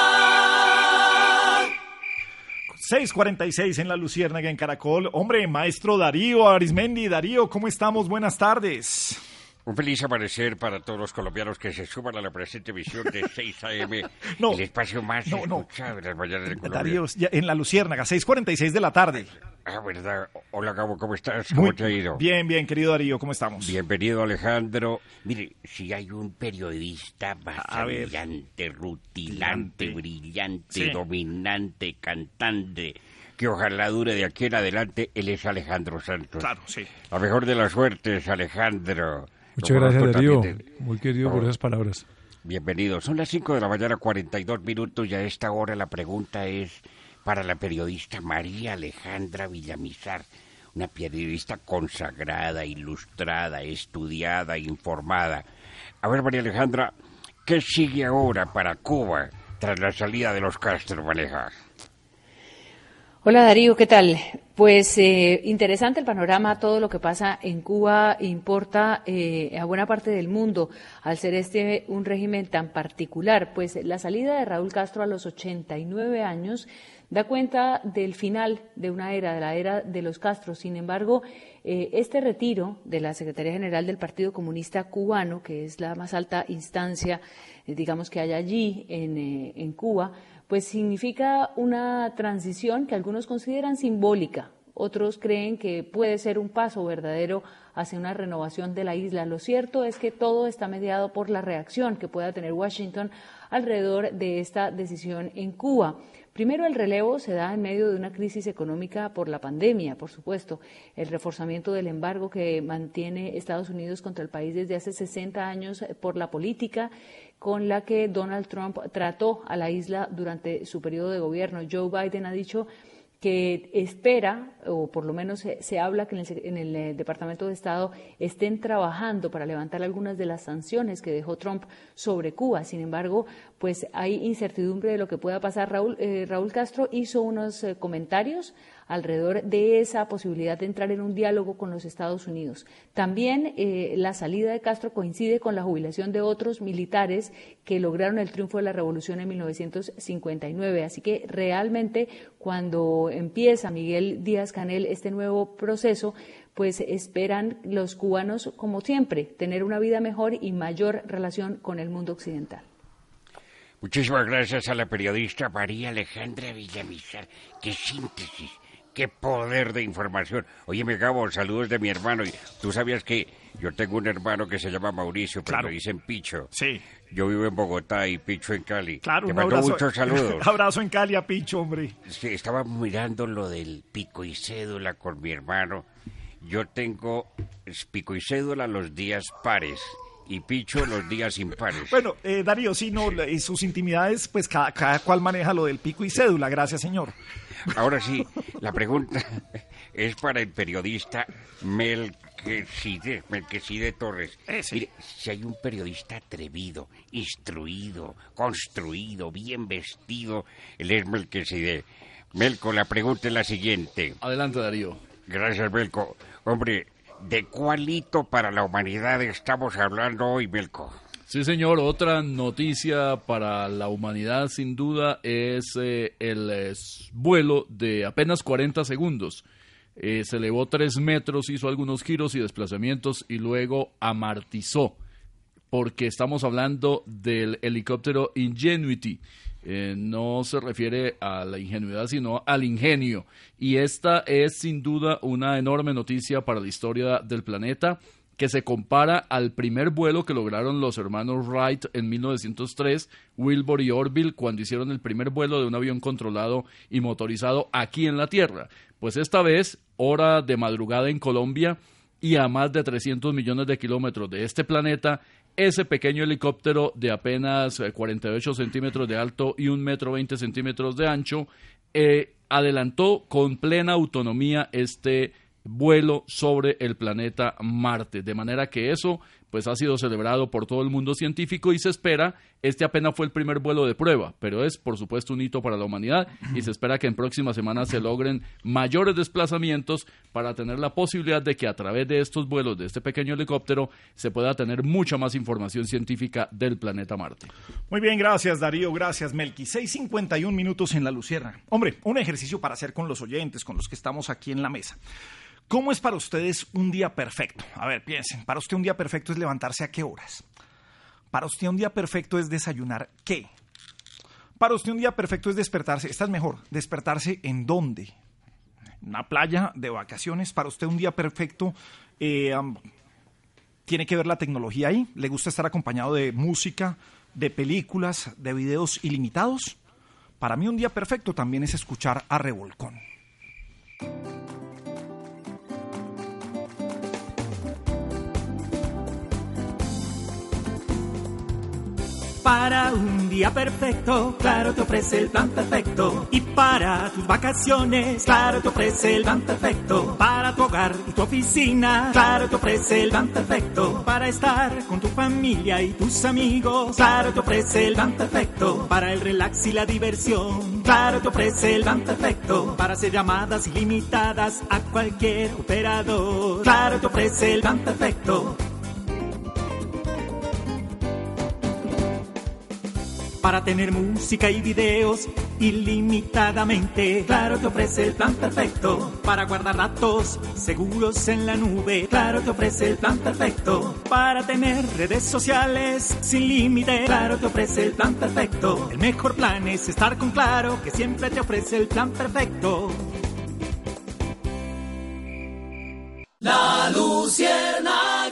6:46 en la Luciérnaga en Caracol. Hombre, maestro Darío Arismendi. Darío, ¿cómo estamos? Buenas tardes. Un feliz amanecer para todos los colombianos que se suman a la presente emisión de 6 AM, No. el espacio más No, no. escuchado de las mañanas de Colombia. Darío, ya en la Luciérnaga, 6:46 de la tarde. Ah, verdad. Hola, Gabo, ¿cómo estás? ¿Cómo te ha ido? Bien, bien, querido Darío, ¿cómo estamos? Bienvenido, Alejandro. Mire, si hay un periodista brillante, rutilante, brillante, Sí. dominante, cantante, que ojalá dure de aquí en adelante, él es Alejandro Santos. Claro, sí. La mejor de las suertes, Alejandro. Muchas gracias, Darío. de- Muy querido por esas palabras. Bienvenido. Son las 5 de la mañana, 42 minutos, y a esta hora la pregunta es para la periodista María Alejandra Villamizar, una periodista consagrada, ilustrada, estudiada, informada. A ver, María Alejandra, ¿qué sigue ahora para Cuba tras la salida de los Castro Maneja? Hola Darío, ¿qué tal? Pues eh, interesante el panorama, todo lo que pasa en Cuba importa eh, a buena parte del mundo, al ser este un régimen tan particular. Pues la salida de Raúl Castro a los 89 años da cuenta del final de una era, de la era de los Castro. Sin embargo, eh, este retiro de la Secretaría General del Partido Comunista Cubano, que es la más alta instancia, eh, digamos, que hay allí en, eh, en Cuba, pues significa una transición que algunos consideran simbólica, otros creen que puede ser un paso verdadero hacia una renovación de la isla. Lo cierto es que todo está mediado por la reacción que pueda tener Washington alrededor de esta decisión en Cuba. Primero, el relevo se da en medio de una crisis económica por la pandemia, por supuesto, el reforzamiento del embargo que mantiene Estados Unidos contra el país desde hace 60 años por la política con la que Donald Trump trató a la isla durante su periodo de gobierno. Joe Biden ha dicho que espera, o por lo menos se, se habla que en el, en el, eh, Departamento de Estado estén trabajando para levantar algunas de las sanciones que dejó Trump sobre Cuba. Sin embargo, pues hay incertidumbre de lo que pueda pasar. Raúl, eh, Raúl Castro hizo unos eh, comentarios alrededor de esa posibilidad de entrar en un diálogo con los Estados Unidos. También eh, la salida de Castro coincide con la jubilación de otros militares que lograron el triunfo de la revolución en 1959. Así que realmente cuando empieza Miguel Díaz Canel este nuevo proceso, pues esperan los cubanos, como siempre, tener una vida mejor y mayor relación con el mundo occidental. Muchísimas gracias a la periodista María Alejandra Villamizar. ¡Qué síntesis! ¡Qué poder de información! Oye, me Gabo, saludos de mi hermano. Tú sabías que yo tengo un hermano que se llama Mauricio, pero Claro. me dicen Picho. Sí. Yo vivo en Bogotá y Picho en Cali. Claro, Te un mando abrazo. muchos saludos. abrazo en Cali a Picho, hombre. Sí, estaba mirando lo del pico y cédula con mi hermano. Yo tengo pico y cédula los días pares y Picho los días impares. Bueno, eh, Darío, sí, no, sus intimidades, pues cada, cada cual maneja lo del pico y cédula. Gracias, señor. Ahora sí, la pregunta es para el periodista Melquisede, Melquisede Torres. Mire, si hay un periodista atrevido, instruido, construido, bien vestido, él es Melquisede. Melco, la pregunta es la siguiente. Adelante, Darío. Gracias, Melco. Hombre, ¿De cuál hito para la humanidad estamos hablando hoy, Belko? Sí, señor. Otra noticia para la humanidad, sin duda, es eh, el eh, vuelo de apenas 40 segundos. Eh, se elevó 3 metros, hizo algunos giros y desplazamientos y luego amartizó, porque estamos hablando del helicóptero Ingenuity. no se refiere a la ingenuidad, sino al ingenio. Y esta es sin duda una enorme noticia para la historia del planeta que se compara al primer vuelo que lograron los hermanos Wright en 1903, Wilbur y Orville, cuando hicieron el primer vuelo de un avión controlado y motorizado aquí en la Tierra. Pues esta vez, hora de madrugada en Colombia y a más de 300 millones de kilómetros de este planeta, ese pequeño helicóptero de apenas 48 eh, centímetros de alto y un metro 20 centímetros de ancho, eh, adelantó con plena autonomía este vuelo sobre el planeta Marte. De manera que eso pues ha sido celebrado por todo el mundo científico y se espera, este apenas fue el primer vuelo de prueba, pero es por supuesto un hito para la humanidad y se espera que en próximas semanas se logren mayores desplazamientos para tener la posibilidad de que a través de estos vuelos de este pequeño helicóptero se pueda tener mucha más información científica del planeta Marte. Muy bien, gracias Darío, gracias Melqui. 6.51 minutos en la Lucierna. Hombre, un ejercicio para hacer con los oyentes, con los que estamos aquí en la mesa. ¿Cómo es para ustedes un día perfecto? A ver, piensen, para usted un día perfecto es levantarse a qué horas? Para usted un día perfecto es desayunar qué? Para usted un día perfecto es despertarse, esta es mejor, despertarse en dónde? Una playa de vacaciones. Para usted un día perfecto eh, tiene que ver la tecnología ahí. ¿Le gusta estar acompañado de música, de películas, de videos ilimitados? Para mí un día perfecto también es escuchar a Revolcón. Para un día perfecto, Claro te ofrece el plan perfecto. Y para tus vacaciones, Claro te ofrece el plan perfecto. Para tu hogar y tu oficina, Claro te ofrece el plan perfecto. Para estar con tu familia y tus amigos, Claro te ofrece el plan perfecto. Para el relax y la diversión, Claro te ofrece el plan perfecto. Para hacer llamadas ilimitadas a cualquier operador, Claro te ofrece el plan perfecto. Para tener música y videos ilimitadamente. Claro te ofrece el plan perfecto para guardar datos seguros en la nube. Claro te ofrece el plan perfecto para tener redes sociales sin límite. Claro te ofrece el plan perfecto. El mejor plan es estar con Claro que siempre te ofrece el plan perfecto. La Luciérnaga.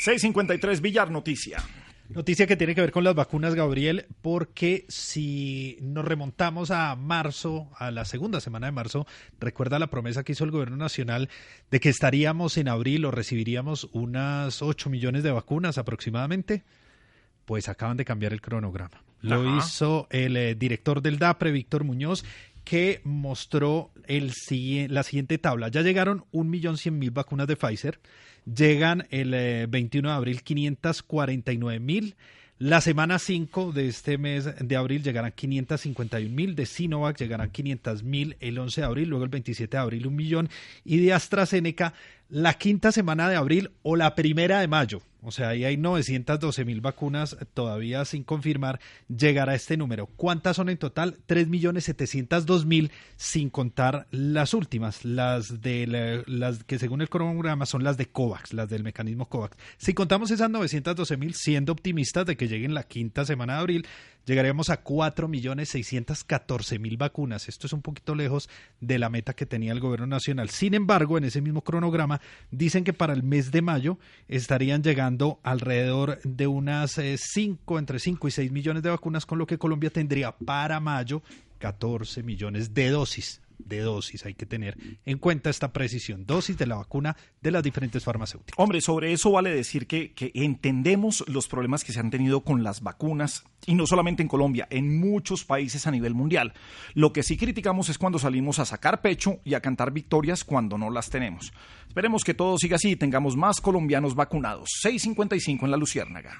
653 Villar Noticia. Noticia que tiene que ver con las vacunas, Gabriel, porque si nos remontamos a marzo, a la segunda semana de marzo, recuerda la promesa que hizo el gobierno nacional de que estaríamos en abril o recibiríamos unas 8 millones de vacunas aproximadamente. Pues acaban de cambiar el cronograma. Lo hizo el eh, director del DAPRE, Víctor Muñoz, que mostró el, la siguiente tabla. Ya llegaron 1.100.000 vacunas de Pfizer llegan el 21 eh, de abril 549 mil. La semana 5 de este mes de abril llegarán 551 mil, de Sinovac llegarán 500 mil el 11 de abril, luego el 27 de abril un millón y de AstraZeneca la quinta semana de abril o la primera de mayo, o sea, ahí hay 912 mil vacunas todavía sin confirmar, llegar a este número. ¿Cuántas son en total? 3.702.000 sin contar las últimas, las, de las que según el cronograma son las de COVAX, las del mecanismo COVAX. Si contamos esas 912 mil, siendo optimistas de que lleguen la quinta semana de abril, llegaríamos a 4.614.000 vacunas. Esto es un poquito lejos de la meta que tenía el gobierno nacional. Sin embargo, en ese mismo cronograma dicen que para el mes de mayo estarían llegando alrededor de unas 5, eh, entre 5 y 6 millones de vacunas, con lo que Colombia tendría para mayo 14 millones de dosis de dosis. Hay que tener en cuenta esta precisión, dosis de la vacuna de las diferentes farmacéuticas. Hombre, sobre eso vale decir que, que, entendemos los problemas que se han tenido con las vacunas, y no solamente en Colombia, en muchos países a nivel mundial. Lo que sí criticamos es cuando salimos a sacar pecho y a cantar victorias cuando no las tenemos. Esperemos que todo siga así y tengamos más colombianos vacunados. 655 en la Luciérnaga.